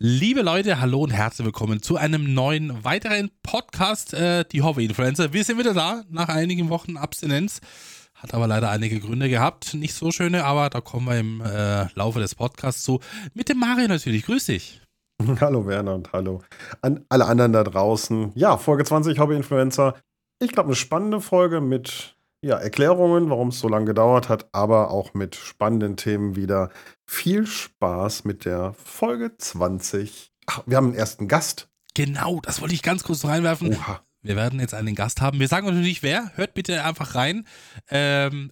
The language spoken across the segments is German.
Liebe Leute, hallo und herzlich willkommen zu einem neuen weiteren Podcast, äh, die Hobby Influencer. Wir sind wieder da nach einigen Wochen Abstinenz. Hat aber leider einige Gründe gehabt, nicht so schöne, aber da kommen wir im äh, Laufe des Podcasts zu. Mit dem Mario natürlich. Grüß dich. Hallo Werner und hallo an alle anderen da draußen. Ja, Folge 20 Hobby Influencer. Ich glaube, eine spannende Folge mit ja, Erklärungen, warum es so lange gedauert hat, aber auch mit spannenden Themen wieder. Viel Spaß mit der Folge 20. Ach, wir haben einen ersten Gast. Genau, das wollte ich ganz kurz reinwerfen. Oha. Wir werden jetzt einen Gast haben. Wir sagen natürlich wer. Hört bitte einfach rein. Ähm,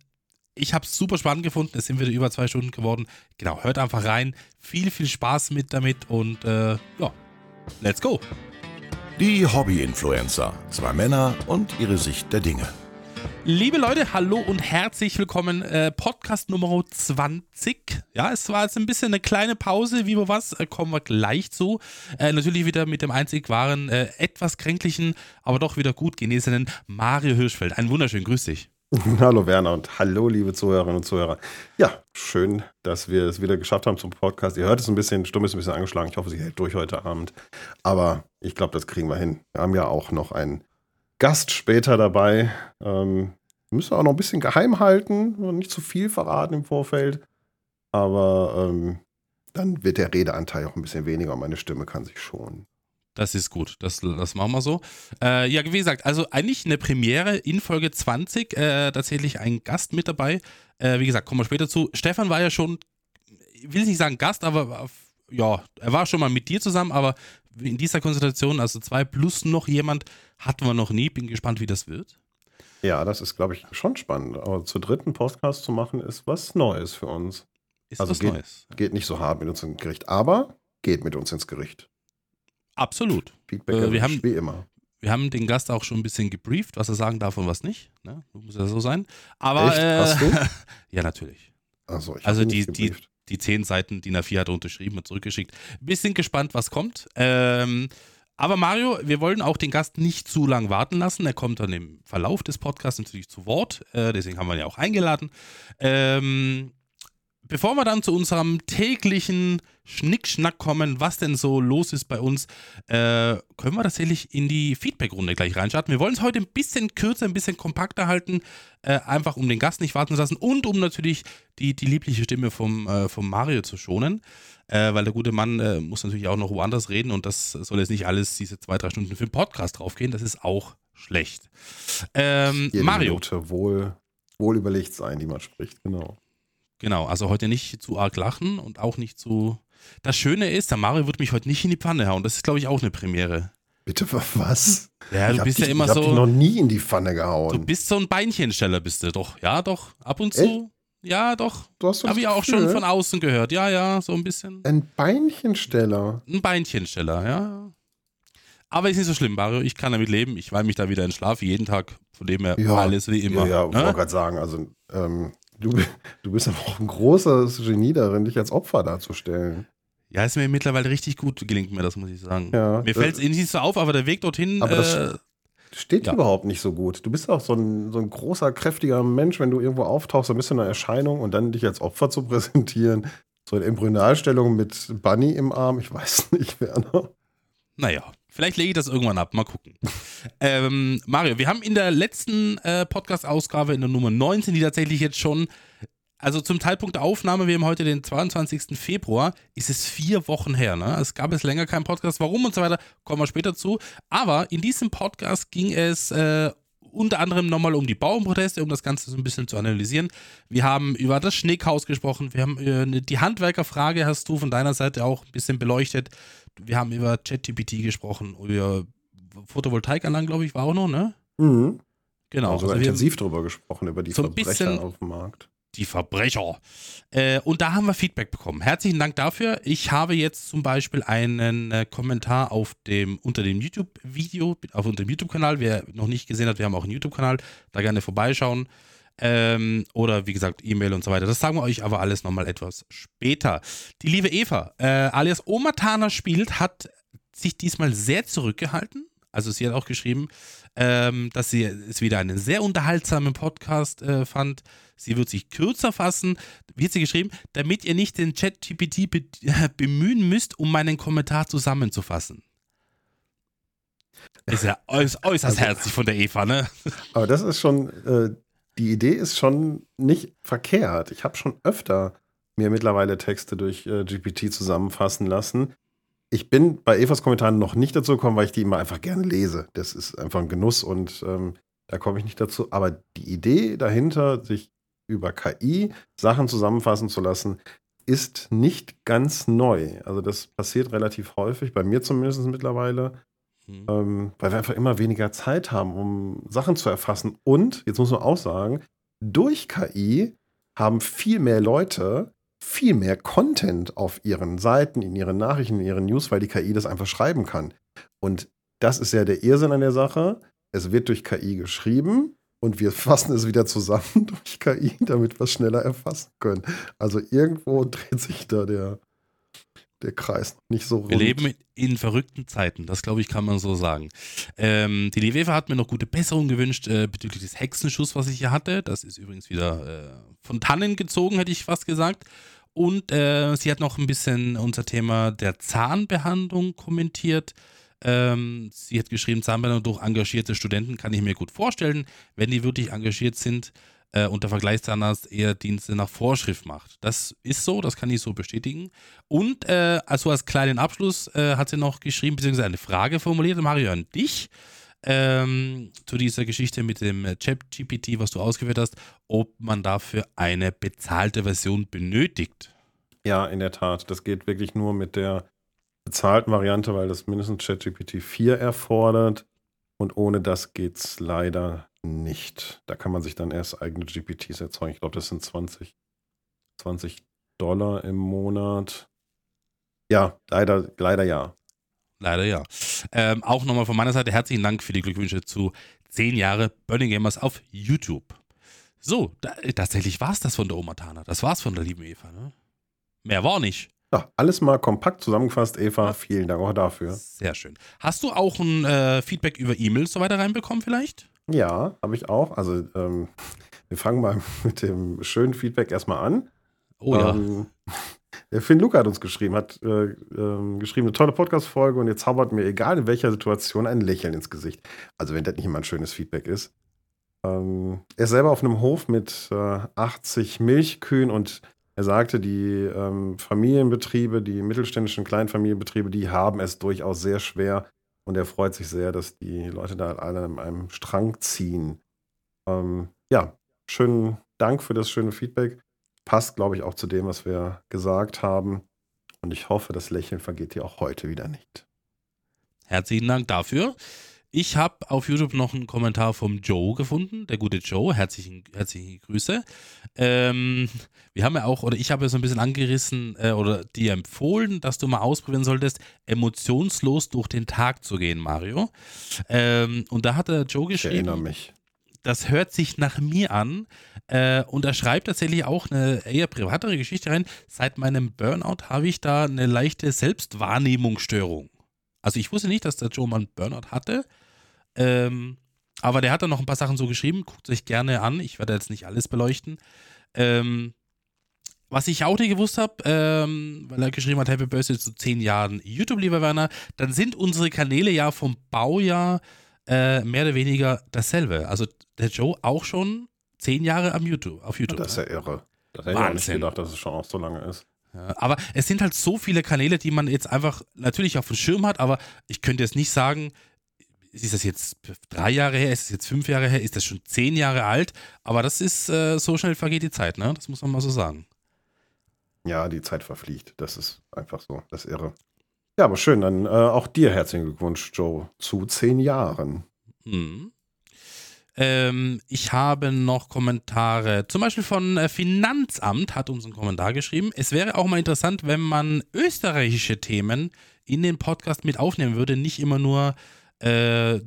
ich habe es super spannend gefunden. Es sind wieder über zwei Stunden geworden. Genau, hört einfach rein. Viel, viel Spaß mit damit und äh, ja, let's go. Die Hobby-Influencer. Zwei Männer und ihre Sicht der Dinge. Liebe Leute, hallo und herzlich willkommen. Äh, Podcast Nummer 20. Ja, es war jetzt ein bisschen eine kleine Pause. Wie wir was, äh, kommen wir gleich zu. Äh, natürlich wieder mit dem einzig wahren, äh, etwas kränklichen, aber doch wieder gut genesenen Mario Hirschfeld. Einen wunderschönen Grüß dich. Hallo Werner und hallo liebe Zuhörerinnen und Zuhörer. Ja, schön, dass wir es wieder geschafft haben zum Podcast. Ihr hört es ein bisschen, Stimme ist ein bisschen angeschlagen. Ich hoffe, sie hält durch heute Abend. Aber ich glaube, das kriegen wir hin. Wir haben ja auch noch einen Gast später dabei. Ähm, müssen wir auch noch ein bisschen geheim halten nicht zu viel verraten im Vorfeld. Aber ähm, dann wird der Redeanteil auch ein bisschen weniger und meine Stimme kann sich schonen. Das ist gut, das, das machen wir so. Äh, ja, wie gesagt, also eigentlich eine Premiere in Folge 20, äh, tatsächlich ein Gast mit dabei. Äh, wie gesagt, kommen wir später zu. Stefan war ja schon, ich will nicht sagen Gast, aber ja, er war schon mal mit dir zusammen, aber in dieser Konstellation, also zwei plus noch jemand, hatten wir noch nie. Bin gespannt, wie das wird. Ja, das ist, glaube ich, schon spannend. Aber zu dritten Podcast zu machen, ist was Neues für uns. Ist also was geht, Neues. Geht nicht so hart mit uns ins Gericht, aber geht mit uns ins Gericht. Absolut. Feedback äh, wir haben, wie immer. Wir haben den Gast auch schon ein bisschen gebrieft, was er sagen darf und was nicht. Ne? Muss ja so sein. Aber Echt? Hast du? Äh, ja, natürlich. Also, also die, die, die zehn Seiten DIN A4 hat er unterschrieben und zurückgeschickt. Bisschen gespannt, was kommt. Ähm, aber Mario, wir wollen auch den Gast nicht zu lang warten lassen. Er kommt dann im Verlauf des Podcasts natürlich zu Wort. Äh, deswegen haben wir ihn ja auch eingeladen. Ähm, bevor wir dann zu unserem täglichen Schnickschnack kommen, was denn so los ist bei uns, äh, können wir tatsächlich in die Feedback-Runde gleich reinstarten. Wir wollen es heute ein bisschen kürzer, ein bisschen kompakter halten, äh, einfach um den Gast nicht warten zu lassen und um natürlich die, die liebliche Stimme vom, äh, vom Mario zu schonen. Äh, weil der gute Mann äh, muss natürlich auch noch woanders reden und das soll jetzt nicht alles diese zwei, drei Stunden für den Podcast draufgehen. Das ist auch schlecht. Ähm, Mario. Minute wohl, wohl überlegt sein, die man spricht, genau. Genau, also heute nicht zu arg lachen und auch nicht zu. Das Schöne ist, der Mario wird mich heute nicht in die Pfanne hauen. Das ist, glaube ich, auch eine Premiere. Bitte was? Ja, du bist dich, ja immer ich so. Ich noch nie in die Pfanne gehauen. Du bist so ein Beinchensteller, bist du doch. Ja, doch. Ab und zu. Echt? Ja, doch. Du hast Habe ich auch schon von außen gehört. Ja, ja, so ein bisschen. Ein Beinchensteller. Ein Beinchensteller, ja. Aber ist nicht so schlimm, Mario. Ich kann damit leben. Ich weine mich da wieder in Schlaf jeden Tag. Von dem her ja, alles wie immer. Ja, ja, ne? wollte gerade sagen. Also, ähm, Du, du bist aber auch ein großes Genie darin, dich als Opfer darzustellen. Ja, ist mir mittlerweile richtig gut gelingt mir das, muss ich sagen. Ja, mir fällt es eh nicht so auf, aber der Weg dorthin. Aber das äh, steht ja. überhaupt nicht so gut. Du bist auch so ein, so ein großer, kräftiger Mensch, wenn du irgendwo auftauchst, dann bist du eine Erscheinung und dann dich als Opfer zu präsentieren. So eine Embryonalstellung mit Bunny im Arm, ich weiß nicht, Werner. Naja, vielleicht lege ich das irgendwann ab. Mal gucken. ähm, Mario, wir haben in der letzten äh, Podcast-Ausgabe, in der Nummer 19, die tatsächlich jetzt schon, also zum Zeitpunkt der Aufnahme, wir haben heute den 22. Februar, ist es vier Wochen her. Ne? Es gab es länger keinen Podcast. Warum und so weiter, kommen wir später zu. Aber in diesem Podcast ging es äh, unter anderem nochmal um die Bauernproteste, um das Ganze so ein bisschen zu analysieren. Wir haben über das Schneekhaus gesprochen. Wir haben äh, die Handwerkerfrage, hast du von deiner Seite auch ein bisschen beleuchtet wir haben über ChatGPT gesprochen, über Photovoltaikanlagen, glaube ich, war auch noch, ne? Mhm. Genau. Also, also intensiv drüber gesprochen, über die so Verbrecher auf dem Markt. Die Verbrecher. Äh, und da haben wir Feedback bekommen. Herzlichen Dank dafür. Ich habe jetzt zum Beispiel einen äh, Kommentar auf dem, unter dem YouTube-Video, auf unserem YouTube-Kanal. Wer noch nicht gesehen hat, wir haben auch einen YouTube-Kanal. Da gerne vorbeischauen. Ähm, oder wie gesagt, E-Mail und so weiter. Das sagen wir euch aber alles nochmal etwas später. Die liebe Eva, äh, alias Oma Tana spielt, hat sich diesmal sehr zurückgehalten. Also sie hat auch geschrieben, ähm, dass sie es wieder einen sehr unterhaltsamen Podcast äh, fand. Sie wird sich kürzer fassen. Hat sie geschrieben? Damit ihr nicht den Chat-GPT be bemühen müsst, um meinen Kommentar zusammenzufassen. Ist ja äuß äußerst also, herzlich von der Eva, ne? Aber das ist schon, äh, die Idee ist schon nicht verkehrt. Ich habe schon öfter mir mittlerweile Texte durch äh, GPT zusammenfassen lassen. Ich bin bei Evas Kommentaren noch nicht dazu gekommen, weil ich die immer einfach gerne lese. Das ist einfach ein Genuss und ähm, da komme ich nicht dazu. Aber die Idee dahinter, sich über KI Sachen zusammenfassen zu lassen, ist nicht ganz neu. Also das passiert relativ häufig, bei mir zumindest mittlerweile, mhm. ähm, weil wir einfach immer weniger Zeit haben, um Sachen zu erfassen. Und, jetzt muss man auch sagen, durch KI haben viel mehr Leute viel mehr Content auf ihren Seiten, in ihren Nachrichten, in ihren News, weil die KI das einfach schreiben kann. Und das ist ja der Irrsinn an der Sache. Es wird durch KI geschrieben und wir fassen es wieder zusammen durch KI, damit wir es schneller erfassen können. Also irgendwo dreht sich da der, der Kreis nicht so rund. Wir leben in verrückten Zeiten, das glaube ich, kann man so sagen. Ähm, die Lewefe hat mir noch gute Besserung gewünscht äh, bezüglich des Hexenschuss, was ich hier hatte. Das ist übrigens wieder äh, von Tannen gezogen, hätte ich fast gesagt. Und äh, sie hat noch ein bisschen unser Thema der Zahnbehandlung kommentiert. Ähm, sie hat geschrieben, Zahnbehandlung durch engagierte Studenten kann ich mir gut vorstellen, wenn die wirklich engagiert sind äh, und der Vergleichszahnarzt eher Dienste nach Vorschrift macht. Das ist so, das kann ich so bestätigen. Und äh, also als kleinen Abschluss äh, hat sie noch geschrieben, beziehungsweise eine Frage formuliert, Mario, an dich. Ähm, zu dieser Geschichte mit dem Chat-GPT, was du ausgewählt hast, ob man dafür eine bezahlte Version benötigt. Ja, in der Tat. Das geht wirklich nur mit der bezahlten Variante, weil das mindestens ChatGPT 4 erfordert. Und ohne das geht es leider nicht. Da kann man sich dann erst eigene GPTs erzeugen. Ich glaube, das sind 20, 20 Dollar im Monat. Ja, leider, leider ja. Leider ja. Ähm, auch nochmal von meiner Seite herzlichen Dank für die Glückwünsche zu 10 Jahre Burning Gamers auf YouTube. So, da, tatsächlich war es das von der Oma Tana. Das war es von der lieben Eva. Ne? Mehr war nicht. Ja, alles mal kompakt zusammengefasst, Eva. Vielen Dank auch dafür. Sehr schön. Hast du auch ein äh, Feedback über E-Mails so weiter reinbekommen vielleicht? Ja, habe ich auch. Also ähm, wir fangen mal mit dem schönen Feedback erstmal an. Oh ja. Ähm, der Finn Luca hat uns geschrieben, hat äh, äh, geschrieben, eine tolle Podcast-Folge und jetzt zaubert mir, egal in welcher Situation, ein Lächeln ins Gesicht. Also wenn das nicht immer ein schönes Feedback ist. Ähm, er ist selber auf einem Hof mit äh, 80 Milchkühen und er sagte, die ähm, Familienbetriebe, die mittelständischen Kleinfamilienbetriebe, die haben es durchaus sehr schwer. Und er freut sich sehr, dass die Leute da alle an einem Strang ziehen. Ähm, ja, schönen Dank für das schöne Feedback. Passt, glaube ich, auch zu dem, was wir gesagt haben. Und ich hoffe, das Lächeln vergeht dir auch heute wieder nicht. Herzlichen Dank dafür. Ich habe auf YouTube noch einen Kommentar vom Joe gefunden, der gute Joe. Herzlichen, herzliche Grüße. Ähm, wir haben ja auch, oder ich habe ja so ein bisschen angerissen äh, oder dir empfohlen, dass du mal ausprobieren solltest, emotionslos durch den Tag zu gehen, Mario. Ähm, und da hat der Joe geschrieben. Ich erinnere mich. Das hört sich nach mir an. Äh, und er schreibt tatsächlich auch eine eher privatere Geschichte rein. Seit meinem Burnout habe ich da eine leichte Selbstwahrnehmungsstörung. Also ich wusste nicht, dass der Joe mal einen Burnout hatte. Ähm, aber der hat dann noch ein paar Sachen so geschrieben. Guckt sich gerne an. Ich werde jetzt nicht alles beleuchten. Ähm, was ich auch nicht gewusst habe, ähm, weil er geschrieben hat, Happy Birthday zu zehn Jahren YouTube, lieber Werner, dann sind unsere Kanäle ja vom Baujahr äh, mehr oder weniger dasselbe. Also der Joe auch schon zehn Jahre am YouTube, auf YouTube. Das ist ja ne? irre. Das hätte ich auch nicht gedacht, dass es schon auch so lange ist. Ja, aber es sind halt so viele Kanäle, die man jetzt einfach natürlich auf dem Schirm hat, aber ich könnte jetzt nicht sagen, ist das jetzt drei Jahre her, ist das jetzt fünf Jahre her, ist das schon zehn Jahre alt, aber das ist, äh, so schnell vergeht die Zeit, ne? Das muss man mal so sagen. Ja, die Zeit verfliegt. Das ist einfach so, das ist irre. Ja, aber schön, dann äh, auch dir herzlichen Glückwunsch, Joe, zu zehn Jahren. Mhm. Ähm, ich habe noch Kommentare, zum Beispiel von äh, Finanzamt hat uns einen Kommentar geschrieben. Es wäre auch mal interessant, wenn man österreichische Themen in den Podcast mit aufnehmen würde, nicht immer nur äh,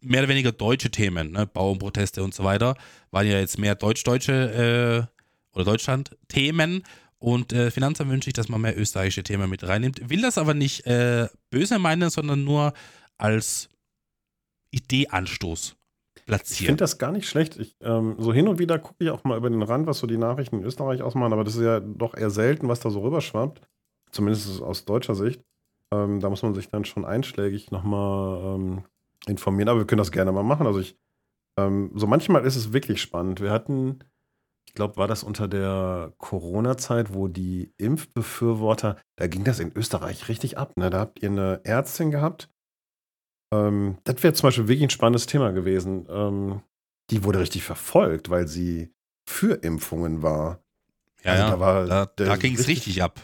mehr oder weniger deutsche Themen, ne? Bauernproteste und so weiter, waren ja jetzt mehr deutsch-deutsche äh, oder Deutschland-Themen. Und äh, Finanzamt wünsche ich, dass man mehr österreichische Themen mit reinnimmt. Will das aber nicht äh, böse meinen, sondern nur als Ideeanstoß. Ich platzieren. finde das gar nicht schlecht. Ich, ähm, so hin und wieder gucke ich auch mal über den Rand, was so die Nachrichten in Österreich ausmachen, aber das ist ja doch eher selten, was da so rüberschwappt. Zumindest aus deutscher Sicht. Ähm, da muss man sich dann schon einschlägig nochmal ähm, informieren. Aber wir können das gerne mal machen. Also ich, ähm, so manchmal ist es wirklich spannend. Wir hatten, ich glaube, war das unter der Corona-Zeit, wo die Impfbefürworter, da ging das in Österreich richtig ab. Ne? Da habt ihr eine Ärztin gehabt. Ähm, das wäre zum Beispiel wirklich ein spannendes Thema gewesen. Ähm, die wurde richtig verfolgt, weil sie für Impfungen war. ja, also ja. da da, da ging es richtig- richtig ab.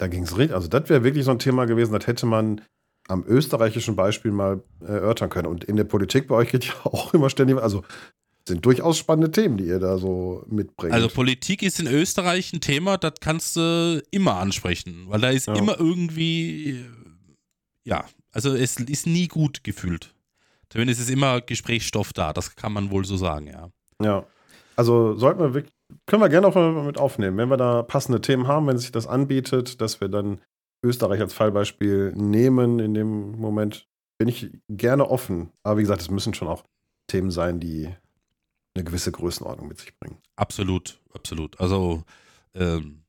Da ging es richtig. Also, das wäre wirklich so ein Thema gewesen, das hätte man am österreichischen Beispiel mal erörtern können. Und in der Politik bei euch geht ja auch immer ständig. Also, sind durchaus spannende Themen, die ihr da so mitbringt. Also Politik ist in Österreich ein Thema, das kannst du immer ansprechen, weil da ist Ja. immer irgendwie, äh, ja, also es ist nie gut gefühlt. Zumindest ist immer Gesprächsstoff da, das kann man wohl so sagen, ja. Ja. Also sollten wir wirklich, können wir gerne auch mal mit aufnehmen, wenn wir da passende Themen haben, wenn sich das anbietet, dass wir dann Österreich als Fallbeispiel nehmen. In dem Moment bin ich gerne offen. Aber wie gesagt, es müssen schon auch Themen sein, die eine gewisse Größenordnung mit sich bringen. Absolut, absolut. Also ähm,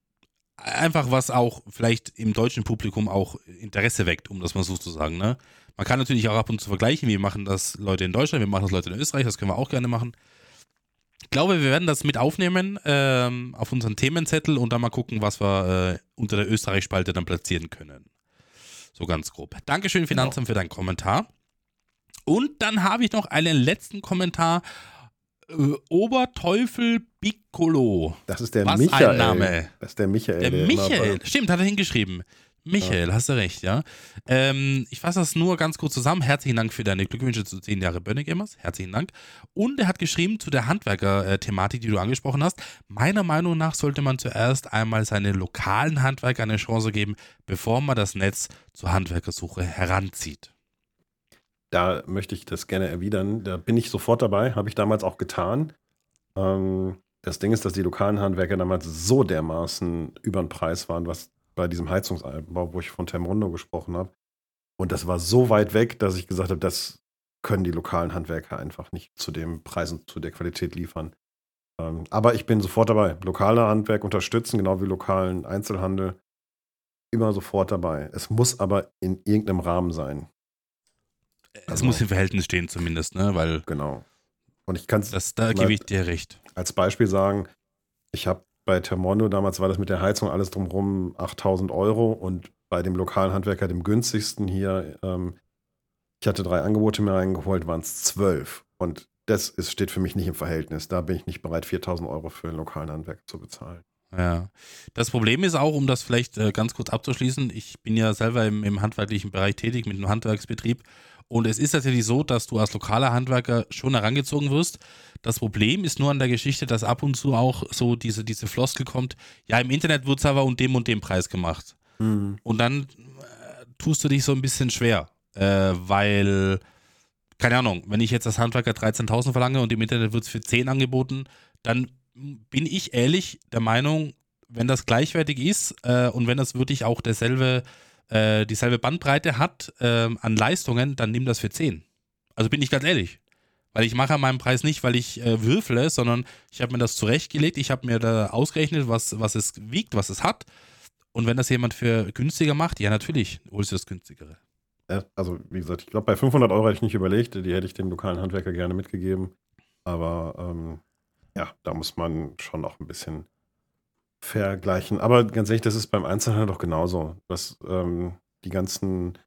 einfach was auch vielleicht im deutschen Publikum auch Interesse weckt, um das mal so zu sagen. Ne? Man kann natürlich auch ab und zu vergleichen, wie machen das Leute in Deutschland, wir machen das Leute in Österreich, das können wir auch gerne machen. Ich glaube, wir werden das mit aufnehmen ähm, auf unseren Themenzettel und dann mal gucken, was wir äh, unter der Österreich-Spalte dann platzieren können. So ganz grob. Dankeschön, Finanzamt, für deinen Kommentar. Und dann habe ich noch einen letzten Kommentar. Äh, Oberteufel Piccolo. Das ist der Was Michael. ein Name. Das ist der Michael. Der immer Michael, stimmt, hat er hingeschrieben. Michael, hast du recht, ja. Ähm, ich fasse das nur ganz kurz zusammen. Herzlichen Dank für deine Glückwünsche zu 10 Jahre Bönnegamers. Herzlichen Dank. Und er hat geschrieben zu der Handwerker-Thematik, die du angesprochen hast. Meiner Meinung nach sollte man zuerst einmal seine lokalen Handwerker eine Chance geben, bevor man das Netz zur Handwerkersuche heranzieht. Da möchte ich das gerne erwidern. Da bin ich sofort dabei, habe ich damals auch getan. Ähm, das Ding ist, dass die lokalen Handwerker damals so dermaßen über den Preis waren, was bei diesem Heizungseinbau, wo ich von Temrundo gesprochen habe. Und das war so weit weg, dass ich gesagt habe, das können die lokalen Handwerker einfach nicht zu dem Preis und zu der Qualität liefern. Ähm, aber ich bin sofort dabei. Lokale Handwerk unterstützen, genau wie lokalen Einzelhandel. Immer sofort dabei. Es muss aber in irgendeinem Rahmen sein. Es Also- muss im Verhältnis stehen zumindest, ne? Weil Genau. Und ich kann es da gebe ich dir recht. als Beispiel sagen, ich habe bei Termondo, damals war das mit der Heizung alles drumherum 8000 Euro und bei dem lokalen Handwerker, dem günstigsten hier, ähm, ich hatte drei Angebote mir reingeholt, waren es 12. Und das ist, steht für mich nicht im Verhältnis. Da bin ich nicht bereit, 4000 Euro für einen lokalen Handwerker zu bezahlen. Ja. Das Problem ist auch, um das vielleicht äh, ganz kurz abzuschließen, ich bin ja selber im, im handwerklichen Bereich tätig mit einem Handwerksbetrieb und es ist tatsächlich so, dass du als lokaler Handwerker schon herangezogen wirst. Das Problem ist nur an der Geschichte, dass ab und zu auch so diese, diese Floskel kommt, ja, im Internet wird es aber um dem und dem Preis gemacht. Und dann äh, tust du dich so ein bisschen schwer, äh, weil, keine Ahnung, wenn ich jetzt als Handwerker 13.000 verlange und im Internet wird es für 10 angeboten, dann bin ich ehrlich der Meinung, wenn das gleichwertig ist äh, und wenn das wirklich auch derselbe, äh, dieselbe Bandbreite hat ähm, an Leistungen, dann nimm das für 10. Also bin ich ganz ehrlich. Weil ich mache an meinem Preis nicht, weil ich äh, würfle, sondern ich habe mir das zurechtgelegt, ich habe mir da ausgerechnet, was, was es wiegt, was es hat. Und wenn das jemand für günstiger macht, ja natürlich, holst du das günstigere. Also, wie gesagt, ich glaube, bei 500 Euro hätte ich nicht überlegt. Die hätte ich dem lokalen Handwerker gerne mitgegeben. Aber ähm, ja, da muss man schon auch ein bisschen vergleichen. Aber ganz ehrlich, das ist beim Einzelhandel doch genauso. Das, ähm, die ganzen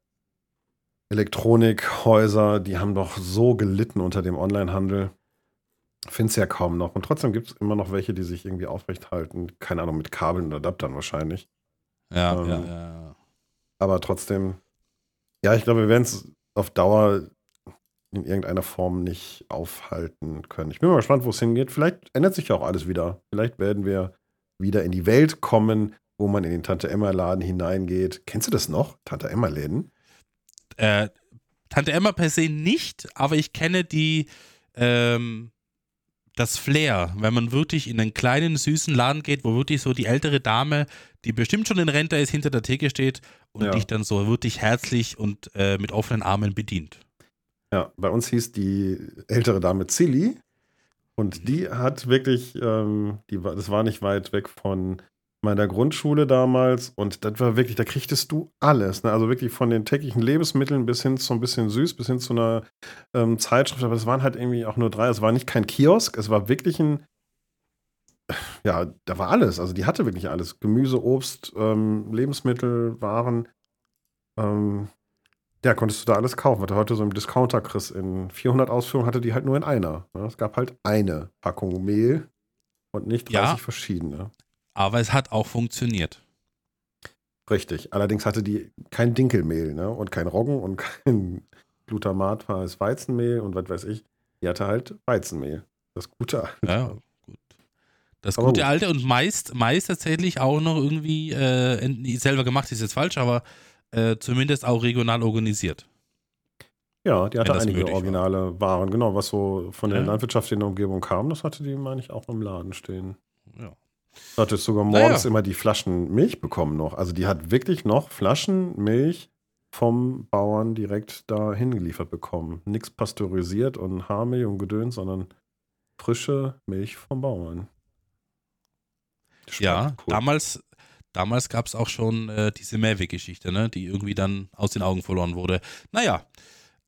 Elektronikhäuser, die haben doch so gelitten unter dem Onlinehandel. Finde es ja kaum noch. Und trotzdem gibt es immer noch welche, die sich irgendwie aufrecht halten. Keine Ahnung, mit Kabeln und Adaptern wahrscheinlich. Ja, Ähm, ja, ja. Aber trotzdem, ja, ich glaube, wir werden es auf Dauer in irgendeiner Form nicht aufhalten können. Ich bin mal gespannt, wo es hingeht. Vielleicht ändert sich ja auch alles wieder. Vielleicht werden wir wieder in die Welt kommen, wo man in den Tante-Emma-Laden hineingeht. Kennst du das noch? Tante-Emma-Läden? Äh, Tante Emma per se nicht, aber ich kenne die, ähm, das Flair, wenn man wirklich in einen kleinen, süßen Laden geht, wo wirklich so die ältere Dame, die bestimmt schon in Rente ist, hinter der Theke steht und Ja. dich dann so wirklich herzlich und äh, mit offenen Armen bedient. Ja, bei uns hieß die ältere Dame Zilli. Und die hat wirklich, ähm, die war, das war nicht weit weg von meiner Grundschule damals. Und das war wirklich, da kriegtest du alles. Ne? Also wirklich von den täglichen Lebensmitteln bis hin zu ein bisschen süß, bis hin zu einer ähm, Zeitschrift. Aber es waren halt irgendwie auch nur drei. Es war nicht kein Kiosk, es war wirklich ein, ja, da war alles. Also die hatte wirklich alles. Gemüse, Obst, ähm, Lebensmittel, Waren. Ähm, ja, konntest du da alles kaufen. Was du heute so im Discounter kriegst, in 400 Ausführungen hatte die halt nur in einer. Ne? Es gab halt eine Packung Mehl und nicht 30 Ja. verschiedene. Aber es hat auch funktioniert. Richtig. Allerdings hatte die kein Dinkelmehl ne? und kein Roggen und kein glutamatfreies Weizenmehl und was weiß ich. Die hatte halt Weizenmehl. Das gute alte. Ja, gut. Das Aber gute gut. alte und meist, meist tatsächlich auch noch irgendwie äh, selber gemacht, ist jetzt falsch, aber äh, zumindest auch regional organisiert. Ja, die hatte einige möglich war. originale Waren. Genau, was so von der Ja. Landwirtschaft in der Umgebung kam, das hatte die, meine ich, auch im Laden stehen. Ja. Du hattest sogar morgens immer die Flaschen Milch bekommen noch. Also die hat wirklich noch Flaschen Milch vom Bauern direkt da hingeliefert bekommen. Nichts pasteurisiert und Haarmilch und Gedöns, sondern frische Milch vom Bauern. Ja, cool. damals, damals gab es auch schon äh, diese Mehrweg-Geschichte, ne, die irgendwie dann aus den Augen verloren wurde. Naja,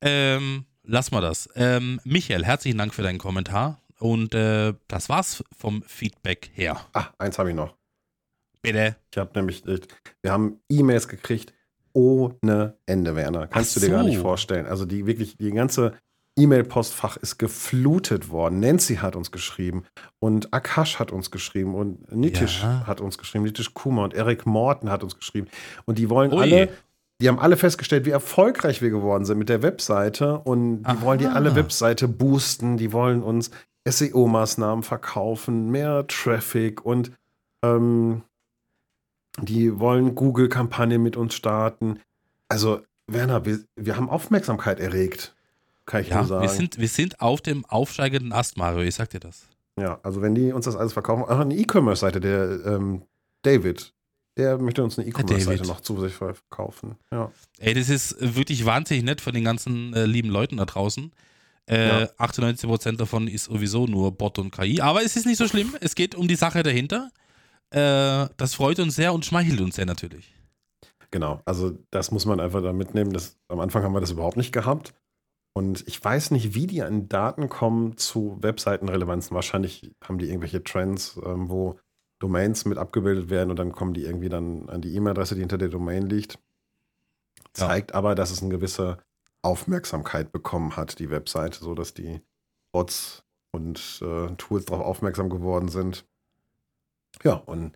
ähm, lass mal das. Ähm, Michael, herzlichen Dank für deinen Kommentar. Und äh, das war's vom Feedback her. Ah, eins habe ich noch. Bitte. Ich habe nämlich, echt- wir haben E-Mails gekriegt ohne Ende, Werner. Kannst Ach du dir gar so. nicht vorstellen. Also die wirklich, die ganze E-Mail-Postfach ist geflutet worden. Nancy hat uns geschrieben und Akash hat uns geschrieben und Nitish Ja. hat uns geschrieben, Nitish Kuma und Eric Morton hat uns geschrieben. Und die wollen Ui. alle, die haben alle festgestellt, wie erfolgreich wir geworden sind mit der Webseite und die Aha. wollen die alle Webseite boosten, die wollen uns SEO-Maßnahmen verkaufen, mehr Traffic und ähm, die wollen Google-Kampagnen mit uns starten. Also, Werner, wir, wir haben Aufmerksamkeit erregt. Kann ich Ja, nur sagen. wir sind, wir sind auf dem aufsteigenden Ast, Mario. Ich sag dir das. ja, also wenn die uns das alles verkaufen, auch eine E-Commerce-Seite, der ähm, David, der möchte uns eine E-Commerce-Seite noch zusätzlich verkaufen. Ja. Ey, das ist wirklich wahnsinnig nett von den ganzen äh, lieben Leuten da draußen. Äh, Ja. 98% davon ist sowieso nur Bot und KI. Aber es ist nicht so schlimm. Es geht um die Sache dahinter. Äh, das freut uns sehr und schmeichelt uns sehr natürlich. Genau, also das muss man einfach da mitnehmen. Das, am Anfang haben wir das überhaupt nicht gehabt. Und ich weiß nicht, wie die an Daten kommen zu Webseitenrelevanzen. Wahrscheinlich haben die irgendwelche Trends, ähm, wo Domains mit abgebildet werden und dann kommen die irgendwie dann an die E-Mail-Adresse, die hinter der Domain liegt. Ja. Zeigt aber, dass es eine gewisse Aufmerksamkeit bekommen hat, die Webseite, so dass die Bots und äh, Tools darauf aufmerksam geworden sind. Ja, und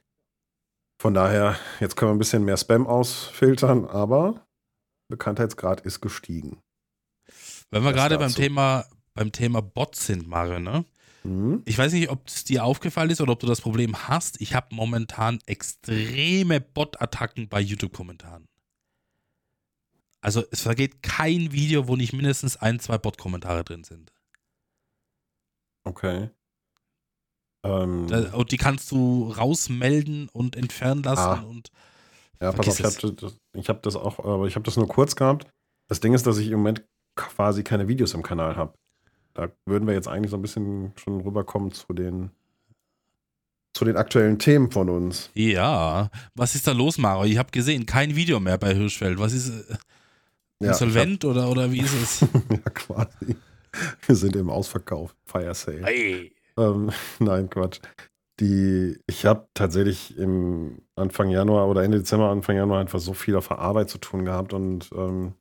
von daher, jetzt können wir ein bisschen mehr Spam ausfiltern, aber Bekanntheitsgrad ist gestiegen. Wenn wir gerade beim. Thema, beim Thema Bot sind, Mario, ne? Mhm. Ich weiß nicht, ob es dir aufgefallen ist oder ob du das Problem hast. Ich habe momentan extreme Bot-Attacken bei YouTube-Kommentaren. Also es vergeht kein Video, wo nicht mindestens ein, zwei Bot-Kommentare drin sind. Okay. Ähm, Da- Und die kannst du rausmelden und entfernen lassen Ah. und ja, pass auf, ich habe das, hab das auch, aber ich habe das nur kurz gehabt. Das Ding ist, dass ich im Moment quasi keine Videos im Kanal habe. Da würden wir jetzt eigentlich so ein bisschen schon rüberkommen zu den, zu den aktuellen Themen von uns. Ja, was ist da los, Mario? Ich habe gesehen, kein Video mehr bei Hirschfeld. Was ist äh, Ja, insolvent oder, oder wie ist es? ja, quasi. Wir sind im Ausverkauf, Fire Sale. Hey. Ähm, nein, Quatsch. Die, ich habe tatsächlich im Anfang Januar oder Ende Dezember, Anfang Januar einfach so viel auf der Arbeit zu tun gehabt und ähm,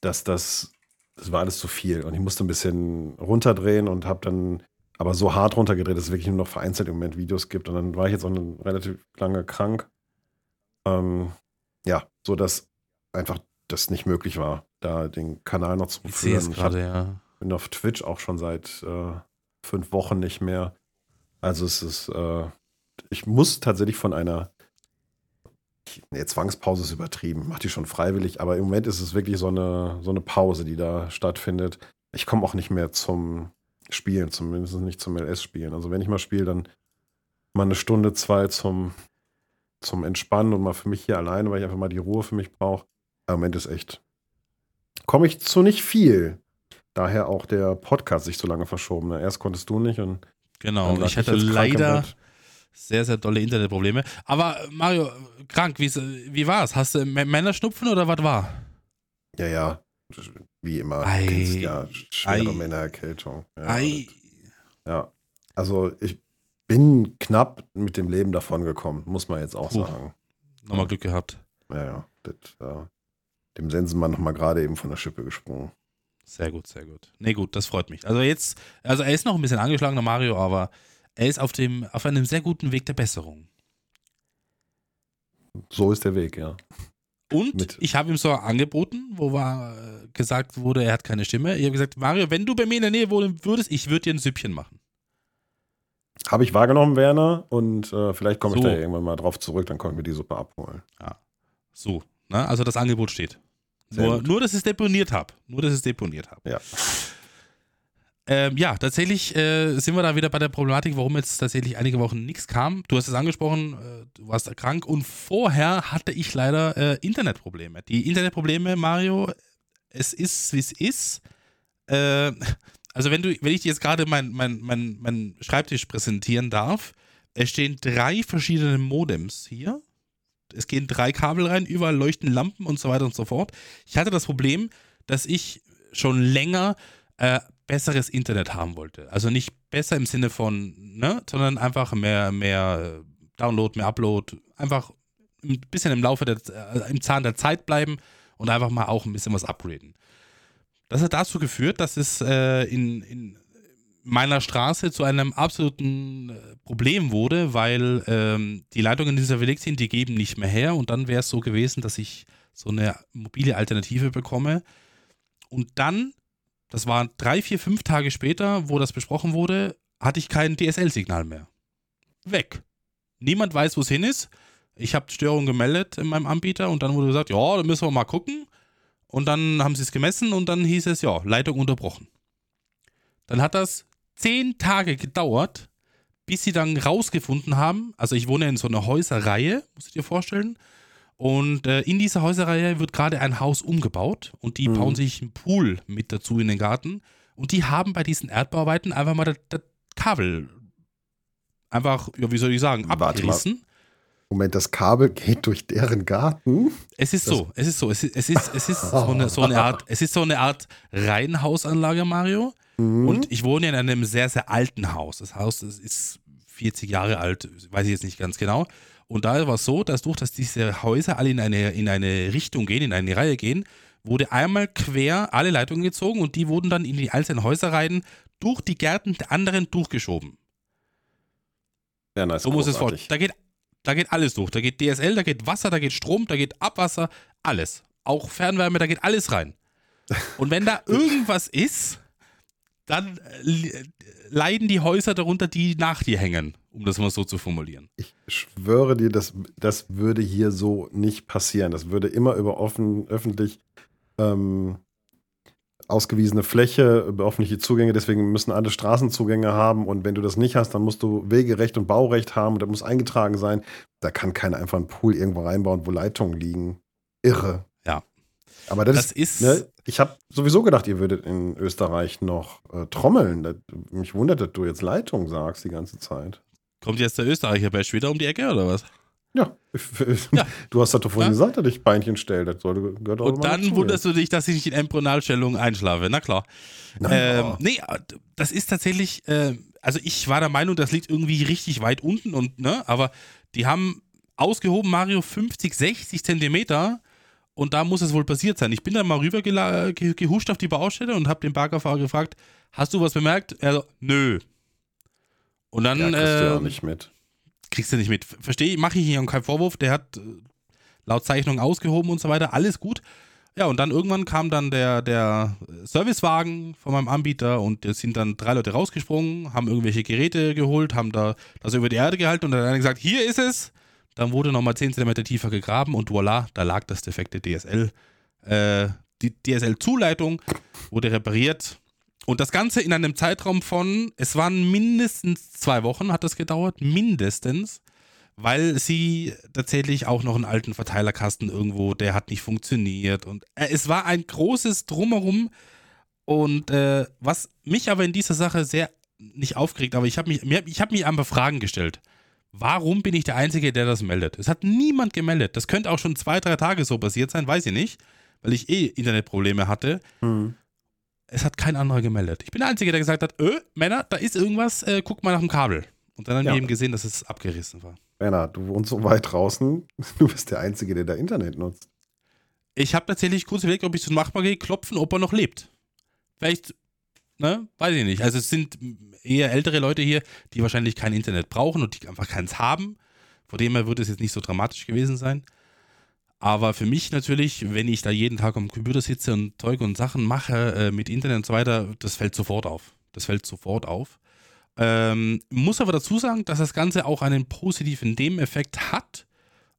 dass das, das war alles zu viel. Und ich musste ein bisschen runterdrehen und habe dann aber so hart runtergedreht, dass es wirklich nur noch vereinzelt im Moment Videos gibt. Und dann war ich jetzt auch relativ lange krank. Ähm, ja, so dass einfach das nicht möglich war, da den Kanal noch zu Ich sehe es führen. Ich gerade, ja. bin auf Twitch auch schon seit äh, fünf Wochen nicht mehr. Also es ist, äh, ich muss tatsächlich von einer, nee, Zwangspause ist übertrieben, mache die schon freiwillig, aber im Moment ist es wirklich so eine, so eine Pause, die da stattfindet. Ich komme auch nicht mehr zum Spielen, zumindest nicht zum LS-Spielen. Also wenn ich mal spiele, dann mal eine Stunde, zwei zum, zum Entspannen und mal für mich hier alleine, weil ich einfach mal die Ruhe für mich brauche. Im Moment ist echt, komme ich zu nicht viel. daher auch der Podcast sich so lange verschoben. Ne? Erst konntest du nicht und Genau, ich hatte im leider Bett. Sehr, sehr dolle Internetprobleme. Aber äh, Mario, krank, wie, wie war's? Hast du Männerschnupfen oder was war? Ja, ja. Wie immer. Ei. Kennst ja, schwere Ei. Männererkältung. Ja, Ei. ja. Also ich bin knapp mit dem Leben davon gekommen, muss man jetzt auch Puh. sagen. Nochmal Glück gehabt. Ja, ja. Das, ja. Dem Sensenmann nochmal gerade eben von der Schippe gesprungen. Sehr gut, sehr gut. Nee, gut, das freut mich. Also jetzt, also er ist noch ein bisschen angeschlagen, der Mario, aber er ist auf dem, auf einem sehr guten Weg der Besserung. So ist der Weg, ja. Und Mit- ich habe ihm so angeboten, wo war, äh, gesagt wurde, er hat keine Stimme. Ich habe gesagt, Mario, wenn du bei mir in der Nähe wohnen würdest, ich würde dir ein Süppchen machen. Habe ich wahrgenommen, Werner, und äh, vielleicht komme ich So. da irgendwann mal drauf zurück, dann können wir die Suppe abholen. So, ne? Also das Angebot steht. Sehr Nur, gut. nur, dass ich es deponiert habe. Nur, dass ich es deponiert habe. Ja. Ähm, ja, tatsächlich äh, sind wir da wieder bei der Problematik, warum jetzt tatsächlich einige Wochen nichts kam. Du hast es angesprochen, äh, du warst krank und vorher hatte ich leider äh, Internetprobleme. Die Internetprobleme, Mario, es ist, wie es ist. Äh, also wenn du, wenn ich dir jetzt gerade meinen mein, mein, mein Schreibtisch präsentieren darf, es stehen drei verschiedene Modems hier. Es gehen drei Kabel rein, überall leuchten Lampen und so weiter und so fort. Ich hatte das Problem, dass ich schon länger äh, besseres Internet haben wollte. Also nicht besser im Sinne von, ne, sondern einfach mehr, mehr äh, Download, mehr Upload, einfach ein bisschen im Laufe der, äh, im Zahn der Zeit bleiben und einfach mal auch ein bisschen was upgraden. Das hat dazu geführt, dass es äh, in, in meiner Straße zu einem absoluten äh, Problem wurde, weil ähm, die Leitungen, verlegt sind, die geben nicht mehr her und dann wäre es so gewesen, dass ich so eine mobile Alternative bekomme und dann, das waren drei, vier, fünf Tage später, wo das besprochen wurde, hatte ich kein DSL-Signal mehr. Weg. Niemand weiß, wo es hin ist. Ich habe Störung gemeldet in meinem Anbieter und dann wurde gesagt, ja, da müssen wir mal gucken. Und dann haben sie es gemessen und dann hieß es, ja, Leitung unterbrochen. Dann hat das zehn Tage gedauert, bis sie dann rausgefunden haben, also ich wohne in so einer Häuserreihe, muss ich dir vorstellen. Und äh, in dieser Häuserreihe wird gerade ein Haus umgebaut und die Mhm. bauen sich einen Pool mit dazu in den Garten. Und die haben bei diesen Erdbauarbeiten einfach mal das, das Kabel einfach, ja, wie soll ich sagen, abgerissen. Moment, das Kabel geht durch deren Garten. Es ist so, es ist so, es ist, es ist, es ist so, eine, so eine Art, es ist so eine Art Reihenhausanlage, Mario. Mhm. Und ich wohne in einem sehr, sehr alten Haus. Das Haus das ist 40 Jahre alt, weiß ich jetzt nicht ganz genau. Und da war es so, dass durch, dass diese Häuser alle in eine, in eine Richtung gehen, in eine Reihe gehen, wurde einmal quer alle Leitungen gezogen und die wurden dann in die einzelnen Häuserreihen durch die Gärten der anderen durchgeschoben. ja, nice, So muss es großartig. Da geht, da geht alles durch. Da geht DSL, da geht Wasser, da geht Strom, da geht Abwasser, alles. Auch Fernwärme, da geht alles rein. Und wenn da irgendwas ist, dann äh, leiden die Häuser darunter, die nach dir hängen, um das mal so zu formulieren. Ich schwöre dir, das, das würde hier so nicht passieren. Das würde immer über offen, öffentlich ähm, ausgewiesene Fläche, über öffentliche Zugänge. Deswegen müssen alle Straßenzugänge haben. Und wenn du das nicht hast, dann musst du Wegerecht und Baurecht haben. Und das muss eingetragen sein. Da kann keiner einfach einen Pool irgendwo reinbauen, wo Leitungen liegen. Irre. Aber das, Das ist. Ne, ich habe sowieso gedacht, ihr würdet in Österreich noch äh, trommeln. Das, mich wundert, dass du jetzt Leitung sagst die ganze Zeit. kommt jetzt der Österreicher Bash wieder um die Ecke oder was? Ja. Ja. Du hast doch vorhin Ja. gesagt, dass ich Beinchen stelle. Das gehört auch Und dann wunderst du dich, dass ich nicht in Embryonalstellung einschlafe. Na klar. Nein, Ähm, oh. nee, das ist tatsächlich, äh, also ich war der Meinung, das liegt irgendwie richtig weit unten und, ne, aber die haben ausgehoben, Mario, 50, 60 Zentimeter und da muss es wohl passiert sein. Ich bin dann mal rüber ge gehuscht auf die Baustelle und habe den Baggerfahrer gefragt, hast du was bemerkt? Er so, nö. Und dann ja, kriegst du ja auch ähm, nicht mit. kriegst du nicht mit. Verstehe, mache ich hier keinen Vorwurf. Der hat äh, laut Zeichnung ausgehoben und so weiter. Alles gut. Ja, und dann irgendwann kam dann der, der Servicewagen von meinem Anbieter und es sind dann drei Leute rausgesprungen, haben irgendwelche Geräte geholt, haben da das über die Erde gehalten und dann hat einer gesagt, hier ist es. Dann wurde nochmal 10 cm tiefer gegraben und voila, da lag das defekte DSL. Äh, die DSL-Zuleitung wurde repariert. Und das Ganze in einem Zeitraum von, es waren mindestens zwei Wochen, hat das gedauert, mindestens, weil sie tatsächlich auch noch einen alten Verteilerkasten irgendwo, der hat nicht funktioniert. Und äh, es war ein großes Drumherum Und äh, was mich aber in dieser Sache sehr nicht aufgeregt, aber ich habe mich, ich habe mich einfach Fragen gestellt. Warum bin ich der Einzige, der das meldet? Es hat niemand gemeldet. Das könnte auch schon zwei, drei Tage so passiert sein, weiß ich nicht, weil ich eh Internetprobleme hatte. Hm. Es hat kein anderer gemeldet. Ich bin der Einzige, der gesagt hat, öh, Männer, da ist irgendwas, äh, guck mal nach dem Kabel. Und dann haben Ja. wir eben gesehen, dass es abgerissen war. Werner, du wohnst so weit draußen, du bist der Einzige, der da Internet nutzt. Ich habe tatsächlich kurz überlegt, ob ich zum Nachbar gehe, klopfen, ob er noch lebt. Vielleicht, ne, weiß ich nicht. Also es sind eher ältere Leute hier, die wahrscheinlich kein Internet brauchen und die einfach keins haben. Von dem her wird es jetzt nicht so dramatisch gewesen sein. Aber für mich natürlich, wenn ich da jeden Tag am Computer sitze und Zeug und Sachen mache äh, mit Internet und so weiter, das fällt sofort auf. Das fällt sofort auf. Ähm, muss aber dazu sagen, dass das Ganze auch einen positiven Nebeneffekt hat.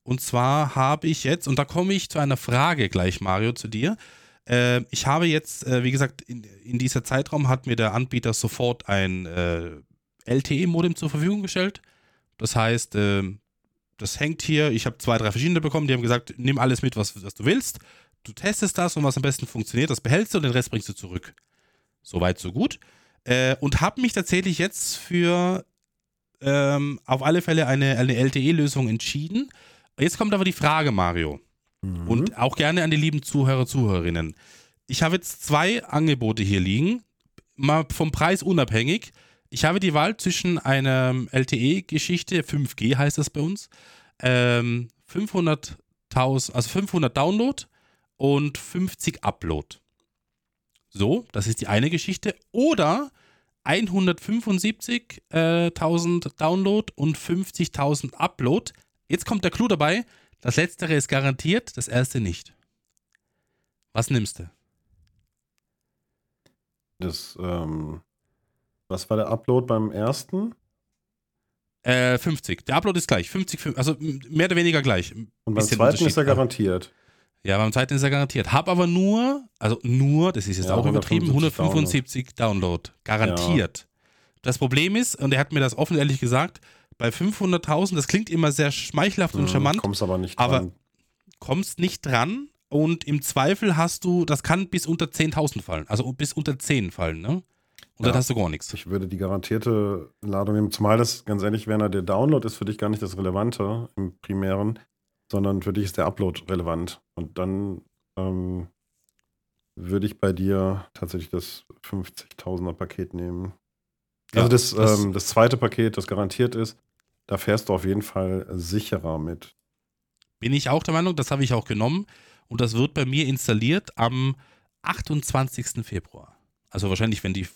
Und zwar habe ich jetzt, und da komme ich zu einer Frage gleich, Mario, zu dir. Äh, ich habe jetzt, äh, wie gesagt, in, in dieser Zeitraum hat mir der Anbieter sofort ein äh, LTE-Modem zur Verfügung gestellt. Das heißt, äh, das hängt hier, ich habe zwei, drei verschiedene bekommen, die haben gesagt, nimm alles mit, was, was du willst. Du testest das und was am besten funktioniert, das behältst du und den Rest bringst du zurück. Soweit, so gut. Äh, und habe mich tatsächlich jetzt für ähm, auf alle Fälle eine, eine LTE-Lösung entschieden. Jetzt kommt aber die Frage, Mario. Mhm. Und auch gerne an die lieben Zuhörer, Zuhörerinnen. Ich habe jetzt zwei Angebote hier liegen, mal vom Preis unabhängig. Ich habe die Wahl zwischen einer LTE-Geschichte, 5G heißt das bei uns, ähm, 500.000, also 500 Download und 50 Upload. So, das ist die eine Geschichte. Oder 175.000 Download und 50.000 Upload. Jetzt kommt der Clou dabei. Das letztere ist garantiert, das erste nicht. Was nimmst du? Das, ähm, was war der Upload beim ersten? Äh, 50. Der Upload ist gleich. 50, fün- also m- mehr oder weniger gleich. Und beim zweiten ist er ja. garantiert. Ja, beim zweiten ist er garantiert. Hab aber nur, also nur, das ist jetzt Ja, auch übertrieben, 175 175 Download. Garantiert. Das Problem ist, und er hat mir das offen ehrlich gesagt, bei 500.000, das klingt immer sehr schmeichelhaft und Mhm, charmant, Kommst aber nicht aber- dran. kommst nicht dran und im Zweifel hast du, das kann bis unter 10.000 fallen, also bis unter 10 fallen, ne? Und dann Ja. hast du gar nichts. Ich würde die garantierte Ladung nehmen, zumal das, ganz ehrlich, Werner, der Download ist für dich gar nicht das Relevante im Primären, sondern für dich ist der Upload relevant. Und dann ähm, würde ich bei dir tatsächlich das 50.000er Paket nehmen. Ja, also das, das- ähm, das zweite Paket, das garantiert ist, da fährst du auf jeden Fall sicherer mit. Bin ich auch der Meinung, das habe ich auch genommen und das wird bei mir installiert am 28. Februar. Also wahrscheinlich, wenn die,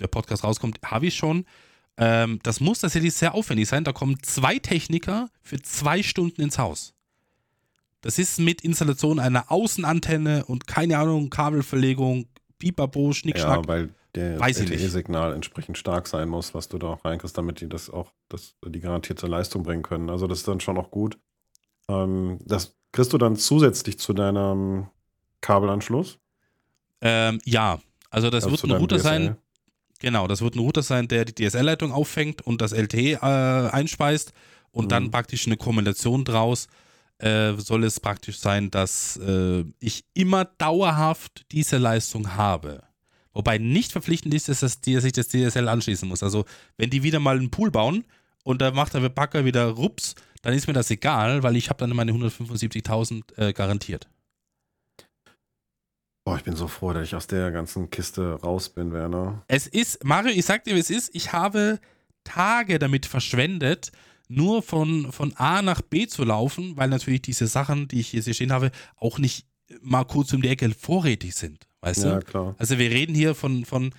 der Podcast rauskommt, habe ich schon. Ähm, das muss tatsächlich sehr aufwendig sein. Da kommen zwei Techniker für zwei Stunden ins Haus. Das ist mit Installation einer Außenantenne und keine Ahnung, Kabelverlegung, Pipapo, Schnickschnack. Ja, weil der Weiß ich nicht. LTE-Signal entsprechend stark sein muss, was du da auch reinkriegst, damit die das auch das, die garantierte Leistung bringen können. Also das ist dann schon auch gut. Ähm, das kriegst du dann zusätzlich zu deinem Kabelanschluss. Ähm, ja, also das also wird ein Router DSL. sein, Genau, das wird ein Router sein, der die DSL-Leitung auffängt und das LTE äh, einspeist und Mhm. dann praktisch eine Kombination draus äh, soll es praktisch sein, dass äh, ich immer dauerhaft diese Leistung habe. Wobei nicht verpflichtend ist, dass, das, dass ich das DSL anschließen muss. Also wenn die wieder mal einen Pool bauen und da macht der Backer wieder Rups, dann ist mir das egal, weil ich habe dann meine 175.000 äh, garantiert. Boah, ich bin so froh, dass ich aus der ganzen Kiste raus bin, Werner. Es ist, Mario, ich sag dir, wie es ist, ich habe Tage damit verschwendet, nur von, von A nach B zu laufen, weil natürlich diese Sachen, die ich hier stehen habe, auch nicht mal kurz um die Ecke vorrätig sind. Weißt Ja, du? klar. Also wir reden hier von, von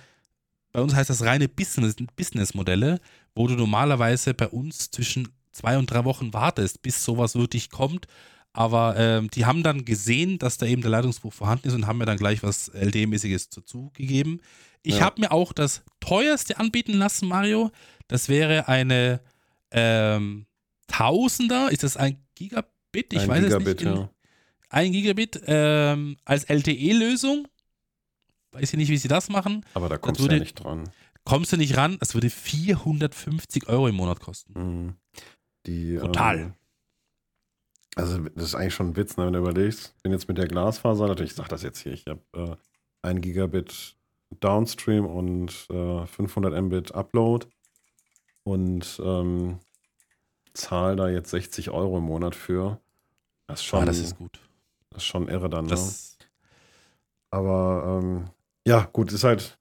bei uns heißt das reine Business, Business-Modelle, wo du normalerweise bei uns zwischen zwei und drei Wochen wartest, bis sowas wirklich kommt. Aber ähm, die haben dann gesehen, dass da eben der Leitungsbruch vorhanden ist und haben mir dann gleich was LD-mäßiges dazu gegeben. Ich Ja. habe mir auch das teuerste anbieten lassen, Mario. Das wäre eine ähm, Tausender. Ist das ein Gigabit? Ich Ein weiß Gigabit, es nicht. ja. Ein Gigabit ähm, als LTE-Lösung. Weiß ich nicht, wie sie das machen. Aber da kommst du ja nicht dran. Kommst du nicht ran? Es würde 450 Euro im Monat kosten. Mhm. Die, Total. Ähm, also das ist eigentlich schon ein Witz, ne, wenn du überlegst. Ich bin jetzt mit der Glasfaser, natürlich, ich sag das jetzt hier, ich habe äh, ein Gigabit Mbit Downstream und äh, 500 Mbit Upload und ähm, zahle da jetzt 60 Euro im Monat für. Das ist schon, ah, das ist gut. Das ist schon irre dann, ne? Das, Aber ähm, ja, gut, ist halt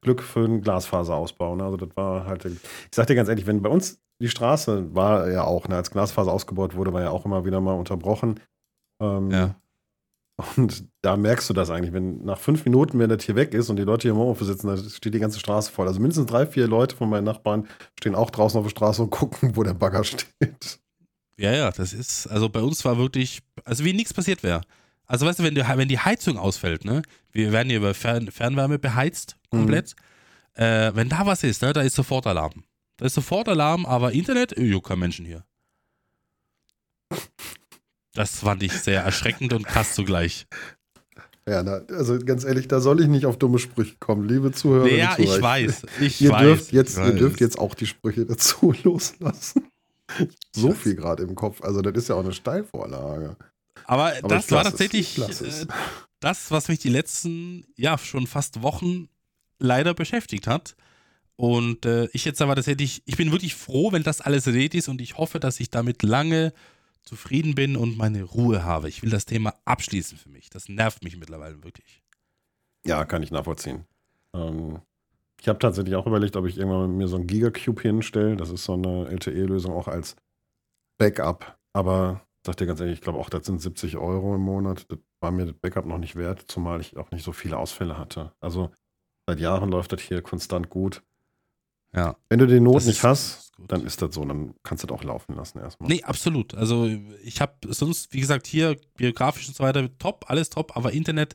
Glück für einen Glasfaserausbau. Ne? Also das war halt, ich sag dir ganz ehrlich, wenn bei uns die Straße war ja auch, ne, als Glasfaser ausgebaut wurde, war ja auch immer wieder mal unterbrochen. Ähm, ja. Und da merkst du das eigentlich, wenn nach fünf Minuten, wenn das hier weg ist und die Leute hier im Homeoffice sitzen, da steht die ganze Straße voll. Also mindestens drei, vier Leute von meinen Nachbarn stehen auch draußen auf der Straße und gucken, wo der Bagger steht. Ja, ja, das ist, also bei uns war wirklich, also wie nichts passiert wäre. Also weißt du, wenn, die, wenn die Heizung ausfällt, ne, wir werden hier über Fern, Fernwärme beheizt, komplett. Mhm. Äh, wenn da was ist, ne, da ist sofort Alarm. Da ist sofort Alarm, aber Internet, öh, kein Menschen hier. Das fand ich sehr erschreckend und krass zugleich. Ja, na, also ganz ehrlich, da soll ich nicht auf dumme Sprüche kommen, liebe Zuhörer. Ja, ich weiß. Ich ihr, weiß, dürft jetzt, ihr dürft jetzt auch die Sprüche dazu loslassen. So viel gerade im Kopf. Also, das ist ja auch eine Steilvorlage. Aber, Aber das war tatsächlich äh, das, was mich die letzten, ja, schon fast Wochen leider beschäftigt hat. Und äh, ich jetzt aber tatsächlich, ich bin wirklich froh, wenn das alles erledigt ist und ich hoffe, dass ich damit lange zufrieden bin und meine Ruhe habe. Ich will das Thema abschließen für mich. Das nervt mich mittlerweile wirklich. Ja, kann ich nachvollziehen. Ähm, ich habe tatsächlich auch überlegt, ob ich irgendwann mir so ein Gigacube hinstelle. Das ist so eine LTE-Lösung auch als Backup. Aber sag dir ganz ehrlich, ich glaube auch, das sind 70 Euro im Monat. Das war mir das Backup noch nicht wert, zumal ich auch nicht so viele Ausfälle hatte. Also seit Jahren läuft das hier konstant gut. Ja. Wenn du den Not nicht hast, dann ist das so, dann kannst du das auch laufen lassen erstmal. Nee, absolut. Also ich habe sonst, wie gesagt, hier biografisch und so weiter, top, alles top, aber Internet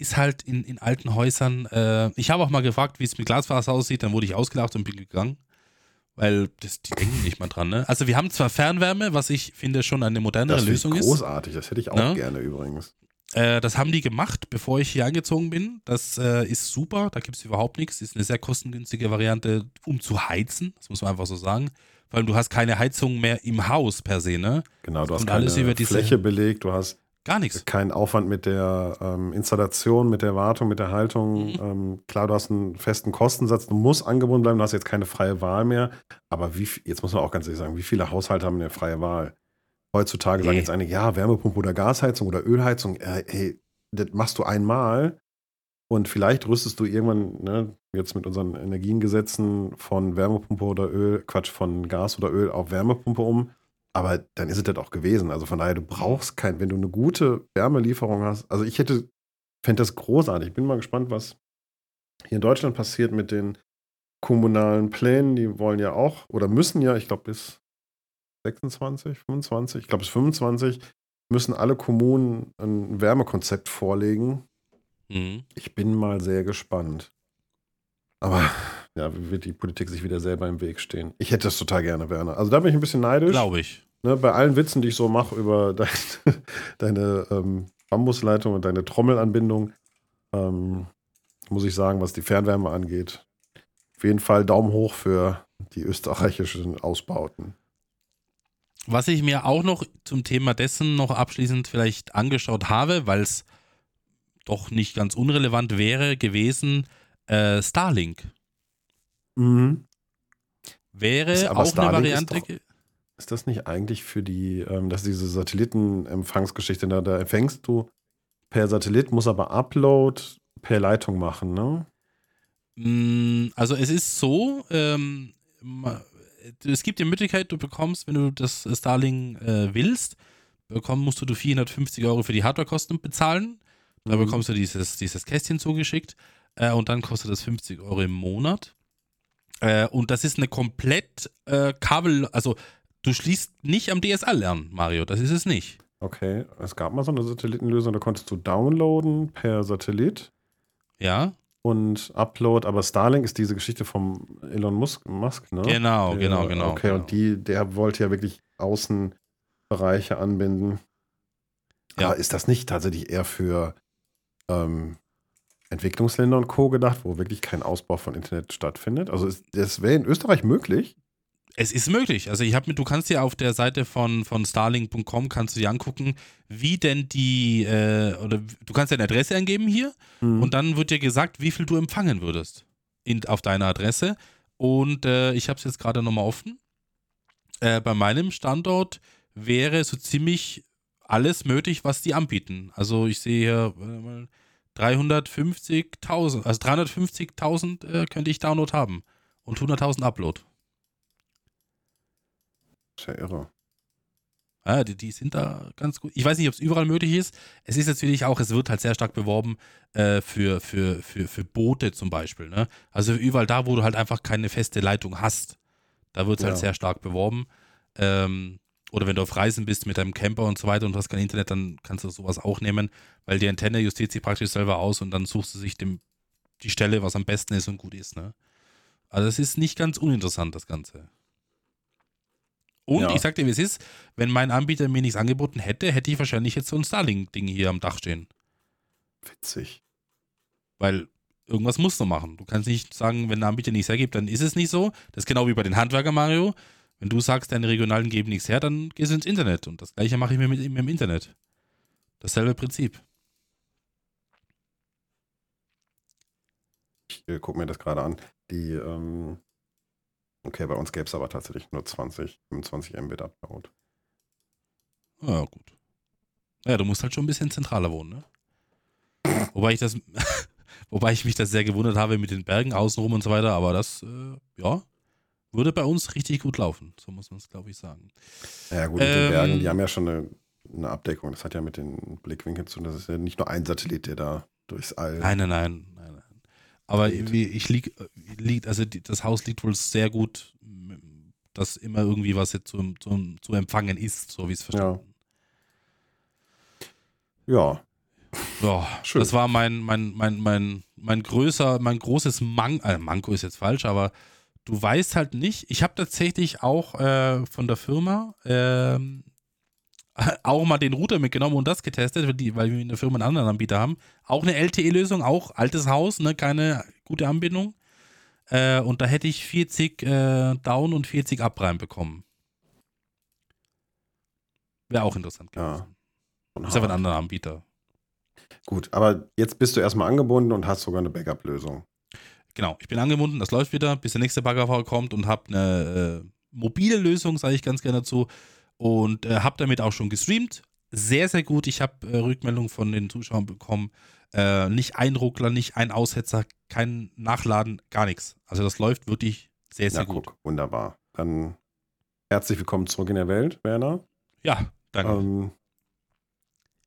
ist halt in, in alten Häusern. Äh, ich habe auch mal gefragt, wie es mit Glasfaser aussieht, dann wurde ich ausgelacht und bin gegangen. Weil das, die denken nicht mal dran, ne? Also wir haben zwar Fernwärme, was ich finde schon eine modernere das Lösung großartig. ist. Großartig, das hätte ich auch ne? gerne übrigens. Äh, das haben die gemacht, bevor ich hier eingezogen bin. Das äh, ist super, da gibt es überhaupt nichts. Ist eine sehr kostengünstige Variante, um zu heizen. Das muss man einfach so sagen. Vor allem, du hast keine Heizung mehr im Haus per se, ne? Genau, du hast Und keine alles über diese- Fläche belegt, du hast Gar nichts. keinen Aufwand mit der ähm, Installation, mit der Wartung, mit der Haltung. Mhm. Ähm, klar, du hast einen festen Kostensatz, du musst angebunden bleiben, du hast jetzt keine freie Wahl mehr. Aber wie, jetzt muss man auch ganz ehrlich sagen, wie viele Haushalte haben eine freie Wahl? Heutzutage sagen Nee. jetzt einige, ja, Wärmepumpe oder Gasheizung oder Ölheizung, äh, hey, das machst du einmal und vielleicht rüstest du irgendwann, ne, jetzt mit unseren Energiengesetzen von Wärmepumpe oder Öl, Quatsch, von Gas oder Öl auf Wärmepumpe um. Aber dann ist es das auch gewesen. Also von daher, du brauchst kein, wenn du eine gute Wärmelieferung hast. Also ich hätte, fände das großartig. Ich bin mal gespannt, was hier in Deutschland passiert mit den kommunalen Plänen. Die wollen ja auch oder müssen ja, ich glaube, bis 26, 25, ich glaube bis 25 müssen alle Kommunen ein Wärmekonzept vorlegen. Mhm. Ich bin mal sehr gespannt. Aber ja, wie wird die Politik sich wieder selber im Weg stehen? Ich hätte das total gerne, Werner. Also da bin ich ein bisschen neidisch. Glaube ich. Ne, bei allen Witzen, die ich so mache über dein, deine ähm, Bambusleitung und deine Trommelanbindung, ähm, muss ich sagen, was die Fernwärme angeht, auf jeden Fall Daumen hoch für die österreichischen Ausbauten. Was ich mir auch noch zum Thema dessen noch abschließend vielleicht angeschaut habe, weil es doch nicht ganz unrelevant wäre gewesen, äh, Starlink Mhm. wäre Aber auch Starlink eine ist Variante. doch- ge- Ist das nicht eigentlich für die, ähm, dass diese Satellitenempfangsgeschichte, da, da empfängst du per Satellit, muss aber Upload per Leitung machen, ne? Mm, Also es ist so, ähm, es gibt die Möglichkeit, du bekommst, wenn du das Starlink äh, willst, bekomm, musst du du 450 Euro für die Hardwarekosten bezahlen. Da Mhm. bekommst du dieses, dieses Kästchen zugeschickt äh, und dann kostet das 50 Euro im Monat. Äh, und das ist eine komplett äh, Kabel, also du schließt nicht am DSL an, Mario, das ist es nicht. Okay, es gab mal so eine Satellitenlösung, da konntest du downloaden per Satellit Ja, und Upload, aber Starlink ist diese Geschichte vom Elon Musk, Musk ne? genau, Der- genau, genau. Okay, genau. und die, der wollte ja wirklich Außenbereiche anbinden. Ja. Aber ist das nicht tatsächlich eher für ähm, Entwicklungsländer und Co. gedacht, wo wirklich kein Ausbau von Internet stattfindet? Also ist, das wäre in Österreich möglich. Es ist möglich. Also ich habe mir, du kannst dir auf der Seite von, von starlink.com kannst du dir angucken, wie denn die, äh, oder du kannst deine Adresse eingeben hier Mhm. und dann wird dir gesagt, wie viel du empfangen würdest in, auf deiner Adresse. Und äh, ich habe es jetzt gerade nochmal offen. Äh, bei meinem Standort wäre so ziemlich alles möglich, was die anbieten. Also ich sehe hier 350.000, also 350.000 äh, könnte ich Download haben und 100.000 Upload. Ist ja irre. Ja, die, die sind da ganz gut. Ich weiß nicht, ob es überall möglich ist. Es ist natürlich auch, es wird halt sehr stark beworben äh, für, für, für, für Boote zum Beispiel. Ne? Also überall da, wo du halt einfach keine feste Leitung hast, da wird es halt Ja. sehr stark beworben. Ähm, oder wenn du auf Reisen bist mit deinem Camper und so weiter und hast kein Internet, dann kannst du sowas auch nehmen, weil die Antenne justiert sich praktisch selber aus und dann suchst du sich dem, die Stelle, was am besten ist und gut ist. Ne? Also es ist nicht ganz uninteressant, das Ganze. Und Ja. ich sag dir, wie es ist, wenn mein Anbieter mir nichts angeboten hätte, hätte ich wahrscheinlich jetzt so ein Starlink-Ding hier am Dach stehen. Witzig. Weil irgendwas musst du machen. Du kannst nicht sagen, wenn der Anbieter nichts hergibt, dann ist es nicht so. Das ist genau wie bei den Handwerker Mario. Wenn du sagst, deine Regionalen geben nichts her, dann gehst du ins Internet. Und das gleiche mache ich mir mit ihm im Internet. Dasselbe Prinzip. Ich äh, gucke mir das gerade an. Die, ähm, okay, bei uns gäbe es aber tatsächlich nur 20, 25 Mbit Upload. Ja, gut. Ja, du musst halt schon ein bisschen zentraler wohnen, ne? Wobei ich das, wobei ich mich das sehr gewundert habe mit den Bergen außenrum und so weiter, aber das, äh, ja, würde bei uns richtig gut laufen. So muss man es, glaube ich, sagen. Ja, gut, Ähm, Bergen, die haben ja schon eine, eine Abdeckung. Das hat ja mit den Blickwinkeln zu tun. Das ist ja nicht nur ein Satellit, der da durchs All. Nein, nein, nein, nein, nein. Aber irgendwie, ich lieg, liegt, also die, das Haus liegt wohl sehr gut, dass immer irgendwie was jetzt zu, zu, zu empfangen ist, so wie es verstanden. Ja, Ja, Schön. das war mein, mein, mein, mein, mein größer, mein großes Man äh, Manko ist jetzt falsch, aber du weißt halt nicht. Ich habe tatsächlich auch äh, von der Firma ähm, auch mal den Router mitgenommen und das getestet, weil, die, weil wir in der Firma einen anderen Anbieter haben. Auch eine LTE-Lösung, auch altes Haus, ne, keine gute Anbindung. Äh, und da hätte ich 40 äh, Down und 40 Up reinbekommen. Wäre auch interessant Ja. gewesen. schon Ist aber ein anderer Anbieter. Gut, aber jetzt bist du erstmal angebunden und hast sogar eine Backup-Lösung. Genau, ich bin angebunden, das läuft wieder, bis der nächste Baggerfahrer kommt und habe eine äh, mobile Lösung, sage ich ganz gerne dazu. Und äh, habe damit auch schon gestreamt. Sehr, sehr gut. Ich habe äh, Rückmeldungen von den Zuschauern bekommen. Äh, nicht ein Ruckler, nicht ein Aussetzer, kein Nachladen, gar nichts. Also das läuft wirklich sehr, sehr Ja, gut. guck, wunderbar. Dann herzlich willkommen zurück in der Welt, Werner. Ja, danke. Ähm,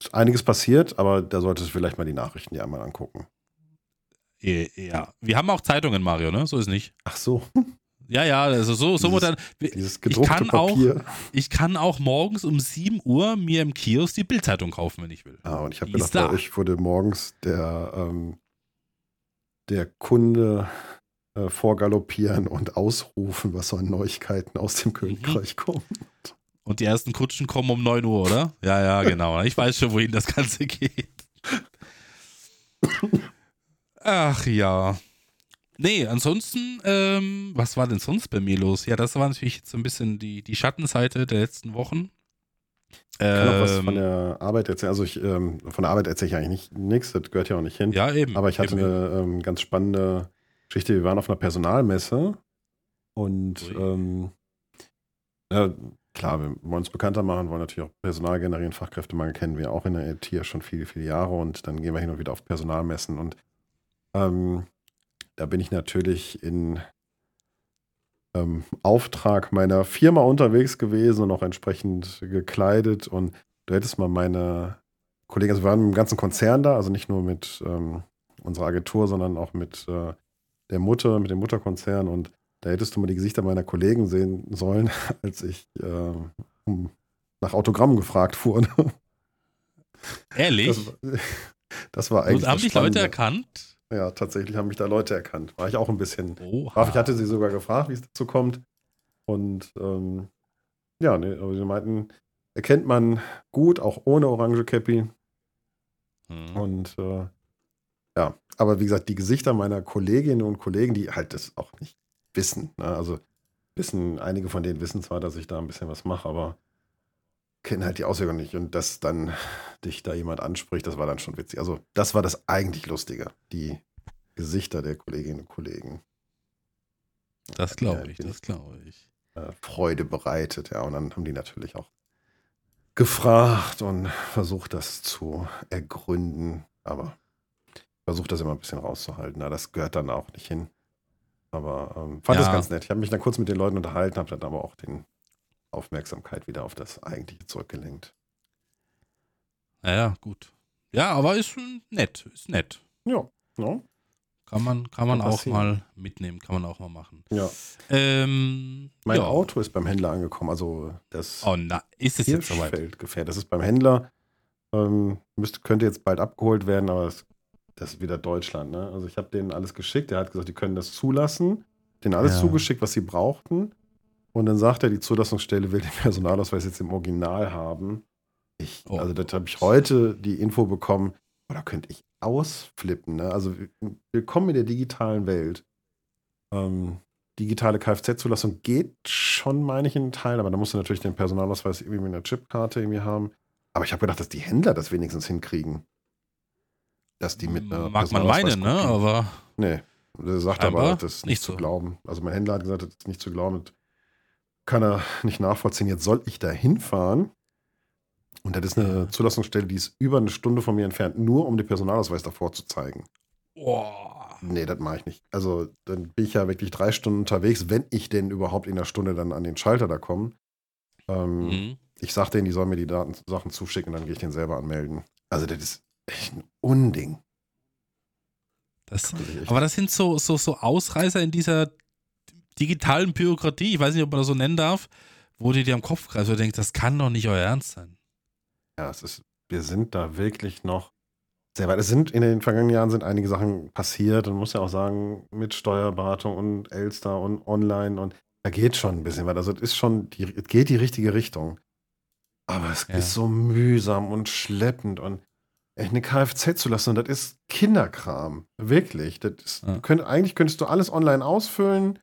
ist einiges passiert, aber da solltest du vielleicht mal die Nachrichten dir einmal angucken. Äh, ja, wir haben auch Zeitungen, Mario, ne? So ist nicht. Ach so, Ja, ja, also so, so Dieses- modern. dieses gedruckte kann auch- Papier. Ich kann auch morgens um 7 Uhr mir im Kiosk die Bildzeitung kaufen, wenn ich will. Ah, und ich habe gedacht, da. bei euch wurde morgens der, ähm, der Kunde äh, vorgaloppieren und ausrufen, was so an Neuigkeiten aus dem Königreich kommt. Und die ersten Kutschen kommen um 9 Uhr, oder? Ja, ja, genau. Ich weiß schon, wohin das Ganze geht. Ach ja. Nee, ansonsten, ähm, was war denn sonst bei mir los? Ja, das war natürlich jetzt so ein bisschen die, die Schattenseite der letzten Wochen. Ich kann auch was Ähm, von der Arbeit erzählen. Also ich, ähm, von der Arbeit erzähle ich eigentlich nicht, nichts, das gehört ja auch nicht hin. ja, eben. Aber ich hatte eben. eine ähm, ganz spannende Geschichte. Wir waren auf einer Personalmesse und ähm, ja, klar, wir wollen uns bekannter machen, wollen natürlich auch Personal generieren, Fachkräftemangel kennen wir auch in der IT ja schon viele, viele Jahre und dann gehen wir hin und wieder auf Personalmessen und ähm, da bin ich natürlich in ähm, Auftrag meiner Firma unterwegs gewesen und auch entsprechend gekleidet und du hättest mal meine Kollegen, also wir waren mit dem ganzen Konzern da, also nicht nur mit ähm, unserer Agentur, sondern auch mit äh, der Mutter, mit dem Mutterkonzern und da hättest du mal die Gesichter meiner Kollegen sehen sollen, als ich äh, nach Autogrammen gefragt wurde. Ehrlich? Das, war- das war eigentlich. Und haben dich Leute erkannt? Ja, tatsächlich haben mich da Leute erkannt. War ich auch ein bisschen Oha. Ich hatte sie sogar gefragt, wie es dazu kommt. Und ähm, ja, nee, aber sie meinten, erkennt man gut, auch ohne orange Cappy. Hm. Und äh, ja, aber wie gesagt, die Gesichter meiner Kolleginnen und Kollegen, die halt das auch nicht wissen. Ne? Also wissen, einige von denen wissen zwar, dass ich da ein bisschen was mache, aber kennen halt die Auswirkungen nicht. Und dass dann dich da jemand anspricht, das war dann schon witzig. Also, das war das eigentlich Lustige. Die Gesichter der Kolleginnen und Kollegen. Das glaube Ja, ich, das glaube ich. äh, Freude bereitet. Ja, und dann haben die natürlich auch gefragt und versucht, das zu ergründen. Aber ich versuche das immer ein bisschen rauszuhalten. Na, das gehört dann auch nicht hin. Aber ähm, fand Ja. das ganz nett. Ich habe mich dann kurz mit den Leuten unterhalten, habe dann aber auch den Aufmerksamkeit wieder auf das Eigentliche zurückgelenkt. Naja, gut. Ja, aber ist nett, ist nett. Ja, no? Kann man, kann man Kann auch mal mitnehmen, kann man auch mal machen. ja. Ähm, Mein ja. Auto ist beim Händler angekommen. Also das Oh, na, ist es jetzt soweit? Hirschfeldgefährt. Das ist beim Händler. Ähm, müsste, könnte jetzt bald abgeholt werden, aber das, das ist wieder Deutschland. Ne? Also ich habe denen alles geschickt. Er hat gesagt, die können das zulassen. Denen alles Ja. zugeschickt, was sie brauchten. Und dann sagt er, die Zulassungsstelle will den Personalausweis jetzt im Original haben. Ich, Oh. also das habe ich heute die Info bekommen. Oh, da könnte ich ausflippen. Ne? Also wir- willkommen in der digitalen Welt. Ähm, digitale Kfz-Zulassung geht schon, meine ich, in Teilen, aber da musst du natürlich den Personalausweis irgendwie mit einer Chipkarte irgendwie haben. Aber ich habe gedacht, dass die Händler das wenigstens hinkriegen. Dass die mit einer Mag man meinen, ne? Aber Nee, der sagt aber, das ist nicht nicht zu so. glauben. Also mein Händler hat gesagt, das ist nicht zu glauben. Kann er nicht nachvollziehen. Jetzt soll ich da hinfahren. Und das ist eine. Zulassungsstelle, die ist über eine Stunde von mir entfernt, nur um den Personalausweis davor zu zeigen. boah, Nee, das mache ich nicht. Also dann bin ich ja wirklich drei Stunden unterwegs, wenn ich denn überhaupt in der Stunde dann an den Schalter da komme. Ähm, mhm. Ich sag denen, die sollen mir die Daten, Sachen zuschicken dann gehe ich den selber anmelden. Also das ist echt ein Unding. das, Also aber das sind so, so, so Ausreißer in dieser digitalen Bürokratie, ich weiß nicht, ob man das so nennen darf, wo du dir am Kopf kreist und denkst, das kann doch nicht euer Ernst sein. Ja, es ist, wir sind da wirklich noch sehr weit. Es sind in den vergangenen Jahren sind einige Sachen passiert und muss ja auch sagen, mit Steuerberatung und Elster und online und da geht schon ein bisschen weiter. Also es ist schon, die, es geht die richtige Richtung. Aber es Ja. ist so mühsam und schleppend und echt eine Kfz zu lassen, das ist Kinderkram. Wirklich. Das ist, Ja. könnt, eigentlich könntest du alles online ausfüllen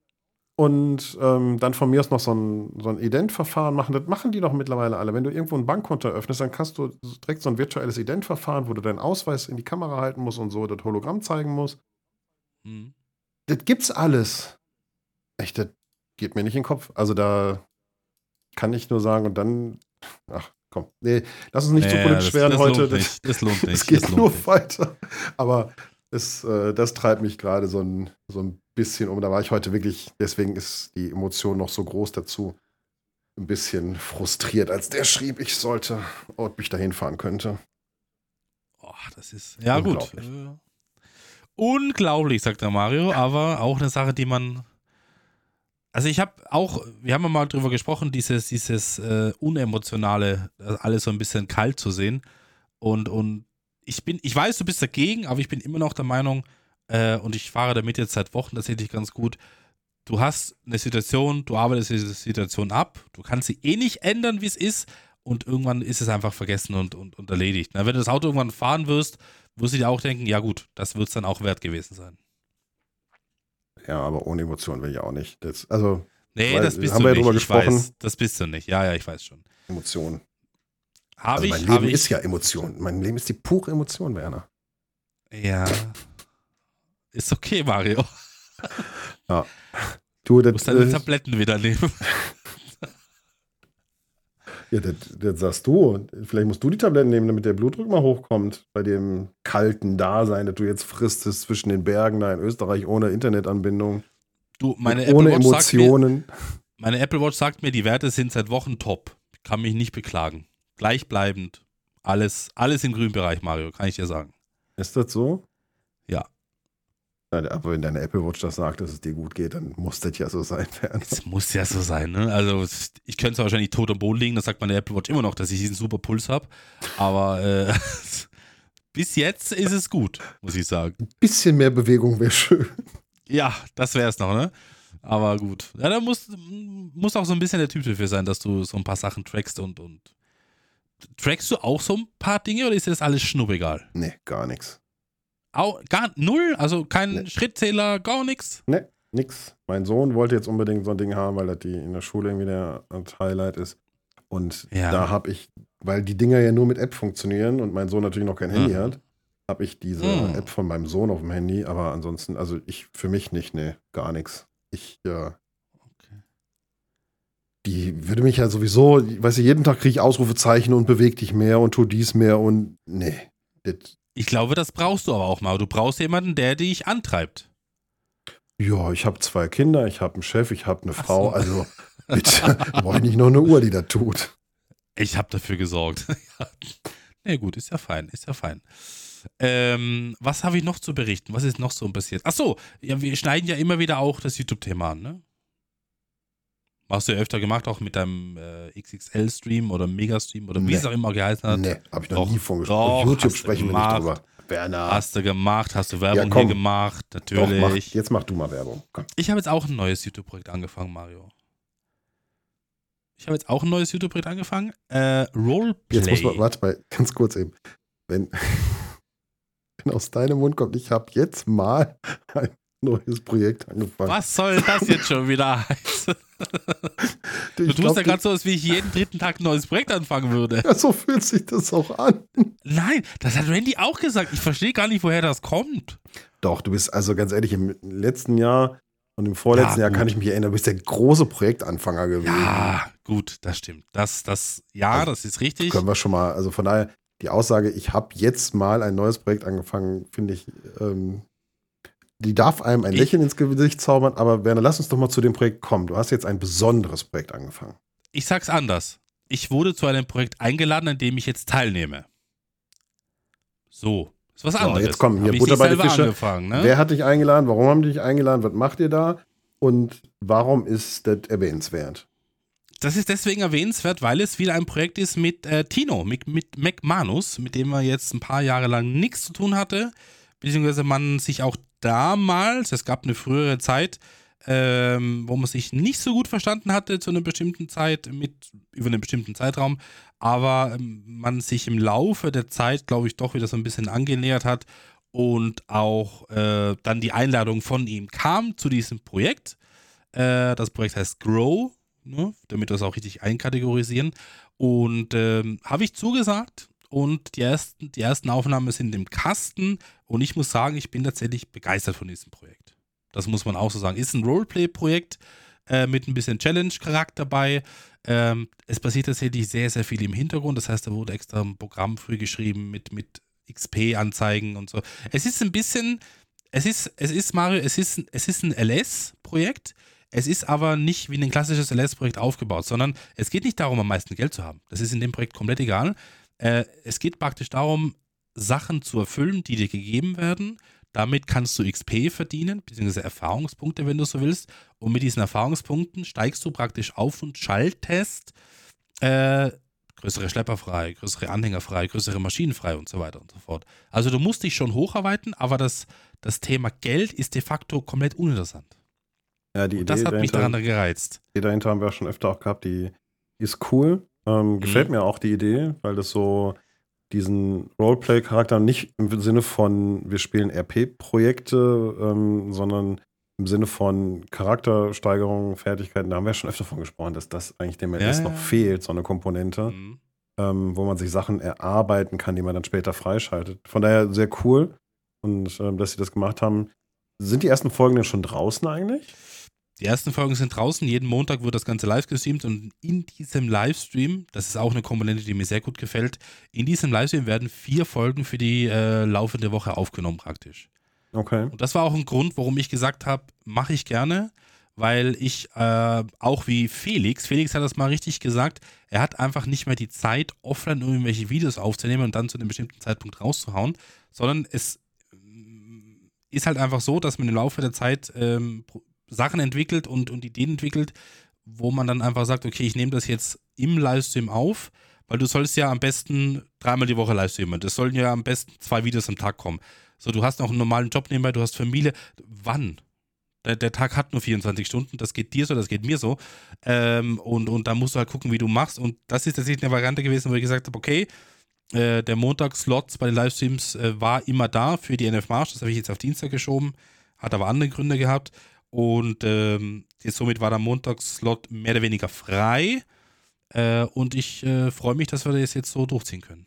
und ähm, dann von mir aus noch so ein, so ein Identverfahren machen. Das machen die doch mittlerweile alle. Wenn du irgendwo ein Bankkonto öffnest, dann kannst du direkt so ein virtuelles Identverfahren, wo du deinen Ausweis in die Kamera halten musst und so das Hologramm zeigen musst. Mhm. Das gibt's alles. Echt, das geht mir nicht in den Kopf. Also da kann ich nur sagen und dann, ach komm, nee, lass uns nicht zu Ja, politisch das, werden das heute. Das, das lohnt nicht. es geht das nur lohnt nicht. weiter. Aber es, äh, das treibt mich gerade so ein, so ein bisschen um. Da war ich heute wirklich, deswegen ist die Emotion noch so groß dazu, ein bisschen frustriert, als der schrieb, ich sollte, ob ich dahin fahren könnte. Oh, das ist. Ja, gut. Unglaublich. Äh, unglaublich, sagt der Mario, aber auch eine Sache, die man. Also ich habe auch, wir haben ja mal drüber gesprochen, dieses, dieses äh, unemotionale, äh, alles so ein bisschen kalt zu sehen. Und, und ich bin, ich weiß, du bist dagegen, aber ich bin immer noch der Meinung, äh, und ich fahre damit jetzt seit Wochen tatsächlich ganz gut. Du hast eine Situation, du arbeitest diese Situation ab, du kannst sie eh nicht ändern, wie es ist, und irgendwann ist es einfach vergessen und, und, und erledigt. Na, wenn du das Auto irgendwann fahren wirst, wirst du dir auch denken, ja gut, das wird es dann auch wert gewesen sein. Ja, aber ohne Emotion will ich auch nicht. Das, also Nee, Weil, das bist haben du wir ja nicht. drüber ich gesprochen. weiß, das bist du nicht. Ja, ja, ich weiß schon. Emotion. Habe Also ich, mein Leben ich. ist ja Emotion. Mein Leben ist die pure Emotion, Werner. Ja. Ist okay, Mario. Du, Du das, musst deine äh, Tabletten wieder nehmen. ja, das, das sagst du. Vielleicht musst du die Tabletten nehmen, damit der Blutdruck mal hochkommt. Bei dem kalten Dasein, das du jetzt fristest zwischen den Bergen da in Österreich ohne Internetanbindung. Du, meine und ohne Apple Watch sagt mir, Emotionen. meine Apple Watch sagt mir, die Werte sind seit Wochen top. Ich kann mich nicht beklagen. Gleichbleibend. Alles, alles im grünen Bereich, Mario, kann ich dir sagen. Ist das so? Aber wenn deine Apple Watch das sagt, dass es dir gut geht, dann muss das ja so sein. Es muss ja so sein, ne? Also, ich könnte zwar wahrscheinlich tot am Boden liegen, das sagt meine Apple Watch immer noch, dass ich diesen super Puls habe. Aber äh, bis jetzt ist es gut, muss ich sagen. Ein bisschen mehr Bewegung wäre schön. Ja, das wäre es noch, ne? Aber gut. Ja, da muss, muss auch so ein bisschen der Typ dafür sein, dass du so ein paar Sachen trackst und, und. Trackst du auch so ein paar Dinge oder ist dir das alles schnuppegal? Nee, gar nichts. Au, gar null? Also kein Nee. Schrittzähler, gar nichts? Nee. nix. Mein Sohn wollte jetzt unbedingt so ein Ding haben, weil das die in der Schule irgendwie der Highlight ist. Und Ja. da habe ich, weil die Dinger ja nur mit App funktionieren und mein Sohn natürlich noch kein Handy Mhm. hat, habe ich diese Mhm. App von meinem Sohn auf dem Handy, aber ansonsten, also ich für mich nicht, nee, gar nichts. Ich, ja. Okay. Die würde mich ja sowieso, weißt du, jeden Tag kriege ich Ausrufezeichen und beweg dich mehr und tu dies mehr und nee. Das, Ich glaube, das brauchst du aber auch mal. Du brauchst jemanden, der dich antreibt. ja, ich habe zwei Kinder, ich habe einen Chef, ich habe eine Ach Frau, so. also bitte, brauche ich nicht noch eine Uhr, die das tut. Ich habe dafür gesorgt. ja. Nee, gut, ist ja fein, ist ja fein. Ähm, was habe ich noch zu berichten? Was ist noch so passiert? Ach so, ja, wir schneiden ja immer wieder auch das YouTube-Thema an, ne? Hast du ja öfter gemacht, auch mit deinem äh, XXL-Stream oder Mega-Stream oder wie Nee. es auch immer geheißen hat. Nee, habe ich noch Doch, nie von gesprochen. YouTube sprechen wir gemacht. nicht drüber. Werner, Hast du gemacht, hast du Werbung Ja, hier gemacht, doch, mach, natürlich. jetzt mach du mal Werbung. Komm. Ich habe jetzt auch ein neues YouTube-Projekt angefangen, Mario. Ich habe jetzt auch ein neues YouTube-Projekt angefangen. Äh, Roleplay. Jetzt muss man, warte mal, ganz kurz eben. Wenn, wenn aus deinem Mund kommt, ich habe jetzt mal ein neues Projekt angefangen. Was soll das jetzt schon wieder heißen? Du Ich tust ja gerade so, als wie ich jeden dritten Tag ein neues Projekt anfangen würde. ja, so fühlt sich das auch an. Nein, das hat Randy auch gesagt. Ich verstehe gar nicht, woher das kommt. Doch, du bist also ganz ehrlich, im letzten Jahr und im vorletzten Ja, Jahr kann ich mich erinnern, du bist der große Projektanfänger gewesen. Ja, gut, das stimmt. Das, das, ja, Also, das ist richtig. Können wir schon mal, also von daher, die Aussage, ich habe jetzt mal ein neues Projekt angefangen, finde ich, ähm, die darf einem ein Ich- Lächeln ins Gesicht zaubern, aber Werner, lass uns doch mal zu dem Projekt kommen. Du hast jetzt ein besonderes Projekt angefangen. Ich sag's anders. Ich wurde zu einem Projekt eingeladen, an dem ich jetzt teilnehme. So. Ist was So, anderes. jetzt komm, hier, Butter bei selber Fische. ne? Wer hat dich eingeladen? Warum haben die dich eingeladen? Was macht ihr da? Und warum ist das erwähnenswert? Das ist deswegen erwähnenswert, weil es wieder ein Projekt ist mit äh, Tino, mit, mit Mac Manus, mit dem er jetzt ein paar Jahre lang nichts zu tun hatte, beziehungsweise man sich auch damals, es gab eine frühere Zeit, ähm, wo man sich nicht so gut verstanden hatte zu einer bestimmten Zeit, mit über einen bestimmten Zeitraum, aber ähm, man sich im Laufe der Zeit, glaube ich, doch wieder so ein bisschen angenähert hat und auch äh, dann die Einladung von ihm kam zu diesem Projekt. Äh, das Projekt heißt Grow, ne, damit wir es auch richtig einkategorisieren. Und ähm, habe ich zugesagt und die ersten, die ersten Aufnahmen sind im Kasten und ich muss sagen, ich bin tatsächlich begeistert von diesem Projekt. Das muss man auch so sagen. Ist ein Roleplay-Projekt äh, mit ein bisschen Challenge-Charakter dabei. Ähm, es passiert tatsächlich sehr, sehr viel im Hintergrund. Das heißt, da wurde extra ein Programm früh geschrieben mit, mit XP-Anzeigen und so. Es ist ein bisschen, es ist, es ist Mario, es ist, es ist ein LS-Projekt. Es ist aber nicht wie ein klassisches LS-Projekt aufgebaut, sondern es geht nicht darum, am meisten Geld zu haben. Das ist in dem Projekt komplett egal. Äh, es geht praktisch darum, Sachen zu erfüllen, die dir gegeben werden. Damit kannst du XP verdienen, beziehungsweise Erfahrungspunkte, wenn du so willst. Und mit diesen Erfahrungspunkten steigst du praktisch auf und schaltest äh, größere Schlepper frei, größere Anhänger frei, größere Maschinen frei und so weiter und so fort. Also du musst dich schon hocharbeiten, aber das, das Thema Geld ist de facto komplett uninteressant. Ja, die Und Idee das hat mich daran gereizt. die dahinter haben wir schon öfter auch gehabt. Die, die ist cool. Ähm, Mhm. Gefällt mir auch die Idee, weil das so diesen Roleplay-Charakter nicht im Sinne von, wir spielen RP-Projekte, ähm, sondern im Sinne von Charaktersteigerung, Fertigkeiten, da haben wir schon öfter von gesprochen, dass das eigentlich dem Ja, LS ja, noch ja. fehlt, so eine Komponente, Mhm. ähm, wo man sich Sachen erarbeiten kann, die man dann später freischaltet. Von daher sehr cool und ähm, dass sie das gemacht haben. Sind die ersten Folgen denn schon draußen eigentlich? Die ersten Folgen sind draußen. Jeden Montag wird das Ganze live gestreamt und in diesem Livestream, das ist auch eine Komponente, die mir sehr gut gefällt, in diesem Livestream werden vier Folgen für die äh, laufende Woche aufgenommen praktisch. Okay. Und das war auch ein Grund, warum ich gesagt habe, mache ich gerne, weil ich äh, auch wie Felix, Felix hat das mal richtig gesagt, er hat einfach nicht mehr die Zeit, offline irgendwelche Videos aufzunehmen und dann zu einem bestimmten Zeitpunkt rauszuhauen, sondern es mm, ist halt einfach so, dass man im Laufe der Zeit ähm, Sachen entwickelt und, und Ideen entwickelt, wo man dann einfach sagt, okay, ich nehme das jetzt im Livestream auf, weil du sollst ja am besten dreimal die Woche Livestreamen. Das sollen ja am besten zwei Videos am Tag kommen. So, du hast noch einen normalen Job nebenbei, du hast Familie. Wann? Der, der Tag hat nur 24 Stunden, das geht dir so, das geht mir so. Ähm, und, und da musst du halt gucken, wie du machst. Und das ist tatsächlich eine Variante gewesen, wo ich gesagt habe, okay, äh, der Montagsslot bei den Livestreams äh, war immer da für die NF Marsch. Das habe ich jetzt auf Dienstag geschoben, hat aber andere Gründe gehabt. Und ähm, somit war der Montagsslot mehr oder weniger frei. Äh, und ich äh, freue mich, dass wir das jetzt so durchziehen können.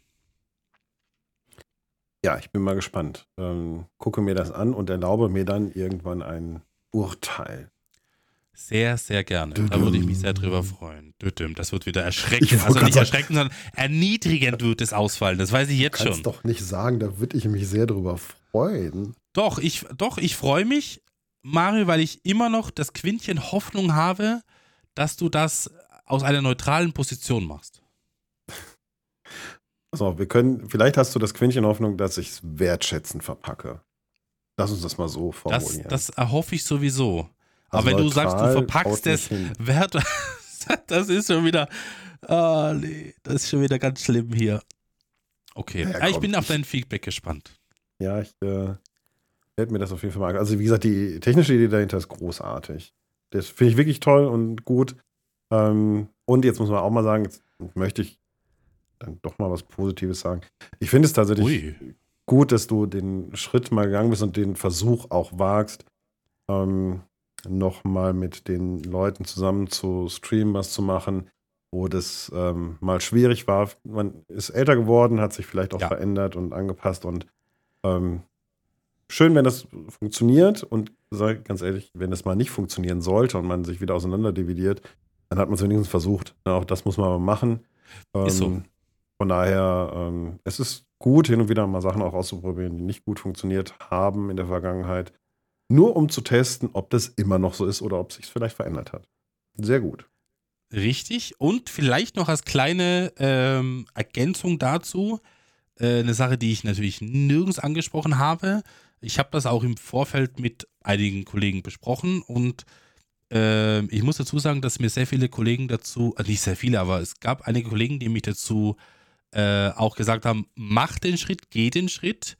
Ja, ich bin mal gespannt. Ähm, gucke mir das an und erlaube mir dann irgendwann ein Urteil. Sehr, sehr gerne. Da würde ich mich sehr drüber freuen. Das wird wieder erschreckend. Also nicht erschreckend, sondern erniedrigend wird es ausfallen. Das weiß ich jetzt Du kannst schon. doch nicht sagen, da würde ich mich sehr drüber freuen. Doch, ich, doch, ich freue mich, Mario, weil ich immer noch das Quintchen Hoffnung habe, dass du das aus einer neutralen Position machst. Also, wir können, vielleicht hast du das Quäntchen Hoffnung, dass ich es wertschätzend verpacke. Lass uns das mal so Das, formulieren. das erhoffe ich sowieso. Also Aber wenn du sagst, du verpackst es. Wert, das ist schon wieder, ah nee, das ist schon wieder ganz schlimm hier. Okay, Ja, Ah, ich komm, bin auf ich- dein Feedback gespannt. Ja, ich äh, werde mir das auf jeden Fall mal. Also, wie gesagt, die technische Idee dahinter ist großartig. Das finde ich wirklich toll und gut. Ähm, und jetzt muss man auch mal sagen, jetzt möchte ich dann doch mal was Positives sagen. Ich finde es tatsächlich Ui, gut, dass du den Schritt mal gegangen bist und den Versuch auch wagst, ähm, nochmal mit den Leuten zusammen zu streamen, was zu machen, wo das ähm, mal schwierig war. Man ist älter geworden, hat sich vielleicht auch Ja. verändert und angepasst und ähm, schön, wenn das funktioniert und sag ganz ehrlich, wenn das mal nicht funktionieren sollte und man sich wieder auseinander dividiert, dann hat man es wenigstens versucht. Ja, auch das muss man mal machen. Ist so. Ähm, Von daher, ähm, es ist gut, hin und wieder mal Sachen auch auszuprobieren, die nicht gut funktioniert haben in der Vergangenheit. Nur um zu testen, ob das immer noch so ist oder ob sich vielleicht verändert hat. Sehr gut. richtig. Und vielleicht noch als kleine ähm, Ergänzung dazu, äh, eine Sache, die ich natürlich nirgends angesprochen habe. Ich habe das auch im Vorfeld mit einigen Kollegen besprochen und ähm, ich muss dazu sagen, dass mir sehr viele Kollegen dazu, also nicht sehr viele, aber es gab einige Kollegen, die mich dazu äh, auch gesagt haben, mach den Schritt, geh den Schritt.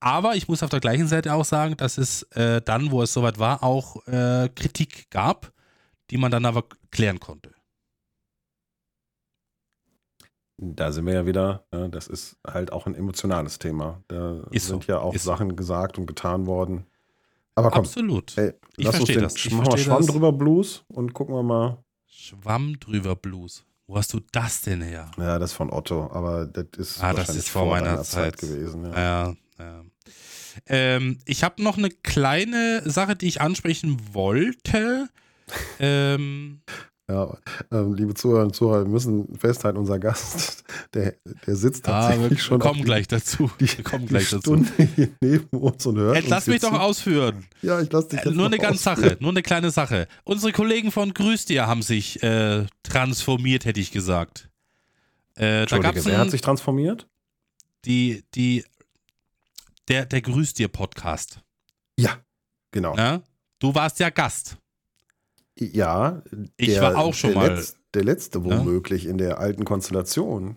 Aber ich muss auf der gleichen Seite auch sagen, dass es äh, dann, wo es soweit war, auch äh, Kritik gab, die man dann aber klären konnte. Da sind wir ja wieder, ja, das ist halt auch ein emotionales Thema. Da Ist so, sind ja auch ist so. Sachen gesagt und getan worden. Aber komm, Absolut. ey, Ich lass uns verstehe den das, ich machen wir Schwamm das. drüber Blues und gucken wir mal. Schwamm drüber Blues. Wo hast du das denn her? Ja, das ist von Otto, aber das ist, Ah, das ist vor meiner deiner Zeit. gewesen. Ja. Ja, ja. Ähm, ich habe noch eine kleine Sache, die ich ansprechen wollte. ähm, Ja, ähm, liebe Zuhörer und Zuhörer, wir müssen festhalten, unser Gast, der, der sitzt ah, tatsächlich wir schon kommen gleich dazu. die, Wir kommen die gleich dazu. Stunde hier neben uns und hört Jetzt lass mich doch ausführen. Ja, ich lass dich Äh, jetzt nur noch eine ganz ausführen. Sache, nur eine kleine Sache. Unsere Kollegen von Grüß dir haben sich äh, transformiert, hätte ich gesagt. Äh, da gab's wer hat sich transformiert? die, die, der, der Grüß dir Podcast. Ja, genau. Ne? Du warst ja Gast. Ja, Ich war auch schon der mal- Letz, der letzte Ja. womöglich in der alten Konstellation.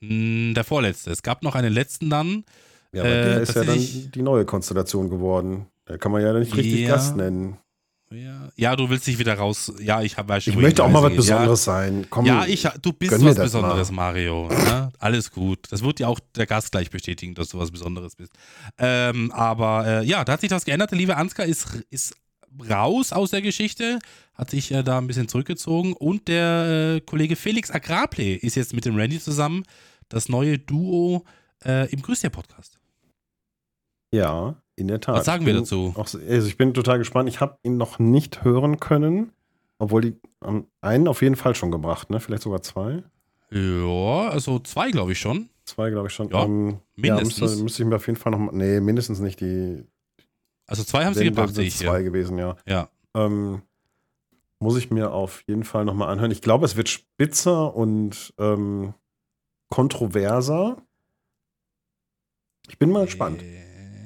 Hm, Der vorletzte. Es gab noch einen letzten dann. Ja, aber Äh, der ist ja dann die neue Konstellation geworden. Da kann man ja nicht richtig Ja. Gast nennen. Ja, ja, du willst dich wieder raus. Ja, ich habe Ich möchte auch mal was Besonderes sein. Komm, Ja, ja ich, du bist was Besonderes, mal. Mario. Ne? Alles gut. Das wird ja auch der Gast gleich bestätigen, dass du was Besonderes bist. Ähm, aber äh, ja, da hat sich das geändert. Der liebe Ansgar ist, ist raus aus der Geschichte, hat sich äh, da ein bisschen zurückgezogen. Und der äh, Kollege Felix Agrable ist jetzt mit dem Randy zusammen das neue Duo äh, im Grüß dir Podcast. Ja, in der Tat. Was sagen wir dazu? Auch, so- also ich bin total gespannt. Ich habe ihn noch nicht hören können, obwohl die ähm, einen auf jeden Fall schon gebracht, ne? Vielleicht sogar zwei. Ja, also zwei, glaube ich schon. Zwei, glaube ich schon. Ja, ähm, mindestens. Ja, müsste, müsste ich mir auf jeden Fall noch mal, Nee, mindestens nicht die. Also zwei haben sie gebracht, sehe sind ich zwei hier. gewesen, ja. Ja. Ähm, muss ich mir auf jeden Fall nochmal anhören. Ich glaube, es wird spitzer und ähm, kontroverser. Ich bin mal gespannt.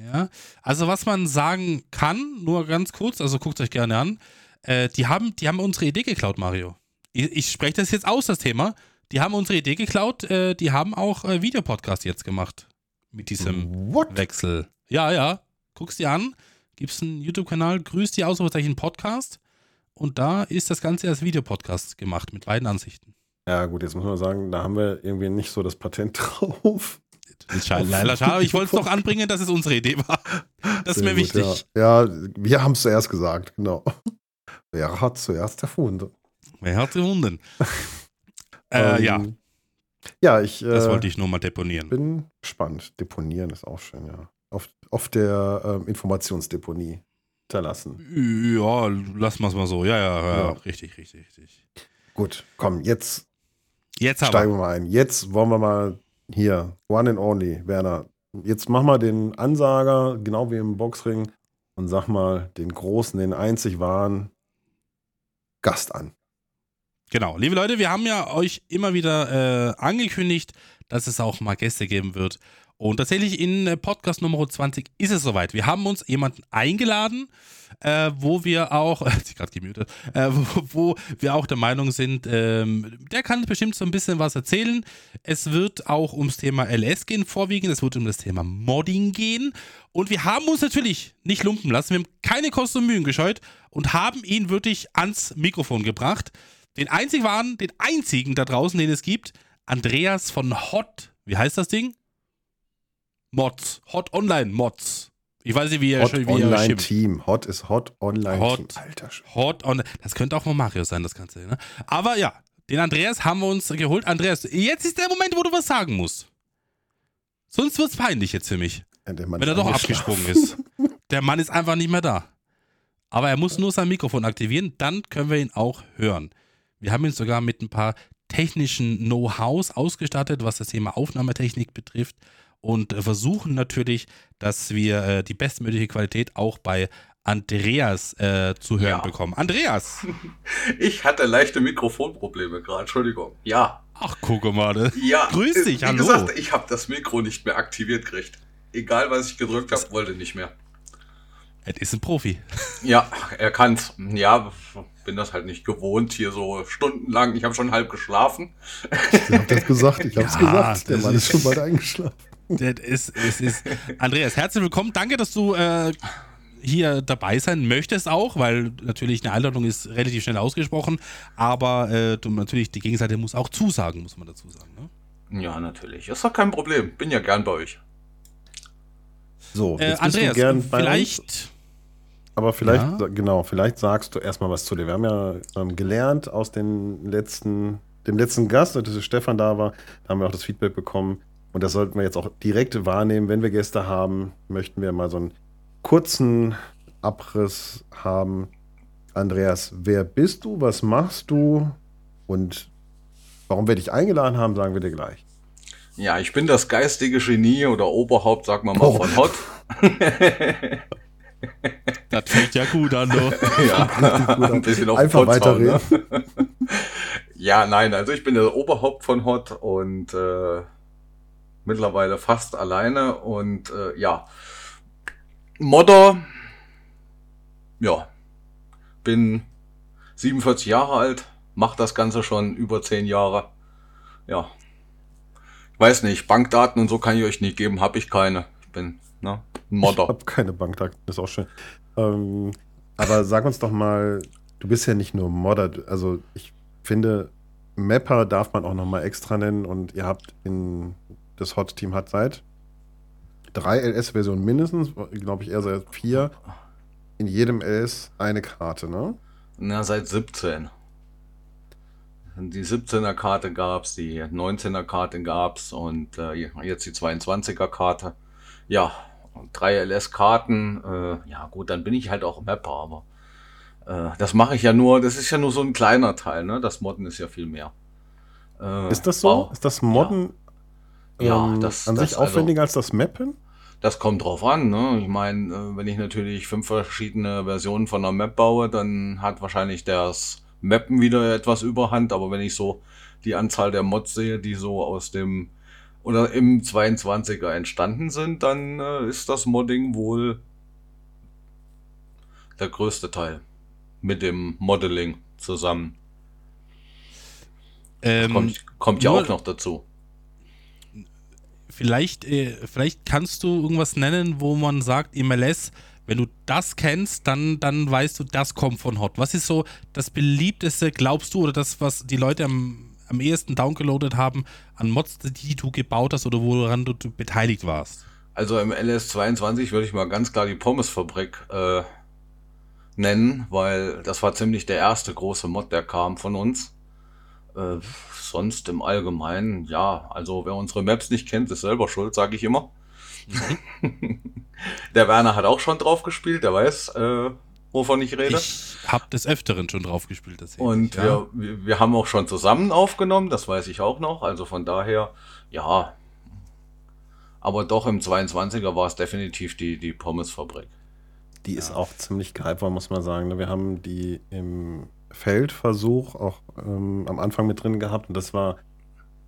Ja. Also was man sagen kann, nur ganz kurz, also guckt euch gerne an, äh, die, haben, die haben unsere Idee geklaut, Mario. Ich, ich spreche das jetzt aus, das Thema. Die haben unsere Idee geklaut, äh, die haben auch äh, Videopodcast jetzt gemacht. Mit diesem What? Wechsel. Ja, ja. Guckst dir an, gibst einen YouTube-Kanal, grüßt die Ausrufezeichen Podcast und da ist das Ganze als Videopodcast gemacht mit beiden Ansichten. Ja, gut, jetzt muss man sagen, da haben wir irgendwie nicht so das Patent drauf. Leider schade, ich wollte es doch anbringen, dass es unsere Idee war. Das ist mir gut, wichtig. Ja, ja wir haben es zuerst gesagt, genau. Wer hat zuerst erfunden? Wer hat erfunden? äh, ähm, ja. Ja, ich. das wollte ich nur mal deponieren. Bin gespannt. Deponieren ist auch schön, ja. Auf, auf der ähm, Informationsdeponie hinterlassen. Ja, lassen wir es mal so. Ja, ja, ja, ja, richtig, richtig, richtig. Gut, komm, jetzt, jetzt steigen wir mal ein. Jetzt wollen wir mal hier, one and only, Werner. Jetzt mach mal den Ansager, genau wie im Boxring, und sag mal den großen, den einzig wahren Gast an. Genau, liebe Leute, wir haben ja euch immer wieder äh, angekündigt, dass es auch mal Gäste geben wird. Und tatsächlich in äh, Podcast Nummer 20 ist es soweit. Wir haben uns jemanden eingeladen, äh, wo wir auch, sie gerade gemutet, äh, wo, wo, wir auch der Meinung sind, ähm, der kann bestimmt so ein bisschen was erzählen. Es wird auch ums Thema LS gehen vorwiegend, es wird um das Thema Modding gehen. Und wir haben uns natürlich nicht lumpen lassen, wir haben keine Kosten und Mühen gescheut und haben ihn wirklich ans Mikrofon gebracht. Den einzigen waren, den einzigen da draußen, den es gibt, Andreas von Hot, wie heißt das Ding? Mods. Hot Online Mods. Ich weiß nicht, wie er Hot wie Online er Team. Hot ist Hot Online Hot, Team. Alter. Hot Online. Das könnte auch mal Mario sein, das Ganze. Ne? Aber ja, den Andreas haben wir uns geholt. Andreas, jetzt ist der Moment, wo du was sagen musst. Sonst wird es peinlich jetzt für mich. Ja, wenn er doch abgesprungen ist. Der Mann ist einfach nicht mehr da. Aber er muss nur sein Mikrofon aktivieren, dann können wir ihn auch hören. Wir haben ihn sogar mit ein paar technischen Know-hows ausgestattet, was das Thema Aufnahmetechnik betrifft und versuchen natürlich, dass wir äh, die bestmögliche Qualität auch bei Andreas äh, zu hören ja. bekommen. Andreas! Ich hatte leichte Mikrofonprobleme gerade, Entschuldigung. Ja. Ach, gucke mal. Ne? Ja. Grüß dich, wie hallo. Wie gesagt, ich habe das Mikro nicht mehr aktiviert gekriegt. Egal, was ich gedrückt habe, wollte nicht mehr. Er ist ein Profi. Ja, er kann's. Ja, bin das halt nicht gewohnt, hier so stundenlang. Ich habe schon halb geschlafen. Ich hab das gesagt, ich hab's ja, gesagt. Der Mann ist schon bald eingeschlafen. Das ist, es ist. Andreas, herzlich willkommen. Danke, dass du äh, hier dabei sein möchtest auch, weil natürlich eine Einladung ist relativ schnell ausgesprochen, aber äh, du, natürlich die Gegenseite muss auch zusagen, muss man dazu sagen. Ne? Ja, natürlich. Ist doch kein Problem. Bin ja gern bei euch. So, äh, Andreas, vielleicht. Uns. Aber vielleicht, ja? genau, vielleicht sagst du erstmal was zu dir. Wir haben ja ähm, gelernt aus den letzten, dem letzten Gast, als Stefan da war, da haben wir auch das Feedback bekommen, und das sollten wir jetzt auch direkt wahrnehmen, wenn wir Gäste haben, möchten wir mal so einen kurzen Abriss haben. Andreas, wer bist du? Was machst du? Und warum wir dich eingeladen haben, sagen wir dir gleich. Ja, ich bin das geistige Genie oder Oberhaupt, sagen wir mal, oh. von Hot. das fängt ja gut an, du. ja, ein bisschen auf Einfach weiterreden. Ne? ja, nein, also ich bin das Oberhaupt von Hot und äh, mittlerweile fast alleine und äh, ja, Modder, ja, bin 47 Jahre alt, mache das Ganze schon über 10 Jahre. Ja, ich weiß nicht, Bankdaten und so kann ich euch nicht geben, habe ich keine. Ich bin ne, ein Modder. Ich habe keine Bankdaten, das ist auch schön. Ähm, aber sag uns doch mal, du bist ja nicht nur Modder, also ich finde, Mapper darf man auch noch mal extra nennen und ihr habt in das Hot-Team hat seit drei LS-Versionen mindestens, glaube ich eher seit vier, in jedem LS eine Karte, ne? Na, seit 17. Die 17er Karte gab es, die 19er Karte gab es und äh, jetzt die 22er Karte. Ja, drei LS-Karten. Äh, ja, gut, dann bin ich halt auch Mapper, aber äh, das mache ich ja nur, das ist ja nur so ein kleiner Teil, ne? Das Modden ist ja viel mehr. Äh, ist das so? Wow. Ist das Modden ja. Ja, ähm, das an das sich also aufwendiger also, als das Mappen? Das kommt drauf an. Ne? Ich meine, äh, wenn ich natürlich fünf verschiedene Versionen von einer Map baue, dann hat wahrscheinlich das Mappen wieder etwas Überhand. Aber wenn ich so die Anzahl der Mods sehe, die so aus dem oder im 22er entstanden sind, dann äh, ist das Modding wohl der größte Teil mit dem Modeling zusammen. Ähm, kommt, kommt ja auch noch dazu. Vielleicht, äh, vielleicht kannst du irgendwas nennen, wo man sagt, MLS, wenn du das kennst, dann, dann weißt du, das kommt von Hot. Was ist so das beliebteste, glaubst du, oder das, was die Leute am, am ehesten downgeloadet haben an Mods, die du gebaut hast oder woran du, du beteiligt warst? Also im LS22 würde ich mal ganz klar die Pommesfabrik äh, nennen, weil das war ziemlich der erste große Mod, der kam von uns. Äh, sonst im Allgemeinen, ja, also wer unsere Maps nicht kennt, ist selber schuld, sage ich immer. Mhm. der Werner hat auch schon drauf gespielt, der weiß, äh, wovon ich rede. Ich habe des Öfteren schon drauf gespielt. Das Und ja. wir, wir haben auch schon zusammen aufgenommen, das weiß ich auch noch. Also von daher, ja. Aber doch im 22er war es definitiv die, die Pommesfabrik. Die ist ja. auch ziemlich greifbar, muss man sagen. Wir haben die im Feldversuch auch ähm, am Anfang mit drin gehabt und das war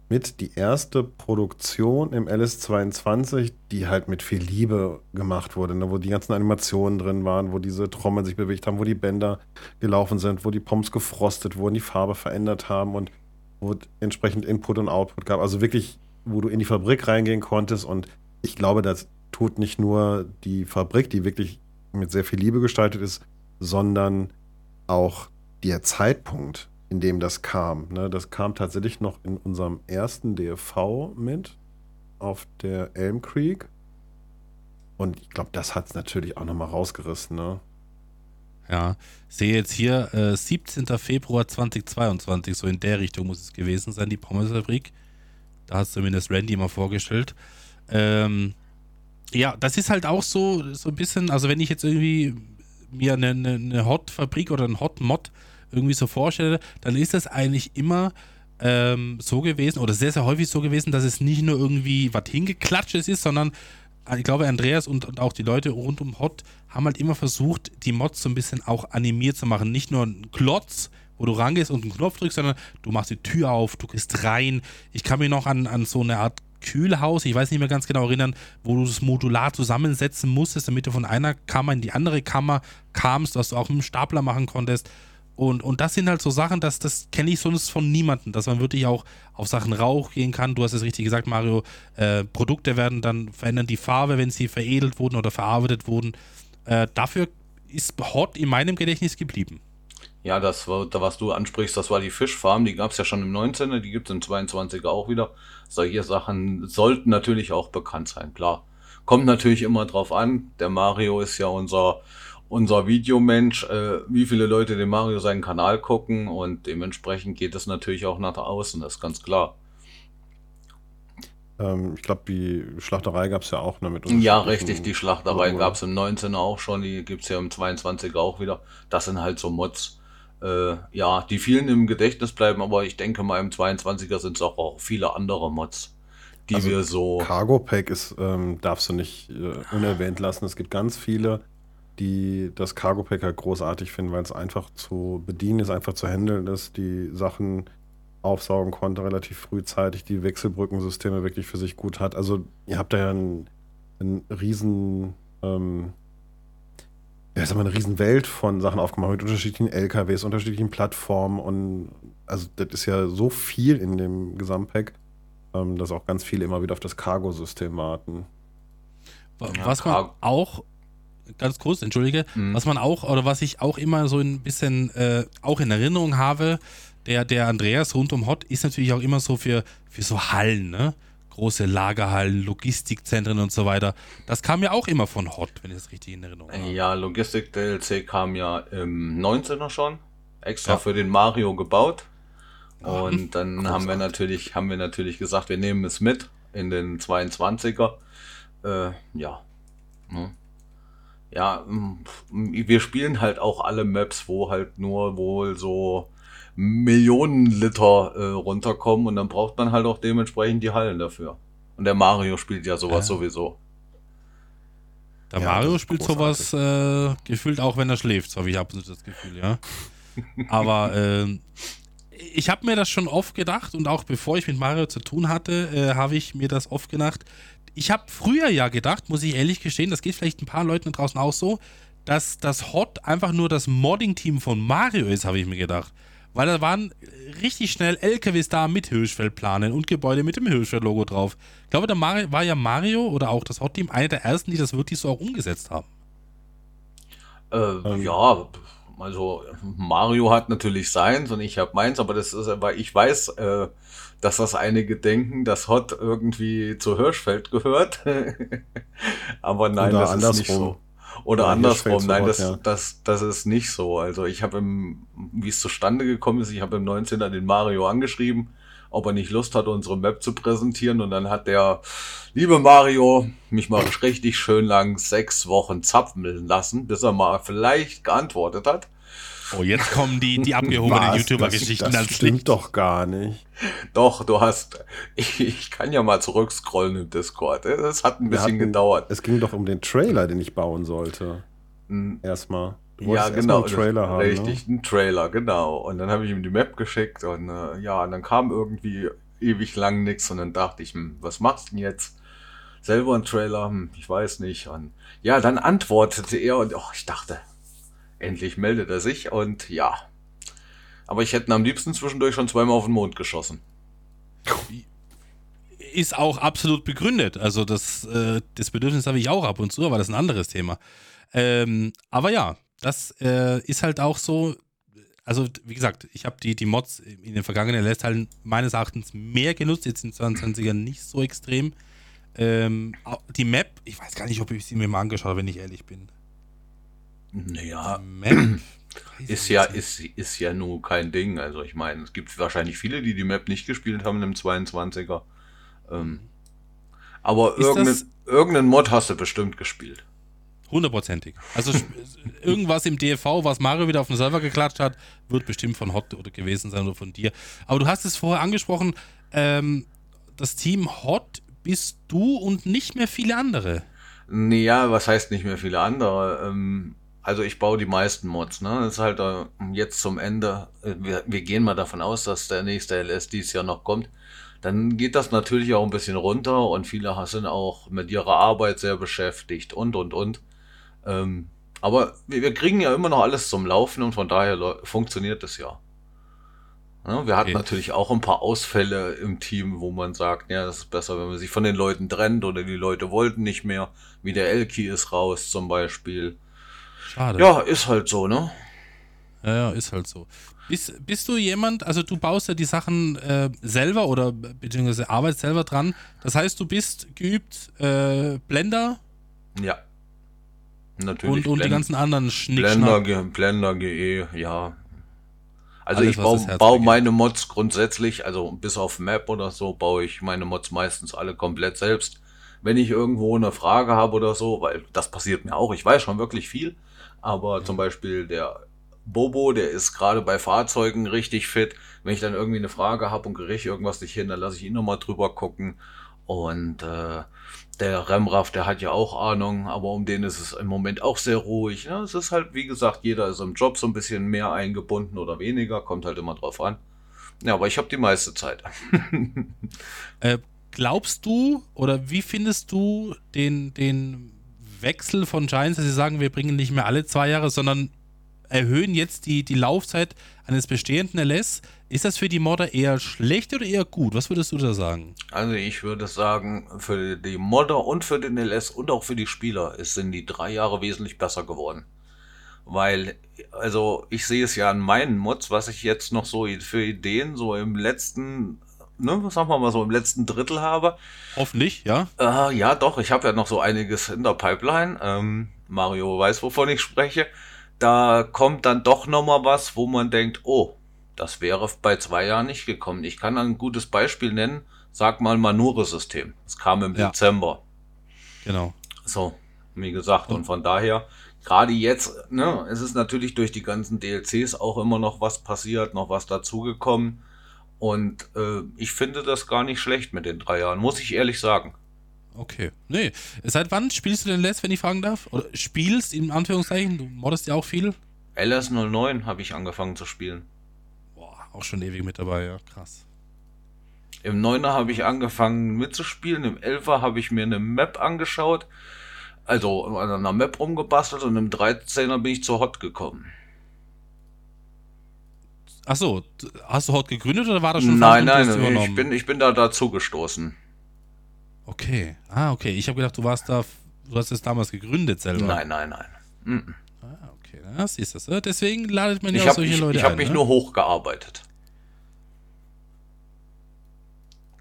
mit die erste Produktion im LS22, die halt mit viel Liebe gemacht wurde, ne? wo die ganzen Animationen drin waren, wo diese Trommeln sich bewegt haben, wo die Bänder gelaufen sind, wo die Pomps gefrostet wurden, die Farbe verändert haben und wo entsprechend Input und Output gab. Also wirklich, wo du in die Fabrik reingehen konntest und ich glaube, das tut nicht nur die Fabrik, die wirklich mit sehr viel Liebe gestaltet ist, sondern auch der Zeitpunkt, in dem das kam. Ne? Das kam tatsächlich noch in unserem ersten DFV mit auf der Elm Creek. Und ich glaube, das hat es natürlich auch nochmal rausgerissen. Ne? Ja, sehe jetzt hier äh, 17. Februar 2022, so in der Richtung muss es gewesen sein, die Pommesfabrik. Da hat zumindest Randy mal vorgestellt. Ähm, ja, das ist halt auch so, so ein bisschen, also wenn ich jetzt irgendwie mir eine, eine, Hot-Fabrik oder einen Hot-Mod irgendwie so vorstelle, dann ist das eigentlich immer ähm, so gewesen oder sehr, sehr häufig so gewesen, dass es nicht nur irgendwie was hingeklatschtes ist, sondern ich glaube, Andreas und, und, auch die Leute rund um Hot haben halt immer versucht, die Mods so ein bisschen auch animiert zu machen. Nicht nur ein Klotz, wo du rangehst und einen Knopf drückst, sondern du machst die Tür auf, du gehst rein. Ich kann mich noch an, an so eine Art Kühlhaus, ich weiß nicht mehr ganz genau erinnern, wo du das modular zusammensetzen musstest, damit du von einer Kammer in die andere Kammer kamst, was du auch mit dem Stapler machen konntest. Und, und das sind halt so Sachen, dass, das kenne ich sonst von niemandem, dass man wirklich auch auf Sachen Rauch gehen kann. Du hast es richtig gesagt, Mario. Äh, Produkte werden dann verändern die Farbe, wenn sie veredelt wurden oder verarbeitet wurden. Äh, dafür ist Hot in meinem Gedächtnis geblieben. Ja, das war, was du ansprichst, das war die Fischfarm, die gab es ja schon im 19er, die gibt es im 22er auch wieder. Solche Sachen sollten natürlich auch bekannt sein, klar. Kommt natürlich immer drauf an. Der Mario ist ja unser unser Videomensch, äh, wie viele Leute den Mario seinen Kanal gucken und dementsprechend geht es natürlich auch nach außen, das ist ganz klar. Ähm, ich glaube, die Schlachterei gab es ja auch. Ne, mit ja, richtig, die Schlachterei gab es im 19er auch schon, die gibt es ja im 22er auch wieder. Das sind halt so Mods, äh, ja, die vielen im Gedächtnis bleiben, aber ich denke mal im 22er sind es auch, auch viele andere Mods, die also wir so... Cargo Pack ist, ähm, darfst du nicht äh, unerwähnt lassen. Es gibt ganz viele die das Cargo Packer großartig finden, weil es einfach zu bedienen ist, einfach zu handeln ist, die Sachen aufsaugen konnte relativ frühzeitig, die Wechselbrückensysteme wirklich für sich gut hat. Also ihr habt da ja einen, einen riesen, ähm, ja, sag mal, eine riesen Welt von Sachen aufgemacht mit unterschiedlichen LKWs, unterschiedlichen Plattformen und also das ist ja so viel in dem Gesamtpack, ähm, dass auch ganz viele immer wieder auf das Cargo-System warten. Was man auch ganz kurz, entschuldige, mhm. was man auch, oder was ich auch immer so ein bisschen äh, auch in Erinnerung habe, der, der Andreas rund um Hot ist natürlich auch immer so für, für so Hallen, ne? Große Lagerhallen, Logistikzentren und so weiter. Das kam ja auch immer von Hot, wenn ich das richtig in Erinnerung habe. Ja, Logistik-DLC kam ja im 19er schon, extra ja. für den Mario gebaut. Und dann Großartig. haben wir natürlich, haben wir natürlich gesagt, wir nehmen es mit in den 22er. Äh, ja. Ne? Ja, wir spielen halt auch alle Maps, wo halt nur wohl so Millionen Liter äh, runterkommen und dann braucht man halt auch dementsprechend die Hallen dafür. Und der Mario spielt ja sowas ja. sowieso. Der ja, Mario spielt großartig. sowas äh, gefühlt auch, wenn er schläft, so habe ich absolut das Gefühl, ja. Aber äh, ich habe mir das schon oft gedacht und auch bevor ich mit Mario zu tun hatte, äh, habe ich mir das oft gedacht, ich habe früher ja gedacht, muss ich ehrlich gestehen, das geht vielleicht ein paar Leuten draußen auch so, dass das Hot einfach nur das Modding-Team von Mario ist, habe ich mir gedacht. Weil da waren richtig schnell LKWs da mit Hirschfeldplanen und Gebäude mit dem Hirschfeld-Logo drauf. Ich glaube, da war ja Mario oder auch das Hot-Team einer der ersten, die das wirklich so auch umgesetzt haben. Äh, ja, also Mario hat natürlich seins und ich habe meins, aber das ist, weil ich weiß, äh, dass das einige denken, dass Hot irgendwie zu Hirschfeld gehört. aber nein, Oder das ist andersrum. nicht so. Oder Ja, andersrum, nein, Hot, das, ja. das, das ist nicht so. Also ich habe im, wie es zustande gekommen ist, ich habe im 19er den Mario angeschrieben, ob er nicht Lust hat, unsere Map zu präsentieren. Und dann hat der liebe Mario mich mal richtig schön lang sechs Wochen zapfen lassen, bis er mal vielleicht geantwortet hat. Oh, jetzt kommen die, die abgehobenen? YouTuber-Geschichten Das, das stimmt doch gar nicht. Doch, du hast, ich, ich kann ja mal zurückscrollen im Discord. Es hat ein Wir bisschen hatten- gedauert. Es ging doch um den Trailer, den ich bauen sollte. Hm, Erstmal. Du Ja, genau. einen Trailer haben. Richtig, einen Trailer, genau. Und dann habe ich ihm die Map geschickt und äh, ja, und dann kam irgendwie ewig lang nichts und dann dachte ich, hm, was machst du denn jetzt? Selber einen Trailer, hm, ich weiß nicht. Und ja, dann antwortete er und oh, ich dachte, endlich meldet er sich und ja. Aber ich hätte ihn am liebsten zwischendurch schon zweimal auf den Mond geschossen. Ist auch absolut begründet. Also das, äh, das Bedürfnis habe ich auch ab und zu, aber das ist ein anderes Thema. Ähm, aber ja, das äh, ist halt auch so. Also, wie gesagt, ich habe die, die Mods in den vergangenen LS-Teilen meines Erachtens mehr genutzt, jetzt in 22er nicht so extrem. Ähm, die Map, ich weiß gar nicht, ob ich sie mir mal angeschaut habe, wenn ich ehrlich bin. Naja, Map ist ja, ist, ist ja nur kein Ding. Also ich meine, es gibt wahrscheinlich viele, die die Map nicht gespielt haben im 22er. Ähm, aber Ist irgendein, irgendeinen Mod hast du bestimmt gespielt. Hundertprozentig. Also irgendwas im DFV, was Mario wieder auf den Server geklatscht hat, wird bestimmt von Hot oder gewesen sein oder von dir. Aber du hast es vorher angesprochen, ähm, das Team Hot bist du und nicht mehr viele andere. Naja, was heißt nicht mehr viele andere? Ähm, also ich baue die meisten Mods, ne? Das ist halt äh, jetzt zum Ende. äh, Wir, wir gehen mal davon aus, dass der nächste LS dieses Jahr noch kommt. Dann geht das natürlich auch ein bisschen runter und viele sind auch mit ihrer Arbeit sehr beschäftigt und und und. Ähm, aber wir, wir kriegen ja immer noch alles zum Laufen und von daher funktioniert es ja. Ja, wir hatten Okay. natürlich auch ein paar Ausfälle im Team, wo man sagt, ja, das ist besser, wenn man sich von den Leuten trennt oder die Leute wollten nicht mehr. Wie der Elki ist raus zum Beispiel. Schade. Ja, ist halt so, ne? Ja, ja, ist halt so. Bist, bist du jemand, also du baust ja die Sachen äh, selber oder beziehungsweise arbeitest selber dran. Das heißt, du bist geübt äh, Blender Ja. Natürlich. und, und die ganzen anderen Blender, Schnickschnack. G- Blender GE, ja. Also Alles, ich baue das Herz bau begehrt. meine Mods grundsätzlich, also bis auf Map oder so, baue ich meine Mods meistens alle komplett selbst. Wenn ich irgendwo eine Frage habe oder so, weil das passiert mir auch, ich weiß schon wirklich viel, aber zum Beispiel der Bobo, der ist gerade bei Fahrzeugen richtig fit. Wenn ich dann irgendwie eine Frage habe und kriege irgendwas nicht hin, dann lasse ich ihn nochmal drüber gucken. Und äh, der Remraff, der hat ja auch Ahnung, aber um den ist es im Moment auch sehr ruhig. Ne? Es ist halt, wie gesagt, jeder ist im Job so ein bisschen mehr eingebunden oder weniger, kommt halt immer drauf an. Ja, aber ich habe die meiste Zeit. Äh, glaubst du oder wie findest du den, den Wechsel von Giants, dass sie sagen, wir bringen nicht mehr alle zwei Jahre, sondern erhöhen jetzt die, die Laufzeit eines bestehenden LS? Ist das für die Modder eher schlecht oder eher gut? Was würdest du da sagen? Also ich würde sagen, für die Modder und für den LS und auch für die Spieler sind die drei Jahre wesentlich besser geworden. Weil, also ich sehe es ja an meinen Mods, was ich jetzt noch so für Ideen so im letzten, ne, sagen wir mal so im letzten Drittel habe. Hoffentlich, ja? Äh, ja, doch, ich habe ja noch so einiges in der Pipeline. Ähm, Mario weiß, wovon ich spreche. Da kommt dann doch noch mal was, wo man denkt, oh, das wäre bei zwei Jahren nicht gekommen. Ich kann ein gutes Beispiel nennen. Sag mal Manure-System. Das kam im Ja. Dezember. Genau. So, wie gesagt, und von daher, gerade jetzt, ne, es ist natürlich durch die ganzen DLCs auch immer noch was passiert, noch was dazugekommen. Und äh, ich finde das gar nicht schlecht mit den drei Jahren, muss ich ehrlich sagen. Okay. Nee. Seit wann spielst du denn LS, wenn ich fragen darf? Oder spielst in Anführungszeichen? Du moddest ja auch viel? LS09 habe ich angefangen zu spielen. Boah, auch schon ewig mit dabei, ja. Krass. Im 9er habe ich angefangen mitzuspielen, im 11er habe ich mir eine Map angeschaut, also an einer Map rumgebastelt und im 13er bin ich zu Hot gekommen. Achso, hast du Hot gegründet oder war das schon Nein, nein, ich bin, ich bin da dazu gestoßen. Okay. Ah, okay. Ich habe gedacht, du warst da, du hast es damals gegründet selber. Nein, nein, nein. Mhm. Ah, okay. Das siehst du. Deswegen ladet man ja ich auch hab, solche ich, Leute ich habe ein. mich ne? nur hochgearbeitet.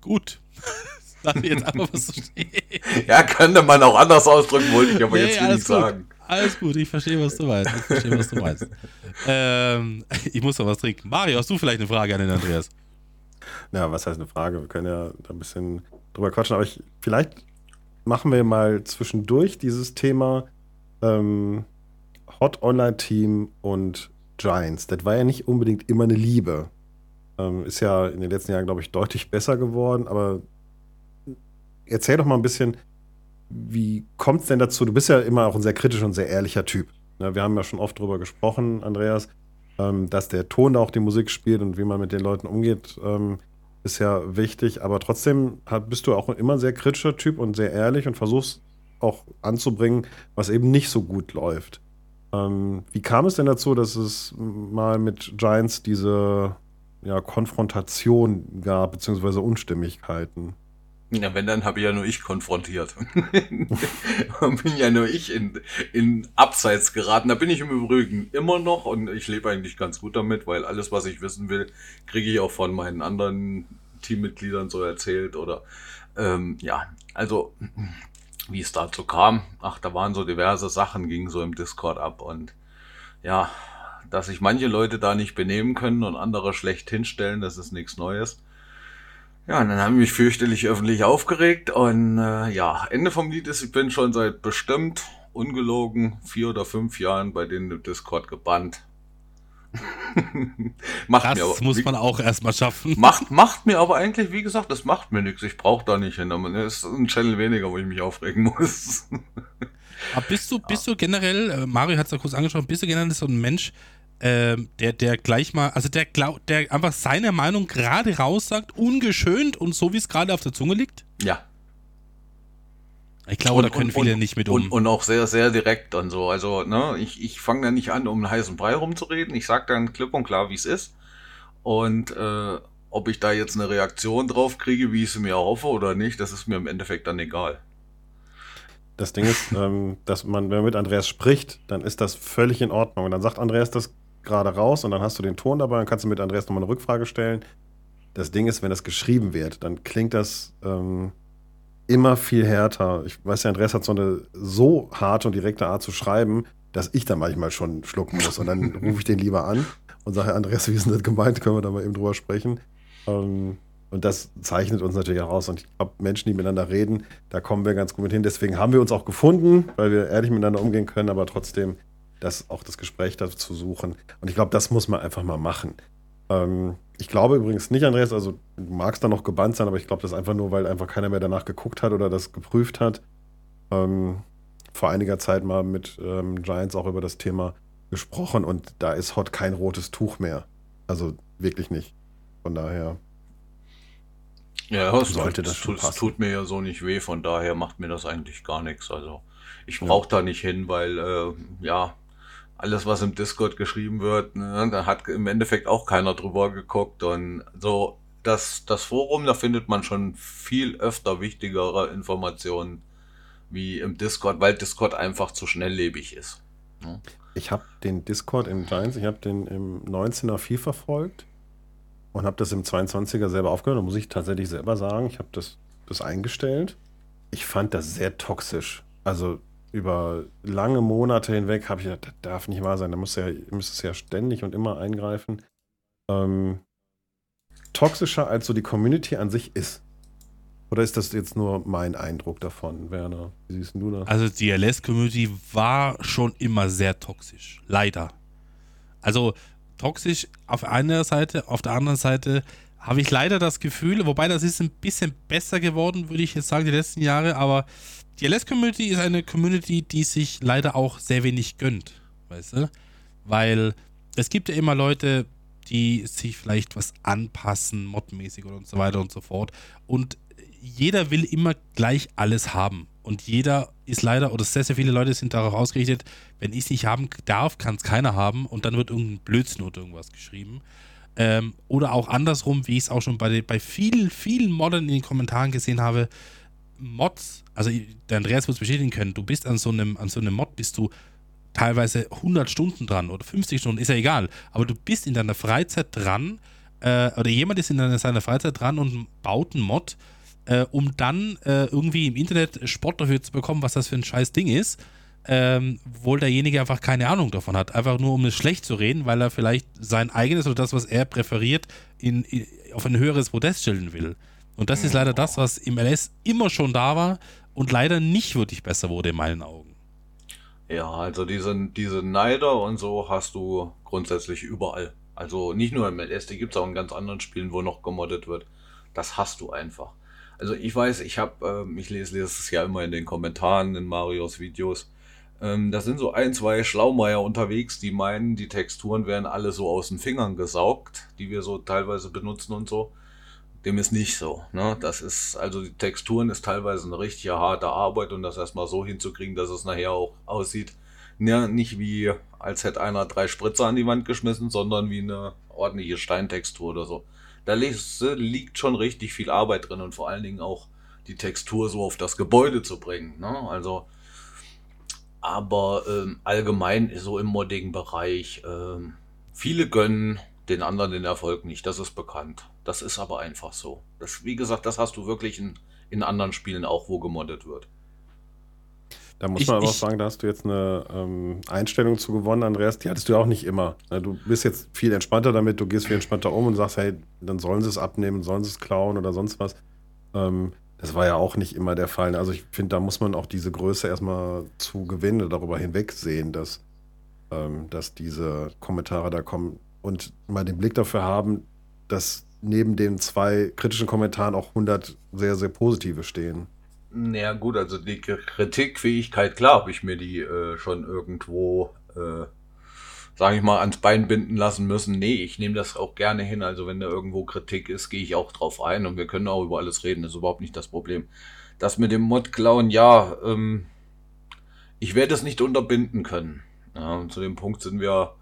Gut. Mir jetzt einfach, was du stehst. Ja, könnte man auch anders ausdrücken, wollte ich aber Nee, jetzt nicht gut. sagen. Alles gut, ich verstehe, was du meinst. Ich verstehe, was du meinst. ähm, ich muss noch was trinken. Mario, hast du vielleicht eine Frage an den Andreas? Ja, was heißt eine Frage? Wir können ja da ein bisschen drüber quatschen, aber ich, vielleicht machen wir mal zwischendurch dieses Thema ähm, Hot Online Team und Giants. Das war ja nicht unbedingt immer eine Liebe. Ähm, ist ja in den letzten Jahren, glaube ich, deutlich besser geworden, aber erzähl doch mal ein bisschen, wie kommt es denn dazu? Du bist ja immer auch ein sehr kritischer und sehr ehrlicher Typ. Ne, wir haben ja schon oft drüber gesprochen, Andreas, ähm, dass der Ton da auch die Musik spielt und wie man mit den Leuten umgeht, ähm, ist ja wichtig. Aber trotzdem bist du auch immer ein sehr kritischer Typ und sehr ehrlich und versuchst auch anzubringen, was eben nicht so gut läuft. Ähm, wie kam es denn dazu, dass es mal mit Giants diese ja, Konfrontation gab, beziehungsweise Unstimmigkeiten? Ja, wenn, dann habe ich ja nur ich konfrontiert. bin ja nur ich in, in Abseits geraten. Da bin ich im Übrigen immer noch und ich lebe eigentlich ganz gut damit, weil alles, was ich wissen will, kriege ich auch von meinen anderen Teammitgliedern so erzählt oder ähm, ja, also wie es dazu kam. Ach, da waren so diverse Sachen, gingen so im Discord ab und ja, dass sich manche Leute da nicht benehmen können und andere schlecht hinstellen, das ist nichts Neues. Ja, und dann haben mich fürchterlich öffentlich aufgeregt und äh, ja, Ende vom Lied ist, ich bin schon seit bestimmt ungelogen vier oder fünf Jahren bei denen im Discord gebannt. macht Das mir aber, muss man auch erstmal schaffen. macht, macht mir aber eigentlich, wie gesagt, das macht mir nichts. Ich brauche da nicht hin. Es ist ein Channel weniger, wo ich mich aufregen muss. Aber bist du, bist du generell, äh, Mario hat es ja kurz angesprochen, bist du generell so ein Mensch, ähm, der, der gleich mal, also der glaub, der einfach seine Meinung gerade raussagt, ungeschönt und so wie es gerade auf der Zunge liegt? ja. Ich glaube, da können viele und, nicht mit um. Und, und auch sehr, sehr direkt und so. Also, ne, ich, ich fange da nicht an, um einen heißen Brei rumzureden. Ich sage dann klipp und klar, wie es ist. Und äh, ob ich da jetzt eine Reaktion drauf kriege, wie ich es mir hoffe oder nicht, das ist mir im Endeffekt dann egal. Das Ding ist, ähm, dass man, wenn man mit Andreas spricht, dann ist das völlig in Ordnung. Und dann sagt Andreas das gerade raus und dann hast du den Ton dabei und kannst du mit Andreas nochmal eine Rückfrage stellen. Das Ding ist, wenn das geschrieben wird, dann klingt das ähm, immer viel härter. Ich weiß ja, Andreas hat so eine so harte und direkte Art zu schreiben, dass ich da manchmal schon schlucken muss. Und dann rufe ich den lieber an und sage, Andreas, wie ist denn das gemeint? Können wir da mal eben drüber sprechen? Ähm, und das zeichnet uns natürlich auch aus. Und ich glaube, Menschen, die miteinander reden, da kommen wir ganz gut mit hin. Deswegen haben wir uns auch gefunden, weil wir ehrlich miteinander umgehen können, aber trotzdem das, auch das Gespräch dazu suchen. Und ich glaube, das muss man einfach mal machen. Ähm, ich glaube übrigens nicht, Andreas, also du magst da noch gebannt sein, aber ich glaube, das ist einfach nur, weil einfach keiner mehr danach geguckt hat oder das geprüft hat. Ähm, vor einiger Zeit mal mit ähm, Giants auch über das Thema gesprochen und da ist Hot kein rotes Tuch mehr. Also wirklich nicht. Von daher. Ja, es Sollte tut, das schon tut, passen. tut mir ja so nicht weh, von daher macht mir das eigentlich gar nichts. Also ich brauche da nicht hin, weil äh, ja, alles, was im Discord geschrieben wird, ne, da hat im Endeffekt auch keiner drüber geguckt. Und so, das, das Forum, da findet man schon viel öfter wichtigere Informationen wie im Discord, weil Discord einfach zu schnelllebig ist. Ne? Ich habe den Discord in Giants, ich habe den im 19er viel verfolgt und habe das im 22er selber aufgehört. Da muss ich tatsächlich selber sagen, ich habe das, das eingestellt. Ich fand das sehr toxisch. Also über lange Monate hinweg habe ich gedacht, das darf nicht wahr sein. Da muss ja, müsste es ja ständig und immer eingreifen. Ähm, toxischer als so die Community an sich ist. Oder ist das jetzt nur mein Eindruck davon, Werner? Wie siehst du das? Also die LS-Community war schon immer sehr toxisch. Leider. Also toxisch auf einer Seite, auf der anderen Seite habe ich leider das Gefühl, wobei das ist ein bisschen besser geworden, würde ich jetzt sagen, die letzten Jahre, aber die LS-Community ist eine Community, die sich leider auch sehr wenig gönnt, weißt du? Weil es gibt ja immer Leute, die sich vielleicht was anpassen, modmäßig und so weiter und so fort. Und jeder will immer gleich alles haben. Und jeder ist leider, oder sehr, sehr viele Leute sind darauf ausgerichtet, wenn ich es nicht haben darf, kann es keiner haben. Und dann wird irgendein Blödsinn oder irgendwas geschrieben. Ähm, oder auch andersrum, wie ich es auch schon bei, bei vielen, vielen Modern in den Kommentaren gesehen habe. Mods, also der Andreas wird es bestätigen können, du bist an so einem, an so einem Mod, bist du teilweise 100 Stunden dran oder 50 Stunden, ist ja egal. Aber du bist in deiner Freizeit dran, äh, oder jemand ist in deiner, seiner Freizeit dran und baut einen Mod, äh, um dann äh, irgendwie im Internet Sport dafür zu bekommen, was das für ein scheiß Ding ist. Ähm, obwohl derjenige einfach keine Ahnung davon hat. Einfach nur, um es schlecht zu reden, weil er vielleicht sein eigenes oder das, was er präferiert, in, in auf ein höheres Podest stellen will. Und das ist leider das, was im LS immer schon da war und leider nicht wirklich besser wurde in meinen Augen. Ja, also diese, diese Neider und so hast du grundsätzlich überall. Also nicht nur im LS, die gibt es auch in ganz anderen Spielen, wo noch gemoddet wird. Das hast du einfach. Also ich weiß, ich habe, äh, ich lese, lese es ja immer in den Kommentaren in Marios Videos, ähm, da sind so ein, zwei Schlaumeier unterwegs, die meinen, die Texturen werden alle so aus den Fingern gesaugt, die wir so teilweise benutzen und so. Dem ist nicht so. Ne? Das ist, also die Texturen ist teilweise eine richtig harte Arbeit und das erstmal so hinzukriegen, dass es nachher auch aussieht. Ja, nicht wie, als hätte einer drei Spritzer an die Wand geschmissen, sondern wie eine ordentliche Steintextur oder so. Da liegt schon richtig viel Arbeit drin und vor allen Dingen auch die Textur so auf das Gebäude zu bringen. Ne? Also aber ähm, allgemein so im Modding-Bereich, ähm, viele gönnen den anderen den Erfolg nicht, das ist bekannt. Das ist aber einfach so. Das, wie gesagt, das hast du wirklich in, in anderen Spielen auch, wo gemoddet wird. Da muss Ich- man aber auch sagen, da hast du jetzt eine ähm, Einstellung zu gewonnen, Andreas. Die hattest du ja auch nicht immer. Du bist jetzt viel entspannter damit, du gehst viel entspannter um und sagst, hey, dann sollen sie es abnehmen, sollen sie es klauen oder sonst was. Ähm, das war ja auch nicht immer der Fall. Also ich finde, da muss man auch diese Größe erstmal zu gewinnen oder darüber hinwegsehen, dass, ähm, dass diese Kommentare da kommen und mal den Blick dafür haben, dass neben den zwei kritischen Kommentaren auch 100 sehr, sehr positive stehen. Naja, gut, also die Kritikfähigkeit, klar, habe ich mir die äh, schon irgendwo, äh, sage ich mal, ans Bein binden lassen müssen. Nee, ich nehme das auch gerne hin. Also, wenn da irgendwo Kritik ist, gehe ich auch drauf ein und wir können auch über alles reden. Das ist überhaupt nicht das Problem. Das mit dem Mod klauen, ja, ähm, ich werde es nicht unterbinden können. Ja, zu dem Punkt sind wir,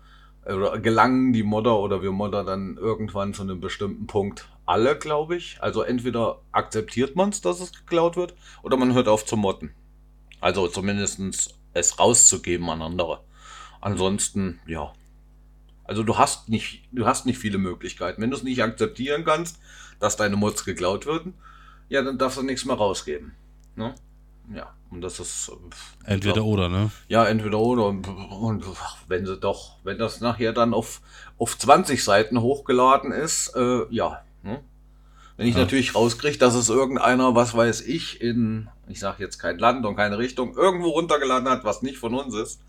oder gelangen die Modder oder wir Modder dann irgendwann zu einem bestimmten Punkt alle, glaube ich. Also entweder akzeptiert man es, dass es geklaut wird, oder man hört auf zu modden. Also zumindest es rauszugeben an andere. Ansonsten, ja. Also du hast nicht, du hast nicht viele Möglichkeiten. Wenn du es nicht akzeptieren kannst, dass deine Mods geklaut werden, ja, dann darfst du nichts mehr rausgeben. Ne? Ja, und das ist. äh, Entweder oder, ne? ja, entweder oder. Und, und wenn sie doch, wenn das nachher dann auf, auf 20 Seiten hochgeladen ist, äh, ja. Ne? Wenn ich Ja. natürlich rauskriege, dass es irgendeiner, was weiß ich, in, ich sag jetzt kein Land und keine Richtung, irgendwo runtergeladen hat, was nicht von uns ist,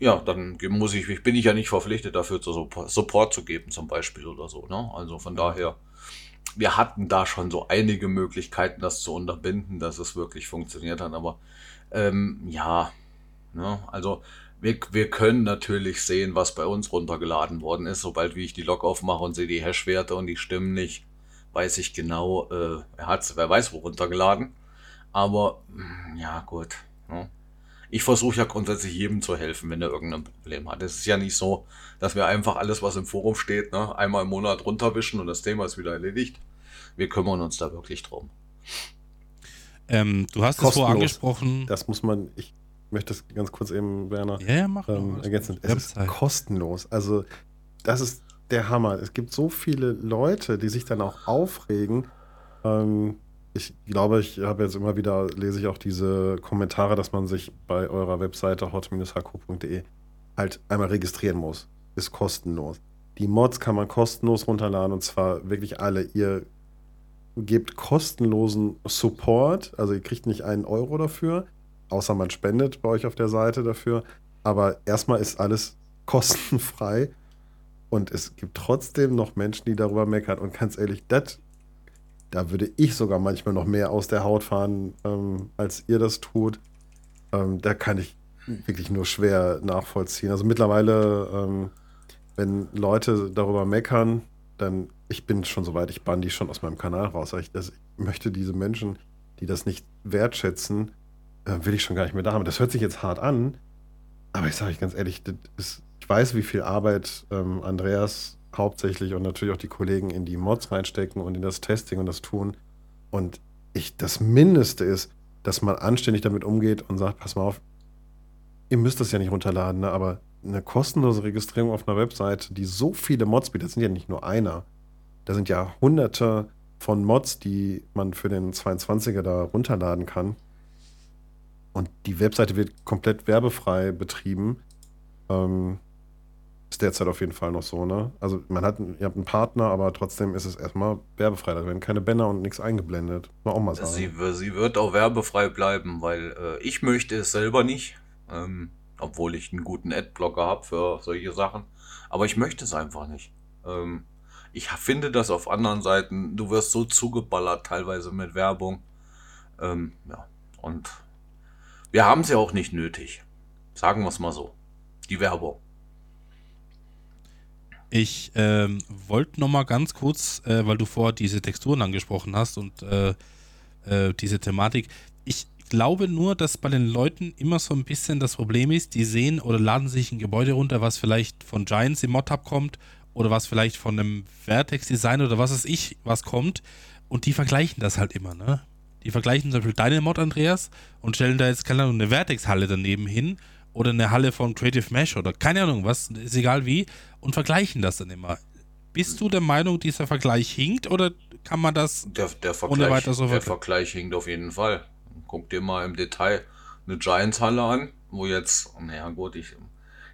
ja, dann muss ich, bin ich ja nicht verpflichtet, dafür zu Suppo- Support zu geben, zum Beispiel oder so. Ne? Also von daher, wir hatten da schon so einige Möglichkeiten, das zu unterbinden, dass es wirklich funktioniert hat. Aber ähm, ja, ne? also wir, wir können natürlich sehen, was bei uns runtergeladen worden ist. Sobald wie ich die Log aufmache und sehe die Hash-Werte und die stimmen nicht, weiß ich genau, äh, er hat wer weiß wo runtergeladen. Aber ja, gut. Ne? Ich versuche ja grundsätzlich jedem zu helfen, wenn er irgendein Problem hat. Es ist ja nicht so, dass wir einfach alles, was im Forum steht, ne, einmal im Monat runterwischen und das Thema ist wieder erledigt. Wir kümmern uns da wirklich drum. Ähm, du hast es vorher Kostenlos. angesprochen. Das muss man, ich möchte das ganz kurz eben, Werner, ja, ja, mach ähm, doch. ergänzen. Es ist Website. kostenlos. Also, das ist der Hammer. Es gibt so viele Leute, die sich dann auch aufregen. Ähm, ich glaube, ich habe jetzt immer wieder, lese ich auch diese Kommentare, dass man sich bei eurer Webseite hot-hq.de halt einmal registrieren muss. Ist kostenlos. Die Mods kann man kostenlos runterladen und zwar wirklich alle. Ihr gebt kostenlosen Support, also ihr kriegt nicht einen Euro dafür, außer man spendet bei euch auf der Seite dafür. Aber erstmal ist alles kostenfrei und es gibt trotzdem noch Menschen, die darüber meckern. Und ganz ehrlich, das, da würde ich sogar manchmal noch mehr aus der Haut fahren, ähm, als ihr das tut. Ähm, da kann ich wirklich nur schwer nachvollziehen. Also mittlerweile, ähm, wenn Leute darüber meckern, dann, ich bin schon so weit, ich bann die schon aus meinem Kanal raus. Ich, das, ich möchte diese Menschen, die das nicht wertschätzen, äh, will ich schon gar nicht mehr da haben. Das hört sich jetzt hart an, aber ich sage euch ganz ehrlich, ist, ich weiß, wie viel Arbeit ähm, Andreas hauptsächlich und natürlich auch die Kollegen in die Mods reinstecken und in das Testing und das tun. Und ich, das Mindeste ist, dass man anständig damit umgeht und sagt, pass mal auf, ihr müsst das ja nicht runterladen, ne? aber eine kostenlose Registrierung auf einer Webseite, die so viele Mods bietet, das sind ja nicht nur einer. Da sind ja hunderte von Mods, die man für den 22er da runterladen kann. Und die Webseite wird komplett werbefrei betrieben. Ähm, ist derzeit auf jeden Fall noch so, ne? Also man hat, ihr habt einen Partner, aber trotzdem ist es erstmal werbefrei. Da werden keine Banner und nichts eingeblendet. Mal auch mal sagen. Sie, sie wird auch werbefrei bleiben, weil äh, ich möchte es selber nicht. Ähm, obwohl ich einen guten Adblocker habe für solche Sachen. Aber ich möchte es einfach nicht. Ähm, ich finde das auf anderen Seiten, du wirst so zugeballert teilweise mit Werbung. Ähm, ja, und wir haben es ja auch nicht nötig. Sagen wir es mal so. Die Werbung. Ich ähm, wollte noch mal ganz kurz, äh, weil du vorher diese Texturen angesprochen hast und äh, äh, diese Thematik. Ich glaube nur, dass bei den Leuten immer so ein bisschen das Problem ist, die sehen oder laden sich ein Gebäude runter, was vielleicht von Giants im Mod-Hub kommt oder was vielleicht von einem Vertex-Design oder was weiß ich, was kommt und die vergleichen das halt immer, ne? Die vergleichen zum Beispiel deine Mod, Andreas, und stellen da jetzt, keine Ahnung, eine Vertex-Halle daneben hin oder eine Halle von Creative Mesh oder keine Ahnung was, ist egal wie, und vergleichen das dann immer. Bist du der Meinung, dieser Vergleich hinkt oder kann man das der, der Vergleich, ohne weiter so Der Vergleich hinkt auf jeden Fall. Guck dir mal im Detail eine Giants-Halle an, wo jetzt, naja gut, ich,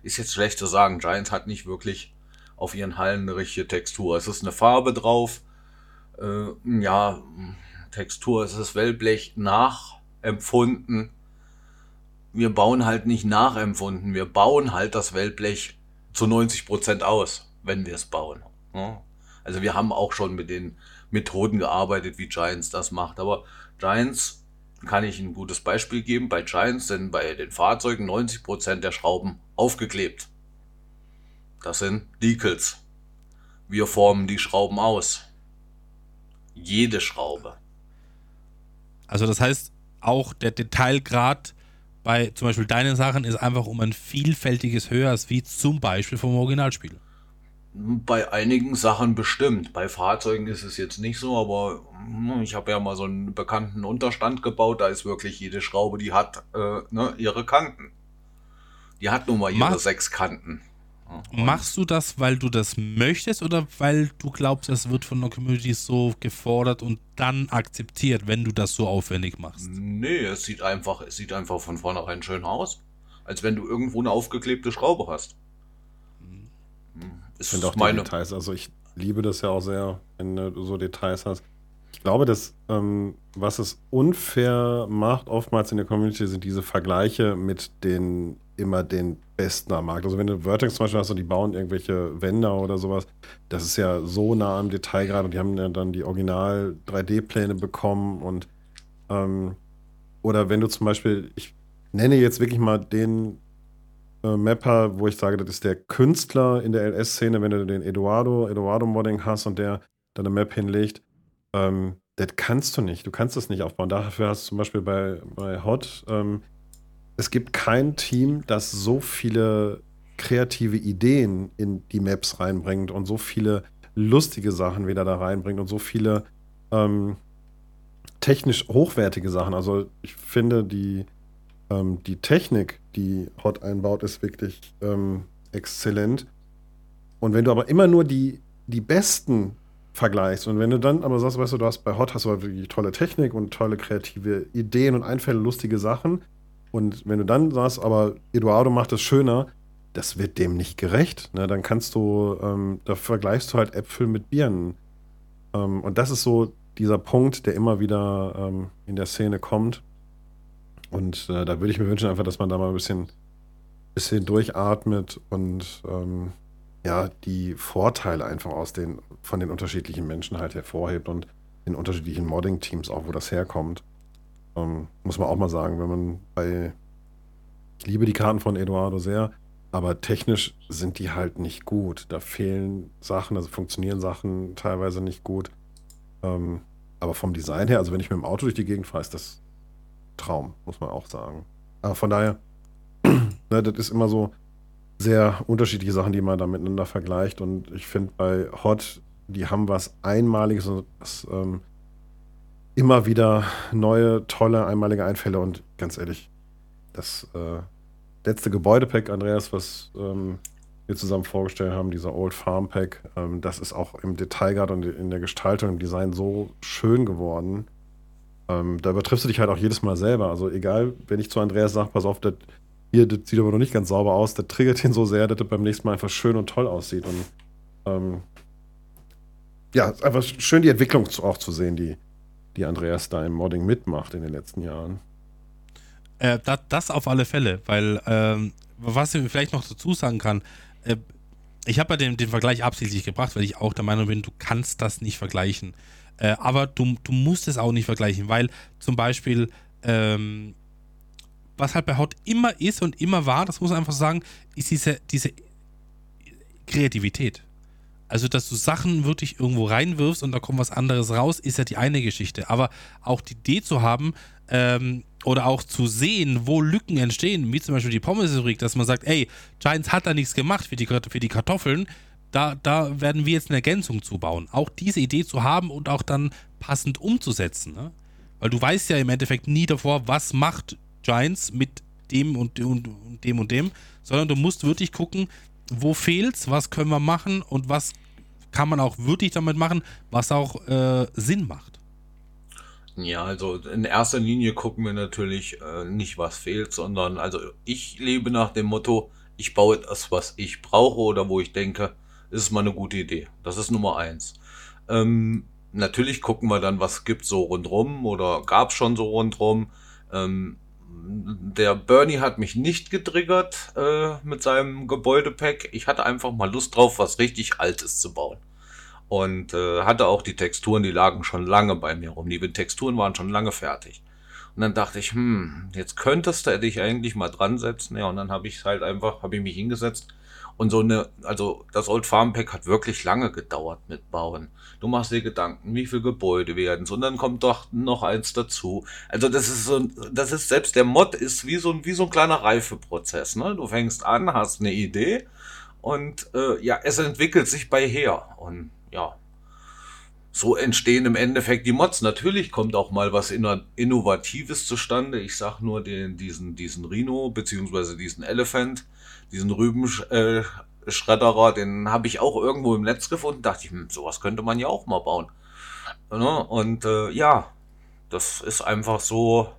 ist jetzt schlecht zu sagen, Giants hat nicht wirklich auf ihren Hallen eine richtige Textur. Es ist eine Farbe drauf, äh, ja, Textur, es ist Wellblech nachempfunden. Wir bauen halt nicht nachempfunden, wir bauen halt das Wellblech zu 90 Prozent aus, wenn wir es bauen. Also wir haben auch schon mit den Methoden gearbeitet, wie Giants das macht. Aber Giants kann ich ein gutes Beispiel geben. Bei Giants sind bei den Fahrzeugen 90 Prozent der Schrauben aufgeklebt. Das sind Decals. Wir formen die Schrauben aus. Jede Schraube. Also das heißt, auch der Detailgrad bei zum Beispiel deinen Sachen ist einfach um ein vielfältiges höher als wie zum Beispiel vom Originalspiel. Bei einigen Sachen bestimmt. Bei Fahrzeugen ist es jetzt nicht so, aber hm, ich habe ja mal so einen bekannten Unterstand gebaut. Da ist wirklich jede Schraube, die hat äh, ne, ihre Kanten. Die hat nun mal ihre Mach, sechs Kanten. Machst du das, weil du das möchtest oder weil du glaubst, es wird von der Community so gefordert und dann akzeptiert, wenn du das so aufwendig machst? Nee, es sieht einfach, es sieht einfach von vornherein schön aus. Als wenn du irgendwo eine aufgeklebte Schraube hast. Ich finde auch meine Details. Also ich liebe das ja auch sehr, wenn du so Details hast. Ich glaube, dass ähm, was es unfair macht, oftmals in der Community, sind diese Vergleiche mit den immer den besten am Markt. Also wenn du Vertex zum Beispiel hast und die bauen irgendwelche Wände oder sowas, das ist ja so nah am Detail gerade und die haben ja dann die Original 3D-Pläne bekommen und ähm, oder wenn du zum Beispiel, ich nenne jetzt wirklich mal den äh, Mapper, wo ich sage, das ist der Künstler in der LS-Szene, wenn du den Eduardo, Eduardo Modding hast und der dann eine Map hinlegt, ähm, das kannst du nicht. Du kannst das nicht aufbauen. Dafür hast du zum Beispiel bei, bei Hot, ähm, es gibt kein Team, das so viele kreative Ideen in die Maps reinbringt und so viele lustige Sachen wieder da reinbringt und so viele ähm, technisch hochwertige Sachen. Also ich finde, die, ähm, die Technik, die Hot einbaut, ist wirklich ähm, exzellent. Und wenn du aber immer nur die, die besten vergleichst und wenn du dann aber sagst, weißt du, du hast bei Hot hast du halt wirklich tolle Technik und tolle kreative Ideen und Einfälle, lustige Sachen. Und wenn du dann sagst, aber Eduardo macht es schöner, das wird dem nicht gerecht. Ne? Dann kannst du, ähm, da vergleichst du halt Äpfel mit Birnen. Ähm, und das ist so dieser Punkt, der immer wieder ähm, in der Szene kommt. Und äh, da würde ich mir wünschen, einfach, dass man da mal ein bisschen, bisschen durchatmet und ähm, ja, die Vorteile einfach aus den, von den unterschiedlichen Menschen halt hervorhebt und den unterschiedlichen Modding-Teams auch, wo das herkommt. Ähm, muss man auch mal sagen, wenn man bei. Ich liebe die Karten von Eduardo sehr, aber technisch sind die halt nicht gut. Da fehlen Sachen, also funktionieren Sachen teilweise nicht gut. Ähm, aber vom Design her, also wenn ich mit dem Auto durch die Gegend fahre, ist das Traum, muss man auch sagen. Aber von daher, ne, das ist immer so sehr unterschiedliche Sachen, die man da miteinander vergleicht. Und ich finde bei Hot, die haben was Einmaliges, was ähm, immer wieder neue, tolle, einmalige Einfälle. Und ganz ehrlich, das, äh, letzte Gebäudepack, Andreas, was ähm, wir zusammen vorgestellt haben, dieser Old Farm Pack, ähm, das ist auch im Detail gerade und in der Gestaltung, im Design so schön geworden. Ähm, da übertriffst du dich halt auch jedes Mal selber. Also egal, wenn ich zu Andreas sage, pass auf, das, hier, das sieht aber noch nicht ganz sauber aus, der triggert ihn so sehr, dass das beim nächsten Mal einfach schön und toll aussieht. Und ähm, ja, einfach schön, die Entwicklung auch zu sehen, die, die Andreas da im Modding mitmacht in den letzten Jahren. Äh, das, das, auf alle Fälle, weil ähm, was ich vielleicht noch dazu sagen kann, äh, ich habe ja den, den Vergleich absichtlich gebracht, weil ich auch der Meinung bin, du kannst das nicht vergleichen. Äh, aber du, du musst es auch nicht vergleichen, weil zum Beispiel, ähm, was halt bei Hot immer ist und immer war, das muss man einfach sagen, ist diese, diese Kreativität. Also, dass du Sachen wirklich irgendwo reinwirfst und da kommt was anderes raus, ist ja die eine Geschichte. Aber auch die Idee zu haben ähm, oder auch zu sehen, wo Lücken entstehen, wie zum Beispiel die Pommesfabrik, dass man sagt, ey, Giants hat da nichts gemacht für die, für die Kartoffeln, da, da werden wir jetzt eine Ergänzung zubauen. Auch diese Idee zu haben und auch dann passend umzusetzen. Ne? Weil du weißt ja im Endeffekt nie davor, was macht Giants mit dem und, und, und dem und dem, sondern du musst wirklich gucken, wo fehlt's, was können wir machen und was kann man auch wirklich damit machen, was auch äh, Sinn macht. Ja, also in erster Linie gucken wir natürlich äh, nicht, was fehlt, sondern also ich lebe nach dem Motto, ich baue das, was ich brauche oder wo ich denke, ist mal eine gute Idee. Das ist Nummer eins. Ähm, natürlich gucken wir dann, was gibt so rundrum oder gab schon so rundrum. Ähm, der Bernie hat mich nicht getriggert äh, mit seinem Gebäudepack. Ich hatte einfach mal Lust drauf, was richtig Altes zu bauen. Und äh, hatte auch die Texturen, die lagen schon lange bei mir rum. Die Texturen waren schon lange fertig. Und dann dachte ich, hm, jetzt könntest du dich eigentlich mal dran setzen. Ja, und dann habe ich halt einfach, habe ich mich hingesetzt und so eine, also das Old Farm Pack hat wirklich lange gedauert mit Bauen. Du machst dir Gedanken, wie viele Gebäude werden und dann kommt doch noch eins dazu. Also das ist so, das ist selbst der Mod ist wie so ein, wie so ein kleiner Reifeprozess. Ne? Du fängst an, hast eine Idee und äh, ja, es entwickelt sich bei her und ja, so entstehen im Endeffekt die Mods. Natürlich kommt auch mal was Innovatives zustande. Ich sag nur den, diesen, diesen Rhino, beziehungsweise diesen Elephant, diesen Rübenschredderer, den habe ich auch irgendwo im Netz gefunden. Dachte ich, hm, sowas könnte man ja auch mal bauen. Ne? Und äh, ja, das ist einfach so,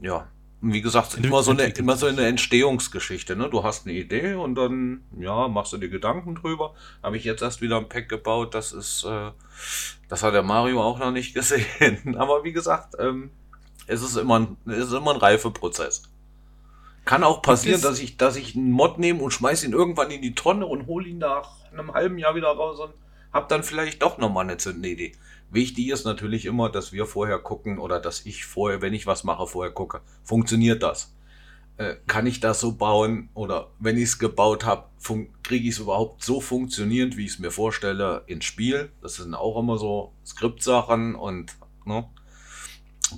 ja, wie gesagt, immer so eine, immer so eine Entstehungsgeschichte. Ne? Du hast eine Idee und dann, ja, machst du dir Gedanken drüber. Habe ich jetzt erst wieder ein Pack gebaut. Das ist, äh, das hat der Mario auch noch nicht gesehen. Aber wie gesagt, ähm, es ist immer ein, es ist immer ein Reifeprozess. Kann auch passieren, dass ich, dass ich einen Mod nehme und schmeiß ihn irgendwann in die Tonne und hole ihn nach einem halben Jahr wieder raus und hab dann vielleicht doch nochmal eine zündende Idee. Wichtig ist natürlich immer, dass wir vorher gucken oder dass ich vorher, wenn ich was mache, vorher gucke, funktioniert das? Äh, kann ich das so bauen oder wenn ich es gebaut habe, kriege ich es überhaupt so funktionierend, wie ich es mir vorstelle, ins Spiel? Das sind auch immer so Skriptsachen und ne?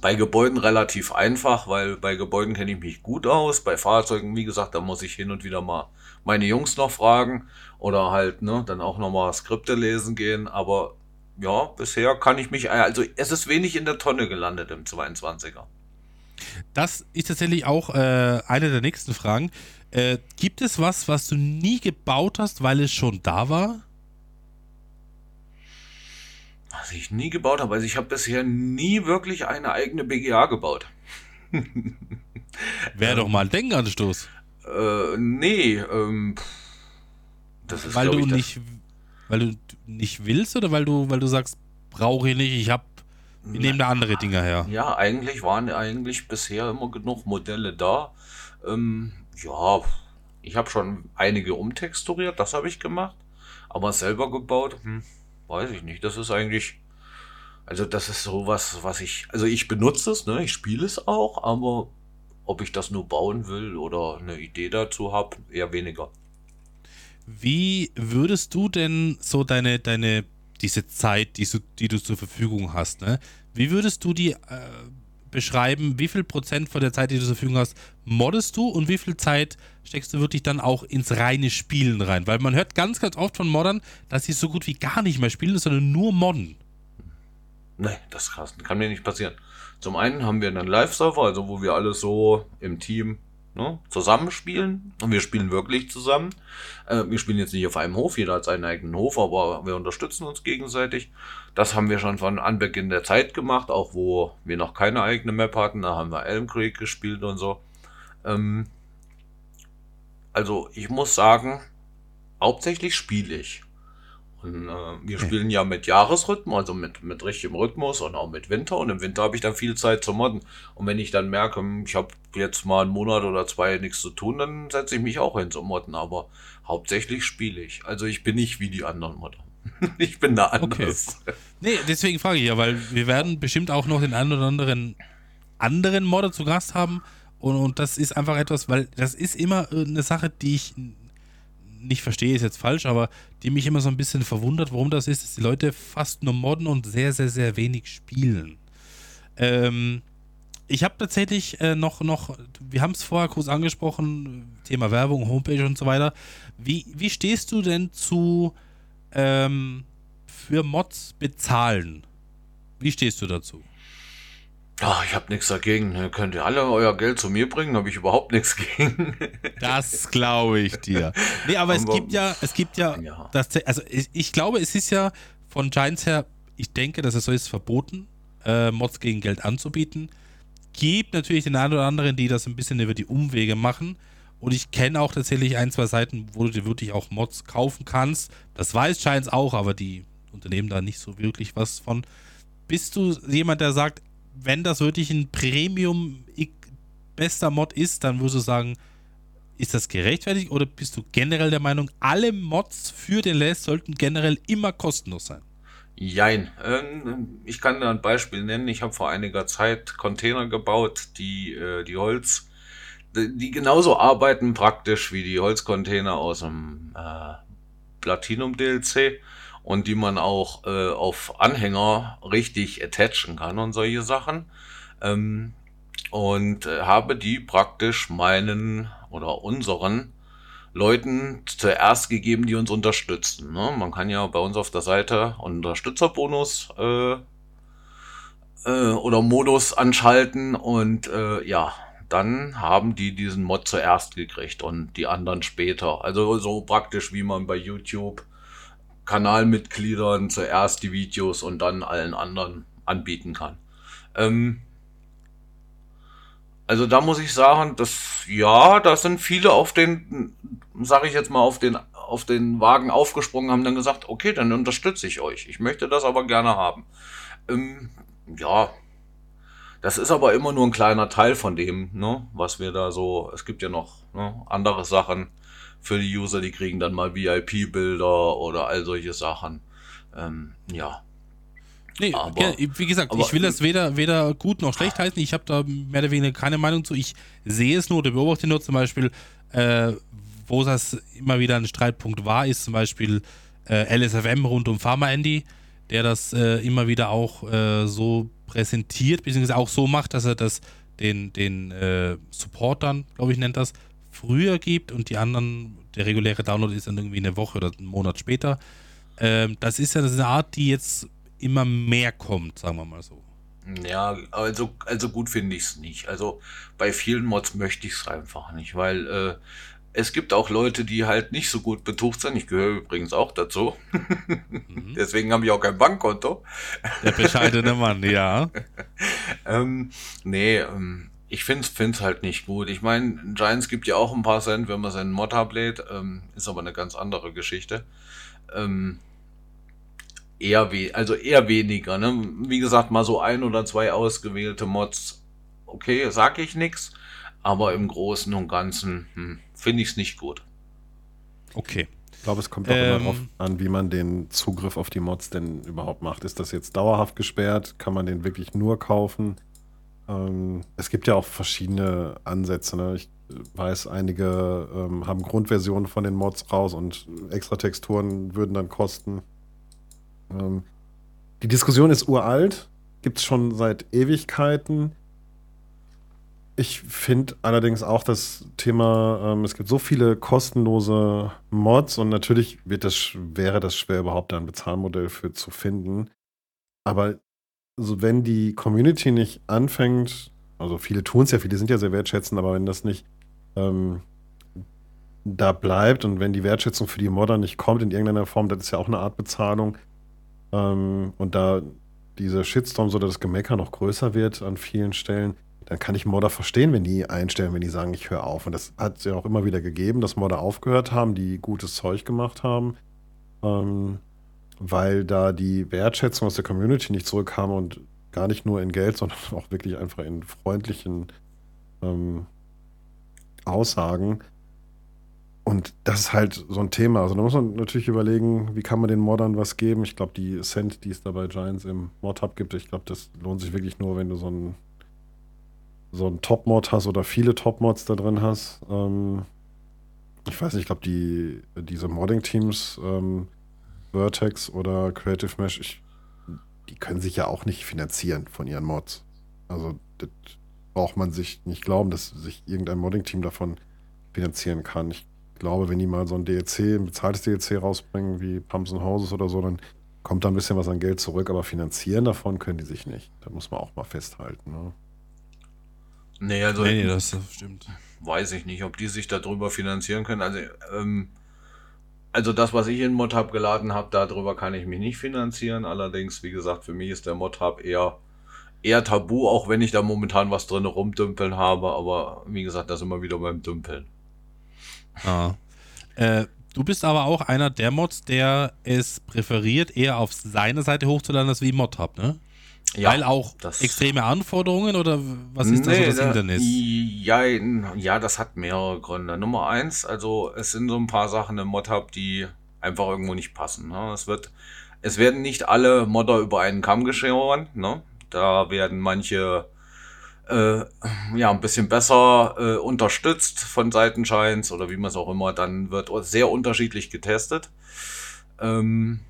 Bei Gebäuden relativ einfach, weil bei Gebäuden kenne ich mich gut aus. Bei Fahrzeugen, wie gesagt, da muss ich hin und wieder mal meine Jungs noch fragen oder halt ne, dann auch nochmal Skripte lesen gehen. Aber ja, bisher kann ich mich, also es ist wenig in der Tonne gelandet im 22er. Das ist tatsächlich auch äh, eine der nächsten Fragen. Äh, gibt es was, was du nie gebaut hast, weil es schon da war? Was ich nie gebaut habe, also ich habe bisher nie wirklich eine eigene BGA gebaut. Wäre doch mal ein Denkanstoß. Äh, nee, ähm, das ist, weil du nicht, weil du nicht willst oder weil du, weil du sagst, brauche ich nicht, ich habe, wir nehmen da andere Dinger her. Ja, eigentlich waren eigentlich bisher immer genug Modelle da. Ähm, ja, ich habe schon einige umtexturiert, das habe ich gemacht, aber selber gebaut, hm, weiß ich nicht. Das ist eigentlich, also das ist sowas, was ich, also ich benutze es, ne, ich spiele es auch, aber ob ich das nur bauen will oder eine Idee dazu habe, eher weniger. Wie würdest du denn so deine, deine, diese Zeit, die, die du zur Verfügung hast, ne? Wie würdest du die äh, beschreiben, wie viel Prozent von der Zeit, die du zur Verfügung hast, moddest du und wie viel Zeit steckst du wirklich dann auch ins reine Spielen rein? Weil man hört ganz, ganz oft von Moddern, dass sie so gut wie gar nicht mehr spielen, sondern nur modden. Nee, das kann mir nicht passieren. Zum einen haben wir einen Live-Server, also wo wir alles so im Team ne, zusammenspielen. Und wir spielen wirklich zusammen. Äh, wir spielen jetzt nicht auf einem Hof, jeder hat seinen eigenen Hof, aber wir unterstützen uns gegenseitig. Das haben wir schon von Anbeginn der Zeit gemacht, auch wo wir noch keine eigene Map hatten. Da haben wir Elm Creek gespielt und so. Ähm, also ich muss sagen, hauptsächlich spiele ich. Und, äh, wir spielen ja mit Jahresrhythmen, also mit, mit richtigem Rhythmus und auch mit Winter. Und im Winter habe ich dann viel Zeit zu modden. Und wenn ich dann merke, hm, ich habe jetzt mal einen Monat oder zwei nichts zu tun, dann setze ich mich auch hin zum Modden. Aber hauptsächlich spiele ich. Also ich bin nicht wie die anderen Modder. ich bin da anders. Okay. Nee, deswegen frage ich ja, weil wir werden bestimmt auch noch den einen oder anderen anderen Modder zu Gast haben. Und, und das ist einfach etwas, weil das ist immer eine Sache, die ich nicht verstehe, ist jetzt falsch, aber die mich immer so ein bisschen verwundert, warum das ist, dass die Leute fast nur modden und sehr, sehr, sehr wenig spielen. Ähm, ich habe tatsächlich äh, noch, noch, wir haben es vorher kurz angesprochen, Thema Werbung, Homepage und so weiter. Wie, wie stehst du denn zu ähm, für Mods bezahlen? Wie stehst du dazu? Ja, ich habe nichts dagegen. Könnt ihr alle euer Geld zu mir bringen? Habe ich überhaupt nichts gegen. das glaube ich dir. Nee, aber, aber, es gibt ja, es gibt ja, ja. Das, also ich, ich, glaube, es ist ja von Giants her, ich denke, dass es so ist, verboten, äh, Mods gegen Geld anzubieten. Gibt natürlich den einen oder anderen, die das ein bisschen über die Umwege machen. Und ich kenne auch tatsächlich ein, zwei Seiten, wo du dir wirklich auch Mods kaufen kannst. Das weiß Giants auch, aber die unternehmen da nicht so wirklich was von. Bist du jemand, der sagt, wenn das wirklich ein Premium bester Mod ist, dann würdest du sagen, ist das gerechtfertigt oder bist du generell der Meinung, alle Mods für den LS sollten generell immer kostenlos sein? Jein. Ähm, ich kann da ein Beispiel nennen. Ich habe vor einiger Zeit Container gebaut, die äh, die Holz, die genauso arbeiten praktisch wie die Holzcontainer aus dem äh, Platinum DLC und die man auch äh, auf Anhänger richtig attachen kann und solche Sachen. Ähm, und äh, habe die praktisch meinen oder unseren Leuten zuerst gegeben, die uns unterstützen. Ne? Man kann ja bei uns auf der Seite Unterstützerbonus äh, äh, oder Modus anschalten und äh, ja, dann haben die diesen Mod zuerst gekriegt und die anderen später. Also so praktisch wie man bei YouTube Kanalmitgliedern zuerst die Videos und dann allen anderen anbieten kann. Ähm, also da muss ich sagen, dass ja, da sind viele auf den, sage ich jetzt mal, auf den auf den Wagen aufgesprungen, haben dann gesagt, okay, dann unterstütze ich euch. Ich möchte das aber gerne haben. Ähm, ja, das ist aber immer nur ein kleiner Teil von dem, ne, was wir da so. Es gibt ja noch ne, andere Sachen für die User, die kriegen dann mal VIP-Bilder oder all solche Sachen. Ähm, ja. Nee, aber, wie gesagt, aber, ich will das weder, weder gut noch schlecht heißen. Ich habe da mehr oder weniger keine Meinung zu. Ich sehe es nur oder beobachte nur zum Beispiel, äh, wo das immer wieder ein Streitpunkt war, ist zum Beispiel äh, LSFM rund um Pharma Andy, der das äh, immer wieder auch äh, so präsentiert, beziehungsweise auch so macht, dass er das den, den äh, Supportern, glaube ich, nennt das, früher gibt und die anderen, der reguläre Download ist dann irgendwie eine Woche oder einen Monat später. Ähm, das ist ja eine Art, die jetzt immer mehr kommt, sagen wir mal so. Ja, also, also gut finde ich es nicht. Also bei vielen Mods möchte ich es einfach nicht, weil äh, es gibt auch Leute, die halt nicht so gut betucht sind. Ich gehöre übrigens auch dazu. Mhm. Deswegen habe ich auch kein Bankkonto. Der bescheidene Mann, ja. ähm, nee, ähm, ich finde es halt nicht gut. Ich meine, Giants gibt ja auch ein paar Cent, wenn man seinen Mod ablädt. Ähm, ist aber eine ganz andere Geschichte. Ähm, eher we also eher weniger. Ne? Wie gesagt, mal so ein oder zwei ausgewählte Mods. Okay, sag ich nichts. Aber im Großen und Ganzen hm, finde ich es nicht gut. Okay. Ich glaube, es kommt auch ähm, immer darauf an, wie man den Zugriff auf die Mods denn überhaupt macht. Ist das jetzt dauerhaft gesperrt? Kann man den wirklich nur kaufen? Ähm, es gibt ja auch verschiedene Ansätze. Ne? Ich weiß, einige ähm, haben Grundversionen von den Mods raus und extra Texturen würden dann kosten. Ähm, die Diskussion ist uralt, gibt es schon seit Ewigkeiten. Ich finde allerdings auch das Thema, ähm, es gibt so viele kostenlose Mods und natürlich wird das, wäre das schwer, überhaupt ein Bezahlmodell für zu finden. Aber also wenn die Community nicht anfängt, also viele tun es ja, viele sind ja sehr wertschätzend, aber wenn das nicht ähm, da bleibt und wenn die Wertschätzung für die Modder nicht kommt in irgendeiner Form, das ist ja auch eine Art Bezahlung. Ähm, und da dieser Shitstorm oder das Gemecker noch größer wird an vielen Stellen, dann kann ich Modder verstehen, wenn die einstellen, wenn die sagen, ich höre auf. Und das hat es ja auch immer wieder gegeben, dass Modder aufgehört haben, die gutes Zeug gemacht haben, ähm, weil da die Wertschätzung aus der Community nicht zurückkam und gar nicht nur in Geld, sondern auch wirklich einfach in freundlichen ähm, Aussagen. Und das ist halt so ein Thema. Also da muss man natürlich überlegen, wie kann man den Moddern was geben. Ich glaube, die Cent, die es da bei Giants im Mod-Hub gibt, ich glaube, das lohnt sich wirklich nur, wenn du so ein so ein Top-Mod hast oder viele Top-Mods da drin hast. Ähm, ich weiß nicht, ich glaube, die, diese Modding-Teams, ähm, Vertex oder Creative Mesh, ich, die können sich ja auch nicht finanzieren von ihren Mods. Also, das braucht man sich nicht glauben, dass sich irgendein Modding-Team davon finanzieren kann. Ich glaube, wenn die mal so ein DLC, ein bezahltes DLC rausbringen, wie Pumps and Houses oder so, dann kommt da ein bisschen was an Geld zurück, aber finanzieren davon können die sich nicht. Da muss man auch mal festhalten. Ne? Nee, also Nee, nee, das stimmt. weiß ich nicht, ob die sich darüber finanzieren können. Also, ähm, also das, was ich in ModHub geladen habe, darüber kann ich mich nicht finanzieren. Allerdings, wie gesagt, für mich ist der ModHub eher, eher tabu, auch wenn ich da momentan was drin rumdümpeln habe. Aber wie gesagt, das immer wieder beim Dümpeln. Ah. Äh, du bist aber auch einer der Mods, der es präferiert, eher auf seine Seite hochzuladen, als wie ModHub, ne? Weil auch das- extreme Anforderungen oder was ist da so Nee, das da- Hindernis? Ja, ja, das hat mehrere Gründe. Nummer eins, also es sind so ein paar Sachen im ModHub, die einfach irgendwo nicht passen. Ne? Es wird, es werden nicht alle Modder über einen Kamm geschoren. Ne? Da werden manche äh, ja ein bisschen besser äh, unterstützt von Seiten Giants oder wie man es auch immer. Dann wird sehr unterschiedlich getestet. Ähm,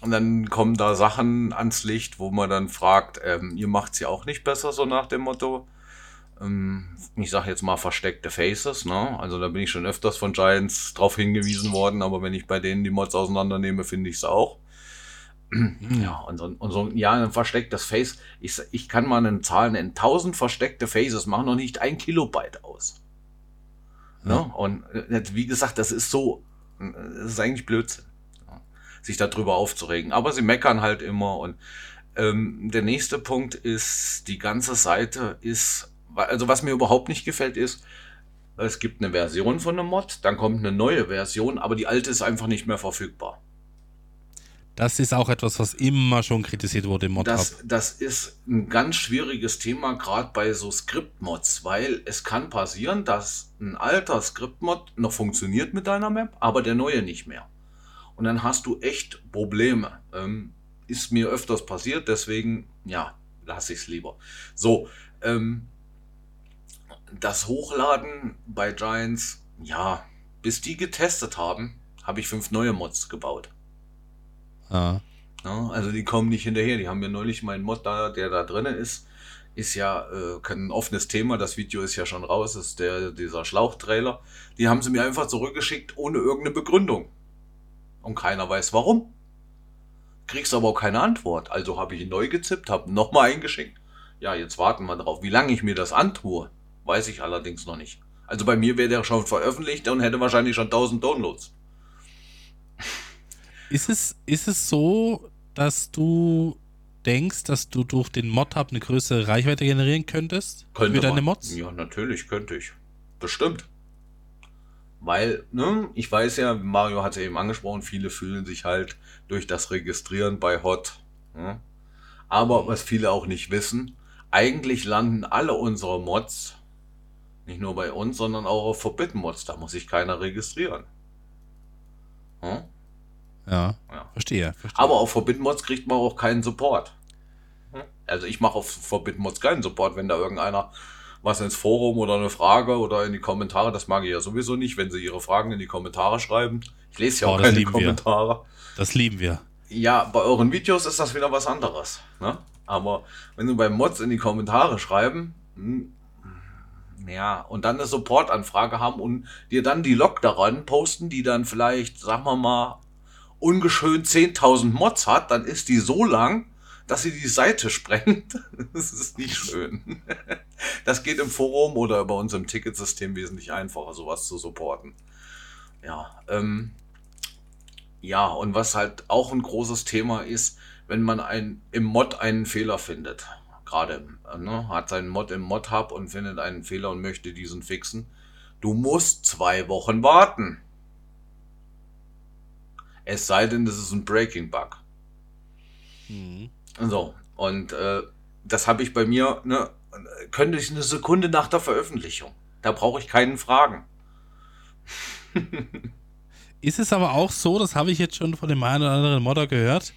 und dann kommen da Sachen ans Licht, wo man dann fragt, ähm, ihr macht's ja auch nicht besser, so nach dem Motto. Ähm, ich sage jetzt mal versteckte Faces, ne? Also da bin ich schon öfters von Giants drauf hingewiesen worden, aber wenn ich bei denen die Mods auseinandernehme, finde ich es auch. Ja, und, so- und so, ja, ein verstecktes Face, ich, ich kann mal eine Zahl nennen, 1000 versteckte Faces machen noch nicht ein Kilobyte aus. Ne? Ja. Und äh, wie gesagt, das ist so, äh, das ist eigentlich Blödsinn, sich darüber aufzuregen. Aber sie meckern halt immer und ähm, der nächste Punkt ist, die ganze Seite ist, also was mir überhaupt nicht gefällt ist, es gibt eine Version von einem Mod, dann kommt eine neue Version, aber die alte ist einfach nicht mehr verfügbar. Das ist auch etwas, was immer schon kritisiert wurde im ModHub. Das, das ist ein ganz schwieriges Thema, gerade bei so Skriptmods, weil es kann passieren, dass ein alter Skriptmod noch funktioniert mit deiner Map, aber der neue nicht mehr. Und dann hast du echt Probleme. Ähm, ist mir öfters passiert, deswegen, ja, lasse ich es lieber. So, ähm, das Hochladen bei Giants, ja, bis die getestet haben, habe ich fünf neue Mods gebaut. Ja. Ja, also die kommen nicht hinterher. Die haben mir neulich meinen Mod da, der da drinnen ist, ist ja äh, kein offenes Thema. Das Video ist ja schon raus, ist der dieser Schlauchtrailer. Die haben sie mir einfach zurückgeschickt ohne irgendeine Begründung. Und keiner weiß warum. Kriegst aber auch keine Antwort. Also habe ich ihn neu gezippt, habe nochmal eingeschickt. Ja, jetzt warten wir drauf. Wie lange ich mir das antue, weiß ich allerdings noch nicht. Also bei mir wäre der schon veröffentlicht und hätte wahrscheinlich schon 1000 Downloads. Ist es, ist es so, dass du denkst, dass du durch den ModHub eine größere Reichweite generieren könntest für deine man. Mods? Ja, natürlich könnte ich. Bestimmt. Weil, ne, ich weiß ja, Mario hat es ja eben angesprochen, viele fühlen sich halt durch das Registrieren bei Hot. Ne? Aber was viele auch nicht wissen, eigentlich landen alle unsere Mods nicht nur bei uns, sondern auch auf Forbidden Mods. Da muss sich keiner registrieren. Hm? Ja, Ja. verstehe. verstehe. Aber auf Forbidden Mods kriegt man auch keinen Support. Also ich mache auf Forbidden Mods keinen Support, wenn da irgendeiner was ins Forum oder eine Frage oder in die Kommentare, das mag ich ja sowieso nicht, wenn sie ihre Fragen in die Kommentare schreiben. Ich lese ja Oh, auch das keine lieben wir. Kommentare. das lieben wir. Ja, bei euren Videos ist das wieder was anderes. Ne? Aber wenn du bei Mods in die Kommentare schreiben, hm, ja, und dann eine Supportanfrage haben und dir dann die Log daran posten, die dann vielleicht, sagen wir mal, ungeschönt 10.000 Mods hat, dann ist die so lang, dass sie die Seite sprengt. Das ist nicht schön. Das geht im Forum oder bei uns im Ticketsystem wesentlich einfacher, sowas zu supporten. Ja, ähm, ja, und was halt auch ein großes Thema ist, wenn man ein, im Mod einen Fehler findet. Gerade ne, hat seinen Mod im Mod-Hub und findet einen Fehler und möchte diesen fixen. Du musst zwei Wochen warten. Es sei denn, das ist ein Breaking-Bug. Mhm. So, und äh, das habe ich bei mir, ne, könnte ich eine Sekunde nach der Veröffentlichung. Da brauche ich keinen Fragen. ist es aber auch so, das habe ich jetzt schon von dem einen oder anderen Modder gehört,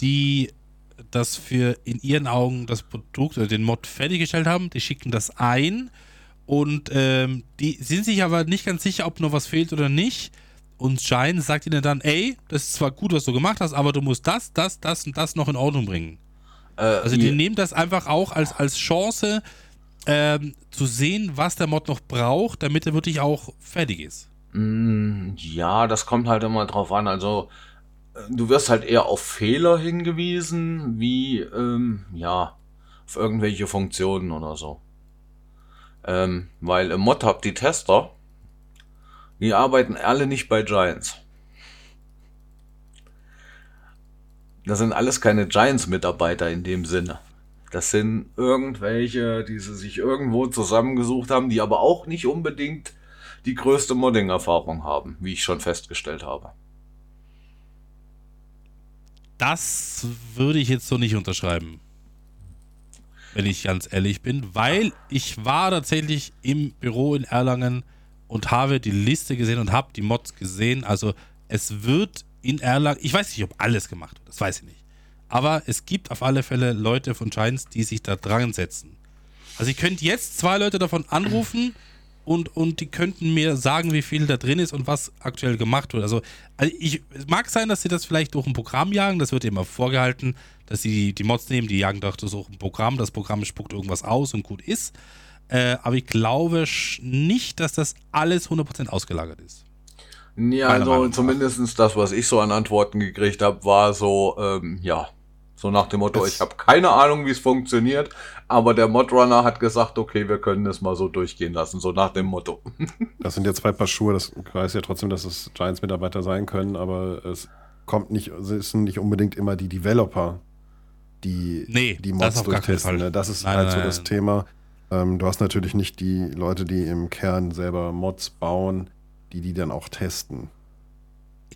die das für in ihren Augen das Produkt oder den Mod fertiggestellt haben, die schicken das ein und ähm, die sind sich aber nicht ganz sicher, ob noch was fehlt oder nicht. Und Shine sagt ihnen dann, ey, das ist zwar gut, was du gemacht hast, aber du musst das, das, das und das noch in Ordnung bringen. Äh, also die nehmen das einfach auch als, als Chance ähm, zu sehen, was der Mod noch braucht, damit er wirklich auch fertig ist. Mm, ja, das kommt halt immer drauf an. Also äh, du wirst halt eher auf Fehler hingewiesen, wie ähm, ja auf irgendwelche Funktionen oder so. Ähm, weil im Mod habt die Tester, die arbeiten alle nicht bei Giants. Das sind alles keine Giants-Mitarbeiter in dem Sinne. Das sind irgendwelche, die sie sich irgendwo zusammengesucht haben, die aber auch nicht unbedingt die größte Modding-Erfahrung haben, wie ich schon festgestellt habe. Das würde ich jetzt so nicht unterschreiben wenn ich ganz ehrlich bin, weil ich war tatsächlich im Büro in Erlangen und habe die Liste gesehen und habe die Mods gesehen. Also es wird in Erlangen, ich weiß nicht, ob alles gemacht wird, das weiß ich nicht. Aber es gibt auf alle Fälle Leute von Giants, die sich da dran setzen. Also ich könnte jetzt zwei Leute davon anrufen und, und die könnten mir sagen, wie viel da drin ist und was aktuell gemacht wird. Also, also ich, es mag sein, dass sie das vielleicht durch ein Programm jagen, das wird immer vorgehalten, dass sie die Mods nehmen, die jagen doch durch ein Programm, das Programm spuckt irgendwas aus und gut ist. Äh, aber ich glaube nicht, dass das alles 100% ausgelagert ist. Ja, also zumindest das, was ich so an Antworten gekriegt habe, war so, ähm, ja, so nach dem Motto, es ich habe keine Ahnung, wie es funktioniert, aber der Modrunner hat gesagt, okay, wir können es mal so durchgehen lassen, so nach dem Motto. Das sind ja zwei Paar Schuhe, das weiß ja trotzdem, dass es Giants-Mitarbeiter sein können, aber es kommt nicht, es sind nicht unbedingt immer die Developer, die nee, die Mods durchtesten. Ne? Das ist nein, halt nein, so nein, das Thema. Ähm, du hast natürlich nicht die Leute, die im Kern selber Mods bauen, die die dann auch testen.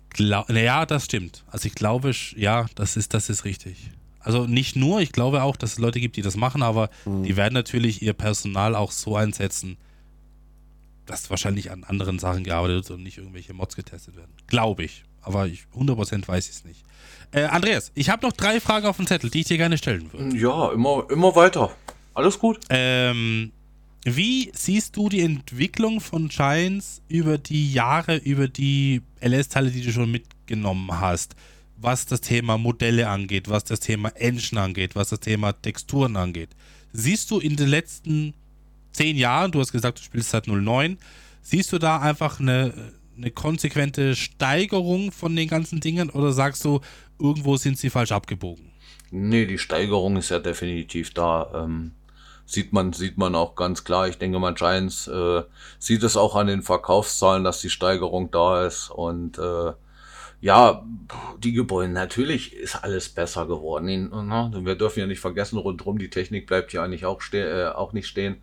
Glaub, ja, das stimmt. Also ich glaube, ja, das ist, das ist richtig. Also nicht nur, ich glaube auch, dass es Leute gibt, die das machen, aber mhm. die werden natürlich ihr Personal auch so einsetzen, dass wahrscheinlich an anderen Sachen gearbeitet wird und nicht irgendwelche Mods getestet werden. Glaube ich. Aber ich, 100% weiß ich es nicht. Äh, Andreas, ich habe noch drei Fragen auf dem Zettel, die ich dir gerne stellen würde. Ja, immer, immer weiter. Alles gut. Ähm, wie siehst du die Entwicklung von Giants über die Jahre, über die LS-Teile, die du schon mitgenommen hast? was das Thema Modelle angeht, was das Thema Engine angeht, was das Thema Texturen angeht. Siehst du in den letzten zehn Jahren, du hast gesagt, du spielst seit 09, siehst du da einfach eine, eine konsequente Steigerung von den ganzen Dingen oder sagst du, irgendwo sind sie falsch abgebogen? Nee, die Steigerung ist ja definitiv da. Ähm, sieht man, sieht man auch ganz klar. Ich denke mal, Giants äh, sieht es auch an den Verkaufszahlen, dass die Steigerung da ist und äh, ja, die Gebäude, natürlich ist alles besser geworden. Wir dürfen ja nicht vergessen, rundherum, die Technik bleibt ja eigentlich auch, äh, auch nicht stehen.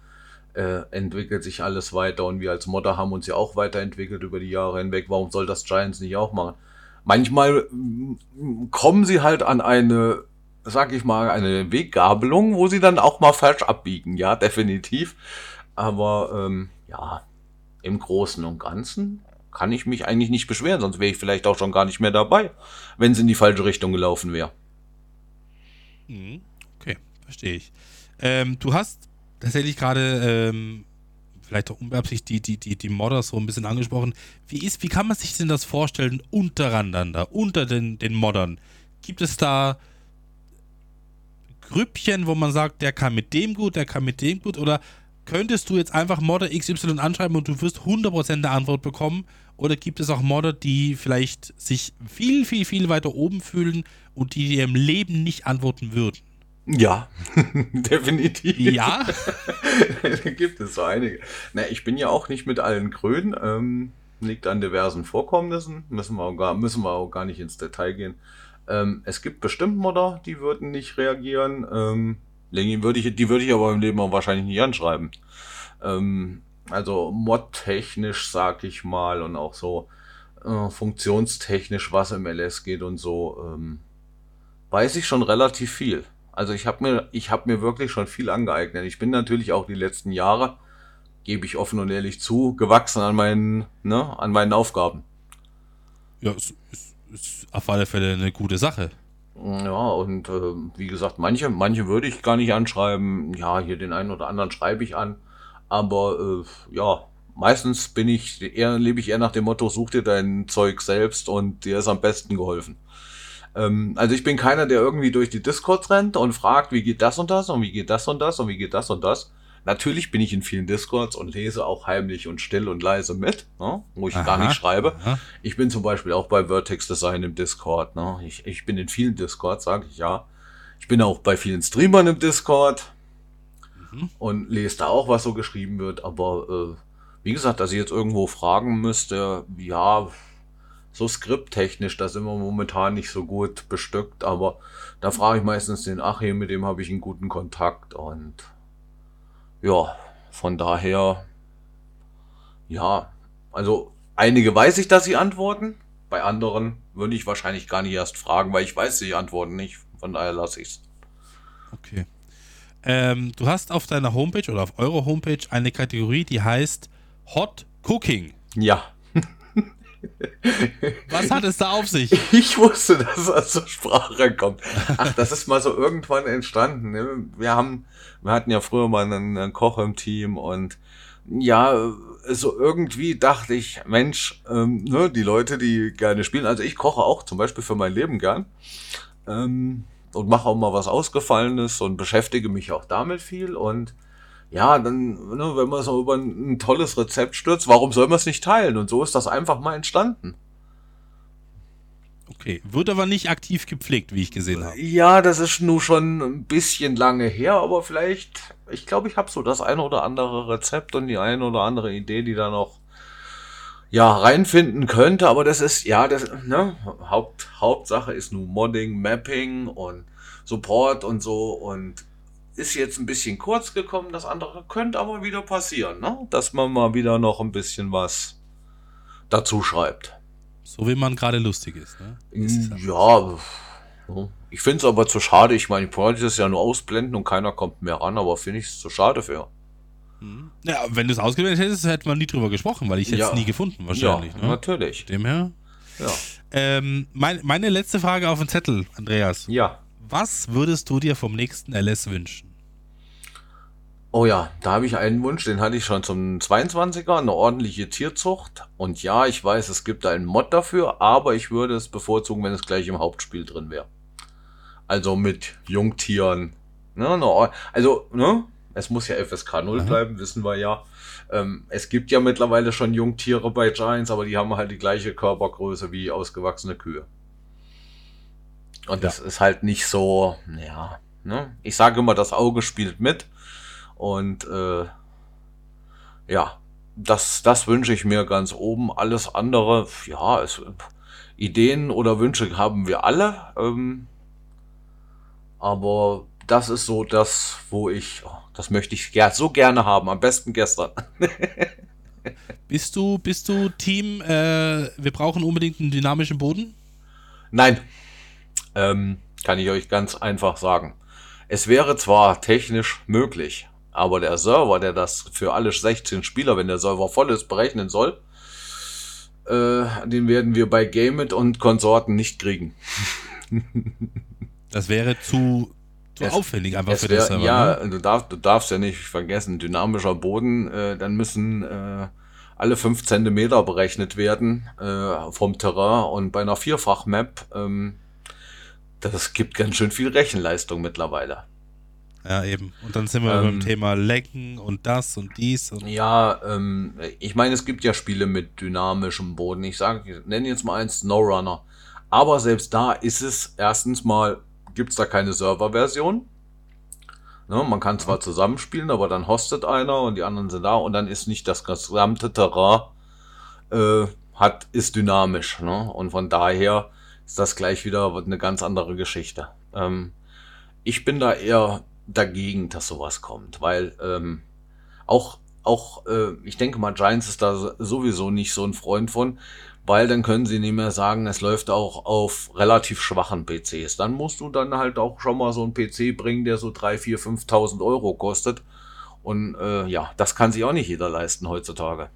Äh, entwickelt sich alles weiter und wir als Modder haben uns ja auch weiterentwickelt über die Jahre hinweg. Warum soll das Giants nicht auch machen? Manchmal mm, kommen sie halt an eine, sag ich mal, eine Weggabelung, wo sie dann auch mal falsch abbiegen. Ja, definitiv. Aber ähm, ja, im Großen und Ganzen kann ich mich eigentlich nicht beschweren, sonst wäre ich vielleicht auch schon gar nicht mehr dabei, wenn es in die falsche Richtung gelaufen wäre. Mhm. Okay, verstehe ich. Ähm, du hast tatsächlich gerade ähm, vielleicht auch unbeabsichtigt die, die, die, Modder so ein bisschen angesprochen. Wie, ist, wie kann man sich denn das vorstellen untereinander, unter den, den Moddern? Gibt es da Grüppchen, wo man sagt, der kann mit dem gut, der kann mit dem gut? Oder könntest du jetzt einfach Modder XY anschreiben und du wirst 100% der Antwort bekommen Oder gibt es auch Modder, die vielleicht sich viel, viel, viel weiter oben fühlen und die dir im Leben nicht antworten würden? Ja, definitiv. Ja? da gibt es so einige. Na, ich bin ja auch nicht mit allen grün. Ähm, liegt an diversen Vorkommnissen. Müssen wir auch gar, müssen wir auch gar nicht ins Detail gehen. Ähm, es gibt bestimmt Modder, die würden nicht reagieren. Ähm, würde ich, die würde ich aber im Leben auch wahrscheinlich nicht anschreiben. Ähm, also modtechnisch, sag ich mal, und auch so äh, funktionstechnisch, was im LS geht und so, ähm, weiß ich schon relativ viel. Also ich habe mir, ich mir wirklich schon viel angeeignet. Ich bin natürlich auch die letzten Jahre, gebe ich offen und ehrlich zu, gewachsen an meinen, ne, an meinen Aufgaben. Ja, es ist, ist auf alle Fälle eine gute Sache. Ja, und äh, wie gesagt, manche, manche würde ich gar nicht anschreiben. Ja, hier den einen oder anderen schreibe ich an. Aber äh, ja, meistens bin ich eher, lebe ich eher nach dem Motto, such dir dein Zeug selbst und dir ist am besten geholfen. Ähm, also ich bin keiner, der irgendwie durch die Discords rennt und fragt, wie geht das und das und wie geht das und das und wie geht das und das. Natürlich bin ich in vielen Discords und lese auch heimlich und still und leise mit, ne, wo ich aha, gar nicht schreibe. Aha. Ich bin zum Beispiel auch bei Vertex Design im Discord. Ne. Ich, ich bin in vielen Discords, sage ich ja. Ich bin auch bei vielen Streamern im Discord mhm. und lese da auch, was so geschrieben wird. Aber äh, wie gesagt, dass ich jetzt irgendwo fragen müsste, ja, so skripttechnisch, da sind wir momentan nicht so gut bestückt, aber da frage ich meistens den Achim, mit dem habe ich einen guten Kontakt und ja, von daher, ja, also einige weiß ich, dass sie antworten, bei anderen würde ich wahrscheinlich gar nicht erst fragen, weil ich weiß, sie antworten nicht, von daher lasse ich es. Okay. Ähm, du hast auf deiner Homepage oder auf eurer Homepage eine Kategorie, die heißt Hot Cooking. Ja. Was hat es da auf sich? Ich wusste, dass das zur Sprache kommt. Ach, das ist mal so irgendwann entstanden. Ne? Wir haben, wir hatten ja früher mal einen, einen Koch im Team und ja, so irgendwie dachte ich, Mensch, ähm, ne, die Leute, die gerne spielen, also ich koche auch zum Beispiel für mein Leben gern ähm, und mache auch mal was Ausgefallenes und beschäftige mich auch damit viel und ja, dann, ne, wenn man so über ein, ein tolles Rezept stürzt, warum soll man es nicht teilen? Und so ist das einfach mal entstanden. Okay, wird aber nicht aktiv gepflegt, wie ich gesehen habe. Ja, das ist nur schon ein bisschen lange her, aber vielleicht, ich glaube, ich habe so das eine oder andere Rezept und die eine oder andere Idee, die da noch ja reinfinden könnte, aber das ist ja das ne Haupt, Hauptsache ist nur Modding, Mapping und Support und so und ist jetzt ein bisschen kurz gekommen, das andere könnte aber wieder passieren, ne? dass man mal wieder noch ein bisschen was dazu schreibt. So wie man gerade lustig ist. Ne? Ist ja, ich finde es aber zu schade. Ich meine, ich wollte das ja nur ausblenden und keiner kommt mehr ran, aber finde ich es zu schade für. Hm. Ja, wenn du es ausgeblendet hättest, hätte man nie drüber gesprochen, weil ich hätte es ja. nie gefunden, wahrscheinlich. Ja, ne? natürlich. Dem her. Ja. Ähm, mein, meine letzte Frage auf dem Zettel, Andreas. Ja. Was würdest du dir vom nächsten LS wünschen? Oh ja, da habe ich einen Wunsch, den hatte ich schon zum 22er, eine ordentliche Tierzucht. Und ja, ich weiß, es gibt einen Mod dafür, aber ich würde es bevorzugen, wenn es gleich im Hauptspiel drin wäre. Also mit Jungtieren. Ne, also, ne? Es muss ja FSK 0 mhm. bleiben, wissen wir ja. Ähm, es gibt ja mittlerweile schon Jungtiere bei Giants, aber die haben halt die gleiche Körpergröße wie ausgewachsene Kühe. Und ja. das ist halt nicht so, ja, ne? Ich sage immer, das Auge spielt mit. Und äh, ja, das, das wünsche ich mir ganz oben. Alles andere, ja, es, Ideen oder Wünsche haben wir alle. Ähm, aber das ist so das, wo ich, oh, das möchte ich ger so gerne haben. Am besten gestern. bist du, bist du Team, äh, wir brauchen unbedingt einen dynamischen Boden? Nein. Ähm, kann ich euch ganz einfach sagen. Es wäre zwar technisch möglich, aber der Server, der das für alle 16 Spieler, wenn der Server voll ist, berechnen soll, äh, den werden wir bei Gameit und Konsorten nicht kriegen. das wäre zu, zu es, aufwendig einfach für wär, den Server. Ja, ne? du, darfst, du darfst ja nicht vergessen, dynamischer Boden, äh, dann müssen äh, alle 5 cm berechnet werden äh, vom Terrain und bei einer Vierfach-Map, ähm, das gibt ganz schön viel Rechenleistung mittlerweile. Ja, eben. Und dann sind wir Ähm, beim Thema Lecken und das und dies. Und Ja, ähm, ich meine, es gibt ja Spiele mit dynamischem Boden. Ich sage, ich nenne jetzt mal eins SnowRunner. Aber selbst da ist es erstens mal, gibt es da keine Serverversion. Ne, man kann zwar zusammenspielen, aber dann hostet einer und die anderen sind da und dann ist nicht das gesamte Terrain äh, hat, ist dynamisch. Ne? Und von daher ist das gleich wieder eine ganz andere Geschichte. Ähm, ich bin da eher dagegen, dass sowas kommt, weil ähm, auch, auch äh, ich denke mal, Giants ist da sowieso nicht so ein Freund von, weil dann können sie nicht mehr sagen, es läuft auch auf relativ schwachen PCs. Dann musst du dann halt auch schon mal so einen PC bringen, der so 3, 4, 5.000 Euro kostet. Und äh, ja, das kann sich auch nicht jeder leisten heutzutage.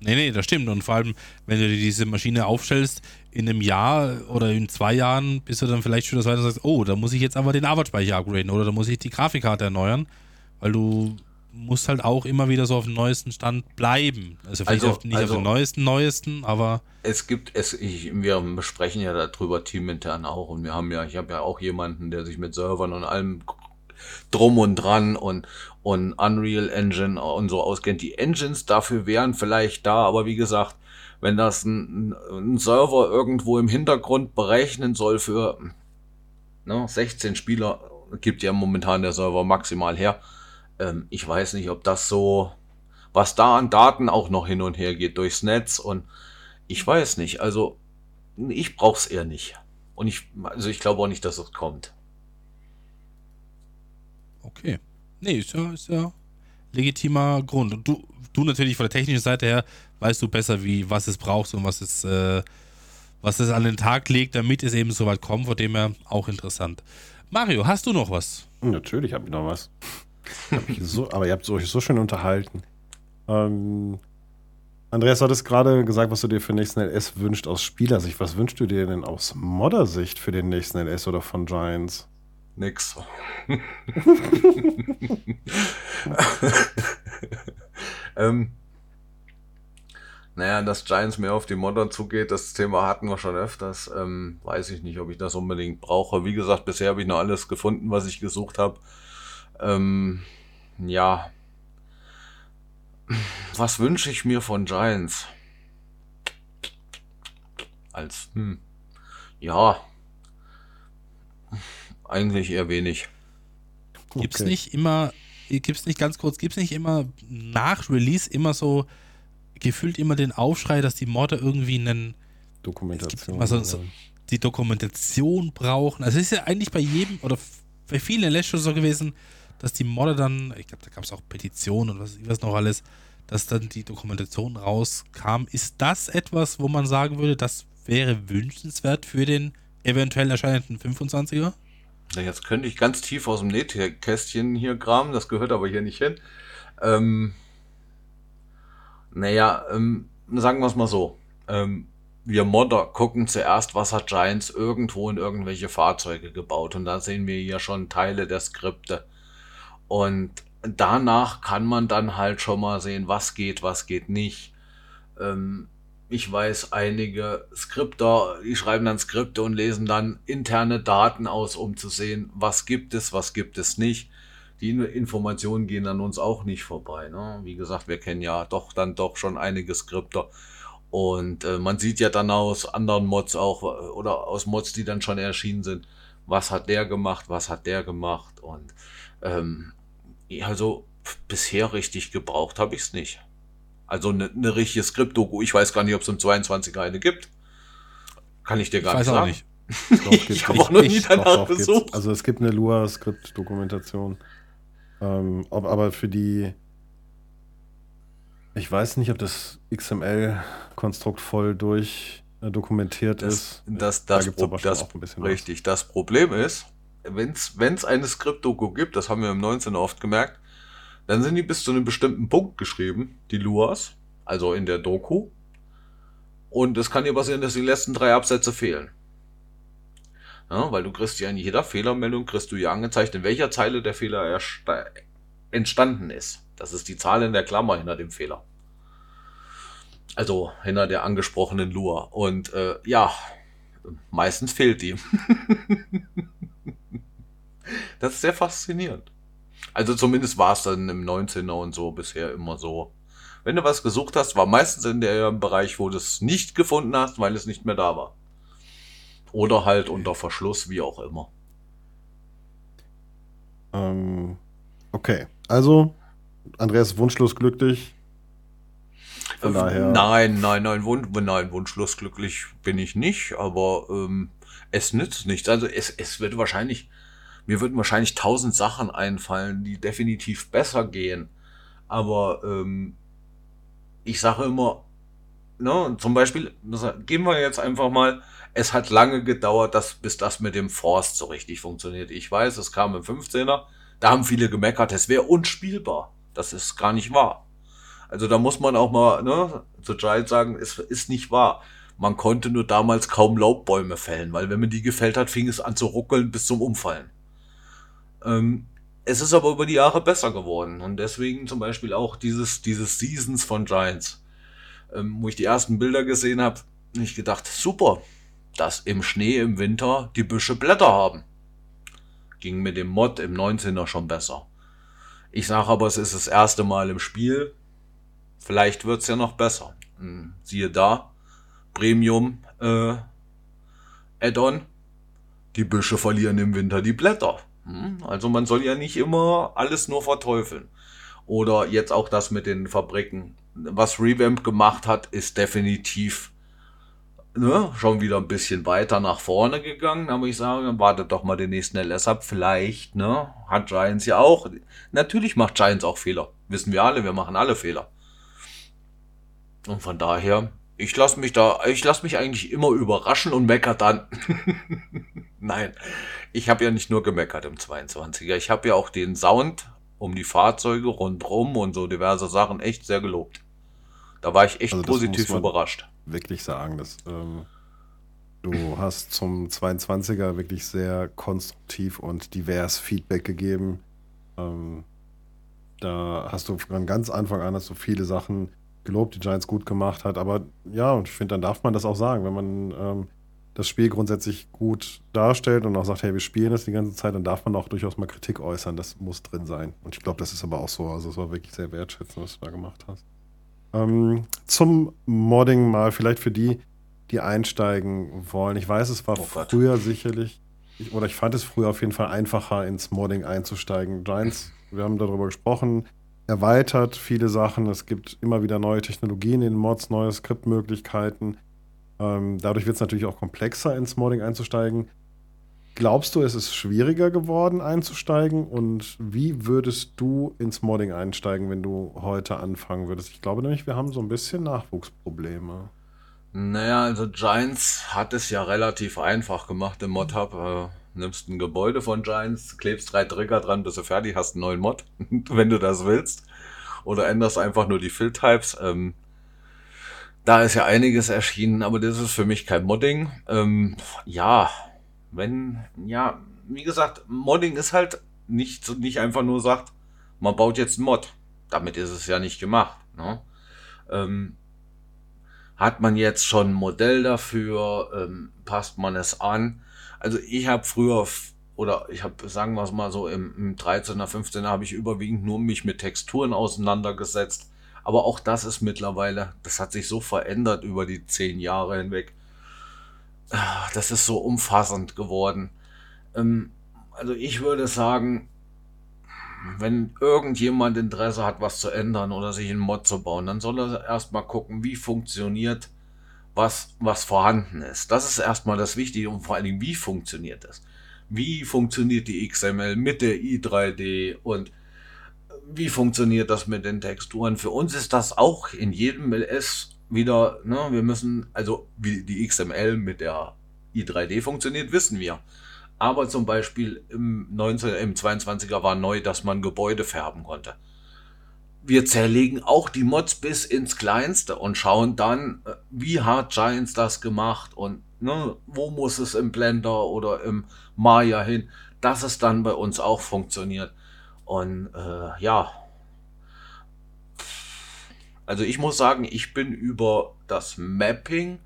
Nee, nee, das stimmt. Und vor allem, wenn du dir diese Maschine aufstellst, in einem Jahr oder in zwei Jahren bist du dann vielleicht schon das weiter und sagst, oh, da muss ich jetzt aber den Arbeitsspeicher upgraden oder da muss ich die Grafikkarte erneuern, weil du musst halt auch immer wieder so auf dem neuesten Stand bleiben. Also vielleicht Also- auf, nicht also- auf dem neuesten, neuesten, aber Es gibt, es, ich, wir besprechen ja darüber teamintern auch und wir haben ja, ich habe ja auch jemanden, der sich mit Servern und allem drum und dran und, und Unreal Engine und so auskennt. Die Engines dafür wären vielleicht da, aber wie gesagt, wenn das ein, ein Server irgendwo im Hintergrund berechnen soll für ne, 16 Spieler, gibt ja momentan der Server maximal her. Ähm, ich weiß nicht, ob das so, was da an Daten auch noch hin und her geht durchs Netz und ich weiß nicht. Also ich brauch's eher nicht. Und ich, also ich glaube auch nicht, dass es kommt. okay. Nee, ist ja, ist ja legitimer Grund. Und du, du natürlich von der technischen Seite her weißt du besser, wie, was es braucht und was es, äh, was es an den Tag legt, damit es eben so weit kommt, von dem her auch interessant. Mario, hast du noch was? Natürlich habe ich noch was. Ich so, aber ihr habt euch so schön unterhalten. Ähm, Andreas, du hattest gerade gesagt, was du dir für den nächsten LS wünscht aus Spielersicht. Was wünschst du dir denn aus Moddersicht für den nächsten LS oder von Giants? Nix. ähm, naja, dass Giants mehr auf die Modern zugeht, das Thema hatten wir schon öfters. Ähm, weiß ich nicht, ob ich das unbedingt brauche. Wie gesagt, bisher habe ich noch alles gefunden, was ich gesucht habe. Ähm, ja. Was wünsche ich mir von Giants? Als, hm, ja, eigentlich eher wenig. Gibt's Okay. nicht immer, gibt's nicht ganz kurz, gibt's nicht immer nach Release immer so gefühlt immer den Aufschrei, dass die Modder irgendwie einen, Dokumentation. immer so- so- ja. die Dokumentation brauchen. Also es ist ja eigentlich bei jedem oder bei vielen schon so gewesen, dass die Modder dann, ich glaube, da gab es auch Petitionen und was, was noch alles, dass dann die Dokumentation rauskam. Ist das etwas, wo man sagen würde, das wäre wünschenswert für den eventuell erscheinenden 25er? Ja, Jetzt könnte ich ganz tief aus dem Nähkästchen hier graben, das gehört aber hier nicht hin. Ähm, naja, ähm, sagen wir es mal so. Ähm, wir Modder gucken zuerst, was hat Giants irgendwo in irgendwelche Fahrzeuge gebaut. Und da sehen wir ja schon Teile der Skripte. Und danach kann man dann halt schon mal sehen, was geht, was geht nicht. Ähm, ich weiß, einige Skripter, die schreiben dann Skripte und lesen dann interne Daten aus, um zu sehen, was gibt es, was gibt es nicht. Die In- Informationen gehen an uns auch nicht vorbei. Ne? Wie gesagt, wir kennen ja doch dann doch schon einige Skripter. Und äh, man sieht ja dann aus anderen Mods auch, äh, oder aus Mods, die dann schon erschienen sind, was hat der gemacht, was hat der gemacht. Und ähm, also bisher richtig gebraucht habe ich es nicht. Also eine ne richtige Skript-Doku. Ich weiß gar nicht, ob es im 22er eine gibt. Kann ich dir gar ich nicht sagen. nicht. Doch, Ich habe auch noch nie danach gesucht. Also es gibt eine Lua-Skript-Dokumentation. Ähm, ob, aber für die. Ich weiß nicht, ob das XML-Konstrukt voll durch äh, dokumentiert Das, ist. das, Da das, schon das auch ein bisschen was. richtig. Das Problem ist, wenn es eine Skript-Doku gibt, das haben wir im 19 oft gemerkt, dann sind die bis zu einem bestimmten Punkt geschrieben, die Luas, also in der Doku. Und es kann dir passieren, dass die letzten drei Absätze fehlen. Ja, weil du kriegst ja in jeder Fehlermeldung, kriegst du ja angezeigt, in welcher Zeile der Fehler entstanden ist. Das ist die Zahl in der Klammer hinter dem Fehler. Also hinter der angesprochenen Lua. Und äh, ja, meistens fehlt die. Das ist sehr faszinierend. Also zumindest war es dann im 19er und so bisher immer so. Wenn du was gesucht hast, war meistens in dem Bereich, wo du es nicht gefunden hast, weil es nicht mehr da war. Oder halt unter Verschluss, wie auch immer. Ähm, okay, also Andreas wunschlos glücklich. Von daher. Nein, nein, nein, Wun nein, wunschlos glücklich bin ich nicht, aber ähm, es nützt nichts. Also es, es wird wahrscheinlich, mir würden wahrscheinlich tausend Sachen einfallen, die definitiv besser gehen. Aber ähm, ich sage immer, ne, zum Beispiel, gehen wir jetzt einfach mal, es hat lange gedauert, dass, bis das mit dem Forst so richtig funktioniert. Ich weiß, es kam im 15er, da haben viele gemeckert, es wäre unspielbar. Das ist gar nicht wahr. Also da muss man auch mal ne, zu Giant sagen, es ist nicht wahr. Man konnte nur damals kaum Laubbäume fällen, weil wenn man die gefällt hat, fing es an zu ruckeln bis zum Umfallen. Ähm, es ist aber über die Jahre besser geworden und deswegen zum Beispiel auch dieses, dieses Seasons von Giants, ähm, wo ich die ersten Bilder gesehen habe, ich gedacht, super, dass im Schnee im Winter die Büsche Blätter haben. Ging mit dem Mod im 19er schon besser. Ich sage aber, es ist das erste Mal im Spiel. Vielleicht wird's ja noch besser. Hm, siehe da, Premium äh, Add-on. Die Büsche verlieren im Winter die Blätter. Hm, also man soll ja nicht immer alles nur verteufeln. Oder jetzt auch das mit den Fabriken. Was Revamp gemacht hat, ist definitiv ne, schon wieder ein bisschen weiter nach vorne gegangen. Aber ich sage, wartet doch mal den nächsten LS ab. Vielleicht, ne, hat Giants ja auch. Natürlich macht Giants auch Fehler. Wissen wir alle, wir machen alle Fehler. Und von daher, ich lasse mich da, ich lasse mich eigentlich immer überraschen und meckere dann. Nein, ich habe ja nicht nur gemeckert im 22er. Ich habe ja auch den Sound um die Fahrzeuge rundrum und so diverse Sachen echt sehr gelobt. Da war ich echt also positiv überrascht. Wirklich sagen, dass ähm, du hast zum 22er wirklich sehr konstruktiv und divers Feedback gegeben. Ähm, da hast du von ganz Anfang an hast du viele Sachen gelobt, die Giants gut gemacht hat. Aber ja, und ich finde, dann darf man das auch sagen, wenn man ähm, das Spiel grundsätzlich gut darstellt und auch sagt, hey, wir spielen das die ganze Zeit, dann darf man auch durchaus mal Kritik äußern. Das muss drin sein. Und ich glaube, das ist aber auch so. Also es war wirklich sehr wertschätzend, was du da gemacht hast. Ähm, zum Modding mal vielleicht für die, die einsteigen wollen. Ich weiß, es war oh früher sicherlich, ich, oder ich fand es früher auf jeden Fall einfacher, ins Modding einzusteigen. Giants, wir haben darüber gesprochen, erweitert viele Sachen. Es gibt immer wieder neue Technologien in Mods, neue Skriptmöglichkeiten. Ähm, dadurch wird es natürlich auch komplexer, ins Modding einzusteigen. Glaubst du, es ist schwieriger geworden einzusteigen? Und wie würdest du ins Modding einsteigen, wenn du heute anfangen würdest? Ich glaube nämlich, wir haben so ein bisschen Nachwuchsprobleme. Naja, also Giants hat es ja relativ einfach gemacht im Mod-Hub. Nimmst ein Gebäude von Giants, klebst drei Trigger dran, bist du fertig, hast einen neuen Mod, wenn du das willst. Oder änderst einfach nur die Fill-Types. Ähm, da ist ja einiges erschienen, aber das ist für mich kein Modding. Ähm, ja, wenn, ja, wie gesagt, Modding ist halt nicht, nicht einfach nur sagt, man baut jetzt einen Mod. Damit ist es ja nicht gemacht. Ne? Ähm, hat man jetzt schon ein Modell dafür? Ähm, passt man es an? Also ich habe früher oder ich habe, sagen wir es mal so, im, im 13er, 15er habe ich überwiegend nur mich mit Texturen auseinandergesetzt. Aber auch das ist mittlerweile, das hat sich so verändert über die zehn Jahre hinweg. Das ist so umfassend geworden. Ähm, also ich würde sagen, wenn irgendjemand Interesse hat, was zu ändern oder sich einen Mod zu bauen, dann soll er erstmal gucken, wie funktioniert was, was vorhanden ist. Das ist erstmal das Wichtige und vor allen Dingen, wie funktioniert das? Wie funktioniert die XML mit der i3D und wie funktioniert das mit den Texturen? Für uns ist das auch in jedem LS wieder, ne, wir müssen, also wie die XML mit der i3D funktioniert, wissen wir. Aber zum Beispiel im 19, im 22er war neu, dass man Gebäude färben konnte. Wir zerlegen auch die Mods bis ins Kleinste und schauen dann, äh, wie hat Giants das gemacht und ne, wo muss es im Blender oder im Maya hin, dass es dann bei uns auch funktioniert. Und äh, ja, also ich muss sagen, ich bin über das Mapping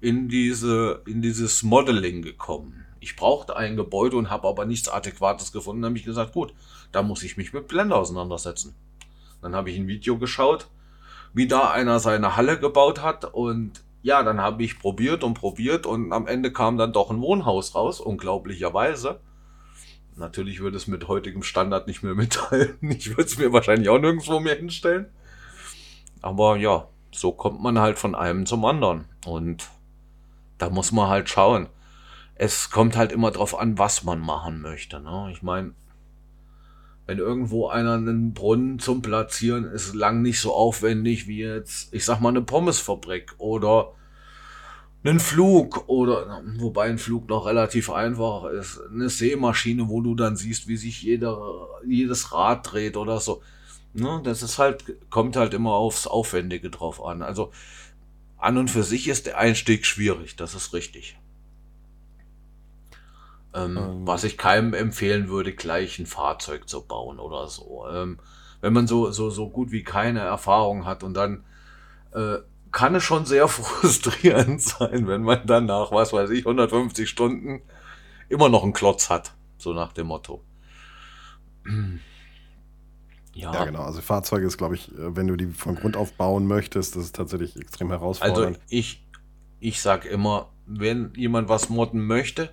in diese in dieses Modeling gekommen. Ich brauchte ein Gebäude und habe aber nichts Adäquates gefunden. Dann habe ich gesagt, gut, da muss ich mich mit Blender auseinandersetzen. Dann habe ich ein Video geschaut, wie da einer seine Halle gebaut hat und ja, dann habe ich probiert und probiert und am Ende kam dann doch ein Wohnhaus raus, unglaublicherweise. Natürlich würde es mit heutigem Standard nicht mehr mithalten. Ich würde es mir wahrscheinlich auch nirgendwo mehr hinstellen. Aber ja, so kommt man halt von einem zum anderen. Und da muss man halt schauen. Es kommt halt immer drauf an, was man machen möchte. Ne? Ich meine, wenn irgendwo einer einen Brunnen zum Platzieren ist, lang nicht so aufwendig wie jetzt, ich sag mal, eine Pommesfabrik oder einen Flug oder, wobei ein Flug noch relativ einfach ist, eine Seemaschine, wo du dann siehst, wie sich jeder, jedes Rad dreht oder so. Ne, das ist halt, kommt halt immer aufs Aufwendige drauf an. Also an und für sich ist der Einstieg schwierig, das ist richtig. Ähm, ähm. Was ich keinem empfehlen würde, gleich ein Fahrzeug zu bauen oder so. Ähm, wenn man so, so, so gut wie keine Erfahrung hat und dann äh, kann es schon sehr frustrierend sein, wenn man dann nach, was weiß ich, 150 Stunden immer noch einen Klotz hat. So nach dem Motto. Ja. ja, genau. Also Fahrzeuge ist, glaube ich, äh, wenn du die von Grund auf bauen möchtest, das ist tatsächlich extrem herausfordernd. Also ich, ich sag immer, wenn jemand was modden möchte,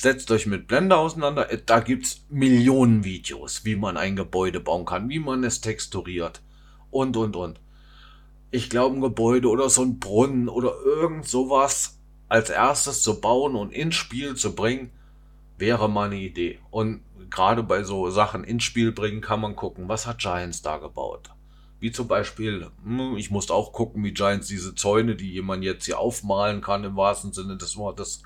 setzt euch mit Blender auseinander. Äh, da gibt es Millionen Videos, wie man ein Gebäude bauen kann, wie man es texturiert und, und, und ich glaube, ein Gebäude oder so ein Brunnen oder irgend sowas als erstes zu bauen und ins Spiel zu bringen, wäre mal eine Idee. Und gerade bei so Sachen ins Spiel bringen kann man gucken, was hat Giants da gebaut. Wie zum Beispiel, hm, ich musste auch gucken, wie Giants diese Zäune, die man jetzt hier aufmalen kann, im wahrsten Sinne des Wortes,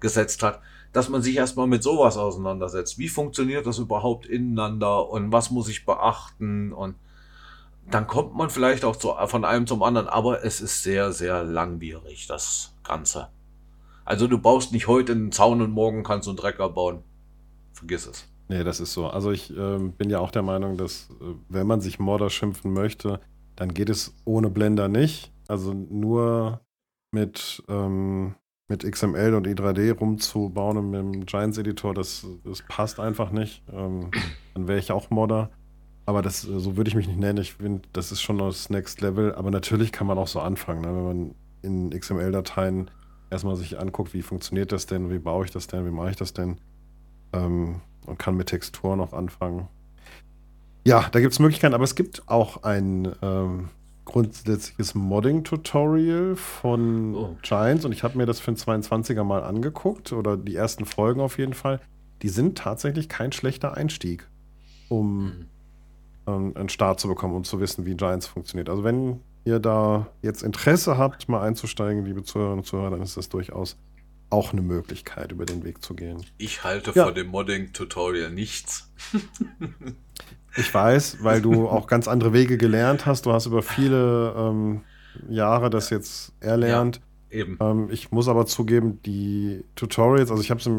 gesetzt hat, dass man sich erstmal mit sowas auseinandersetzt. Wie funktioniert das überhaupt ineinander und was muss ich beachten und dann kommt man vielleicht auch zu, von einem zum anderen, aber es ist sehr, sehr langwierig, das Ganze. Also du baust nicht heute einen Zaun und morgen kannst du einen Drecker bauen. Vergiss es. Nee, das ist so. Also ich äh, bin ja auch der Meinung, dass äh, wenn man sich Modder schimpfen möchte, dann geht es ohne Blender nicht. Also nur mit, ähm, mit XML und i3D rumzubauen und mit dem Giants Editor, das, das passt einfach nicht. Ähm, dann wäre ich auch Modder. Aber das, so würde ich mich nicht nennen. Ich finde, das ist schon das Next Level. Aber natürlich kann man auch so anfangen, ne? wenn man in XML-Dateien erstmal sich anguckt, wie funktioniert das denn, wie baue ich das denn, wie mache ich das denn ähm, und kann mit Texturen auch anfangen. Ja, da gibt es Möglichkeiten, aber es gibt auch ein ähm, grundsätzliches Modding-Tutorial von oh. Giants und ich habe mir das für den 22er mal angeguckt oder die ersten Folgen auf jeden Fall. Die sind tatsächlich kein schlechter Einstieg, um mhm ähm, einen Start zu bekommen und zu wissen, wie Giants funktioniert. Also wenn ihr da jetzt Interesse habt, mal einzusteigen, liebe Zuhörerinnen und Zuhörer, dann ist das durchaus auch eine Möglichkeit, über den Weg zu gehen. Ich halte ja. vor dem Modding-Tutorial nichts. ich weiß, weil du auch ganz andere Wege gelernt hast. Du hast über viele ähm, Jahre das jetzt erlernt. Ja, eben. Ähm, ich muss aber zugeben, die Tutorials, also ich habe es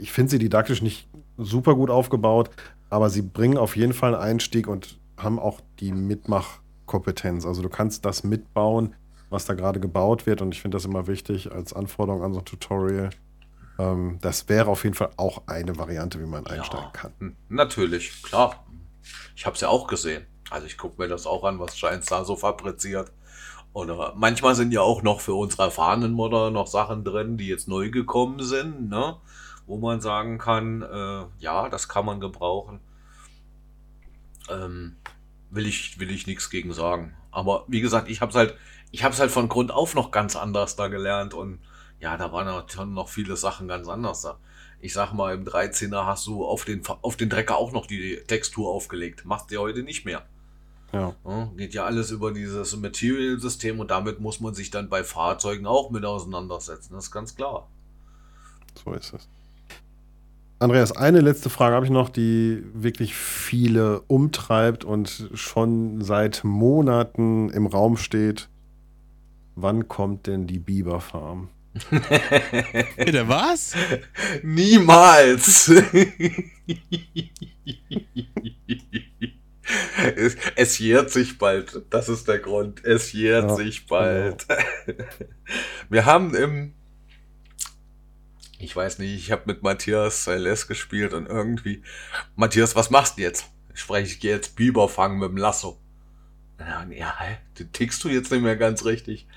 ich finde sie didaktisch nicht super gut aufgebaut, aber sie bringen auf jeden Fall einen Einstieg und haben auch die Mitmachkompetenz. Also du kannst das mitbauen, was da gerade gebaut wird. Und ich finde das immer wichtig als Anforderung an so ein Tutorial. Ähm, das wäre auf jeden Fall auch eine Variante, wie man ja, einsteigen kann. Hm, natürlich, klar. Ich habe es ja auch gesehen. Also ich gucke mir das auch an, was Giants da so fabriziert. Oder manchmal sind ja auch noch für unsere erfahrenen Modder noch Sachen drin, die jetzt neu gekommen sind. Ne? wo man sagen kann, äh, ja, das kann man gebrauchen. Ähm, will ich, will ich nichts gegen sagen. Aber wie gesagt, ich habe es halt, ich habe halt von Grund auf noch ganz anders da gelernt und ja, da waren noch viele Sachen ganz anders da. Ich sag mal, im 13er hast du auf den, auf den Drecker auch noch die Textur aufgelegt. Machst du heute nicht mehr. Ja. ja. Geht ja alles über dieses Material-System und damit muss man sich dann bei Fahrzeugen auch mit auseinandersetzen. Das ist ganz klar. So ist es. Andreas, eine letzte Frage habe ich noch, die wirklich viele umtreibt und schon seit Monaten im Raum steht. Wann kommt denn die Biberfarm? Bitte was? Niemals. es, es jährt sich bald. Das ist der Grund. Es jährt ja, sich bald. Genau. Wir haben im ich weiß nicht, ich habe mit Matthias LS gespielt und irgendwie, Matthias, was machst du jetzt? Ich spreche, ich gehe jetzt Biber fangen mit dem Lasso. Ja, ja, den tickst du jetzt nicht mehr ganz richtig.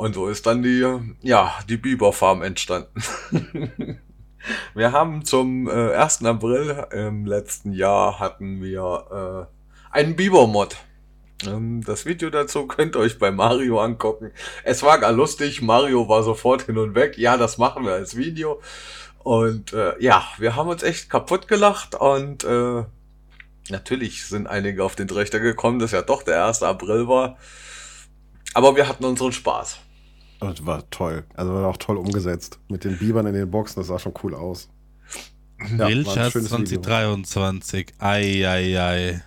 Und so ist dann die, ja, die Biberfarm entstanden. wir haben zum äh, 1. April im letzten Jahr hatten wir äh, einen Biber-Mod. Ähm, das Video dazu könnt ihr euch bei Mario angucken. Es war gar lustig. Mario war sofort hin und weg. Ja, das machen wir als Video. Und äh, ja, wir haben uns echt kaputt gelacht und äh, natürlich sind einige auf den Trichter gekommen, dass ja doch der 1. April war. Aber wir hatten unseren Spaß. Das war toll. Also war auch toll umgesetzt. Mit den Bibern in den Boxen, das sah schon cool aus. Ja, Wildschatz 2023. Eieiei.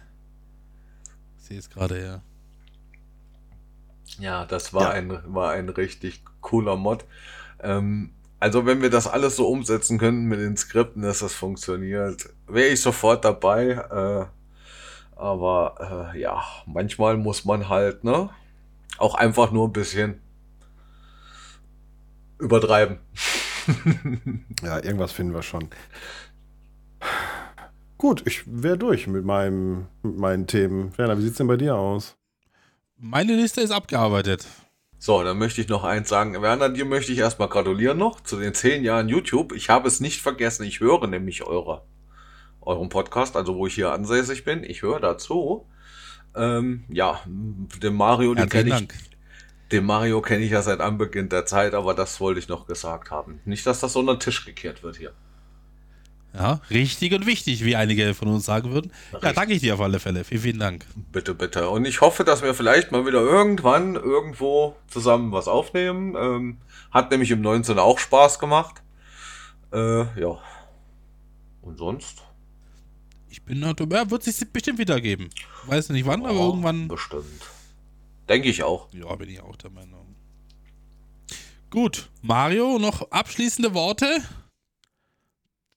Ich sehe es gerade, ja. Ja, das war, ja. Ein, war ein richtig cooler Mod. Ähm, also wenn wir das alles so umsetzen könnten mit den Skripten, dass das funktioniert, wäre ich sofort dabei. Äh, aber äh, ja, manchmal muss man halt, ne? Auch einfach nur ein bisschen übertreiben. ja, irgendwas finden wir schon. Gut, ich wäre durch mit, meinem, mit meinen Themen. Werner, wie sieht es denn bei dir aus? Meine Liste ist abgearbeitet. So, dann möchte ich noch eins sagen. Werner, dir möchte ich erstmal gratulieren noch zu den zehn Jahren YouTube. Ich habe es nicht vergessen. Ich höre nämlich eure, euren Podcast, also wo ich hier ansässig bin. Ich höre dazu. Ähm, ja, den Mario, den kenne ich. Den Mario kenne ich ja seit Anbeginn der Zeit, aber das wollte ich noch gesagt haben. Nicht, dass das unter den Tisch gekehrt wird hier. Ja, richtig und wichtig, wie einige von uns sagen würden. Richtig. Ja, danke ich dir auf alle Fälle. Vielen, vielen Dank. Bitte, bitte. Und ich hoffe, dass wir vielleicht mal wieder irgendwann irgendwo zusammen was aufnehmen. Ähm, hat nämlich im 19 auch Spaß gemacht. Äh, ja. Und sonst? Ich bin da, ja, wird sich bestimmt wieder geben. Weiß nicht wann, oh, aber irgendwann. Bestimmt. Denke ich auch. Ja, bin ich auch der Meinung. Gut, Mario, noch abschließende Worte?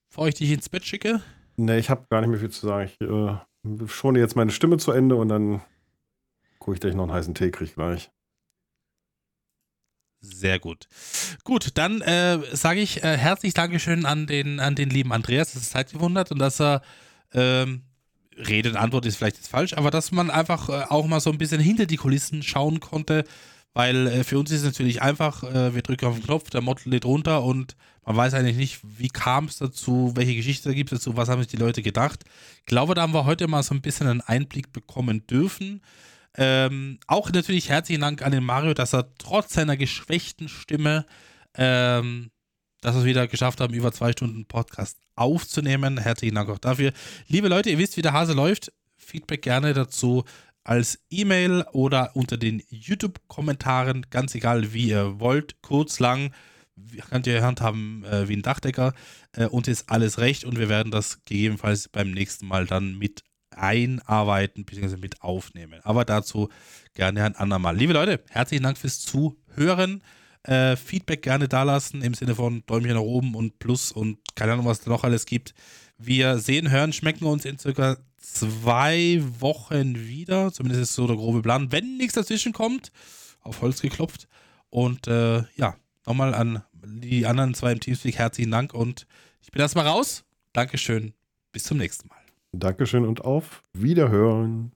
Bevor ich dich ins Bett schicke? Nee, ich habe gar nicht mehr viel zu sagen. Ich äh, schone jetzt meine Stimme zu Ende und dann gucke ich, dass ich noch einen heißen Tee kriege gleich. Sehr gut. Gut, dann äh, sage ich äh, herzlich Dankeschön an den, an den lieben Andreas, dass es Zeit gewundert und dass er ähm, Rede und Antwort ist vielleicht jetzt falsch, aber dass man einfach äh, auch mal so ein bisschen hinter die Kulissen schauen konnte, weil äh, für uns ist es natürlich einfach, äh, wir drücken auf den Knopf, der Model lädt runter und man weiß eigentlich nicht, wie kam es dazu, welche Geschichte gibt es dazu, was haben sich die Leute gedacht. Ich glaube, da haben wir heute mal so ein bisschen einen Einblick bekommen dürfen. Ähm, auch natürlich herzlichen Dank an den Mario, dass er trotz seiner geschwächten Stimme, ähm, dass wir es wieder geschafft haben, über zwei Stunden Podcast aufzunehmen. Herzlichen Dank auch dafür. Liebe Leute, ihr wisst, wie der Hase läuft. Feedback gerne dazu als E-Mail oder unter den YouTube-Kommentaren, ganz egal wie ihr wollt, kurz, lang, könnt ihr handhaben äh, wie ein Dachdecker äh, und ist alles recht und wir werden das gegebenenfalls beim nächsten Mal dann mit einarbeiten bzw. mit aufnehmen. Aber dazu gerne ein andermal. Liebe Leute, herzlichen Dank fürs Zuhören. Äh, Feedback gerne dalassen im Sinne von Däumchen nach oben und Plus und keine Ahnung, was da noch alles gibt. Wir sehen, hören, schmecken uns in circa zwei Wochen wieder. Zumindest ist so der grobe Plan. Wenn nichts dazwischen kommt, auf Holz geklopft. Und äh, ja, nochmal an die anderen zwei im Teamspeak herzlichen Dank und ich bin erstmal raus. Dankeschön. Bis zum nächsten Mal. Dankeschön und auf Wiederhören.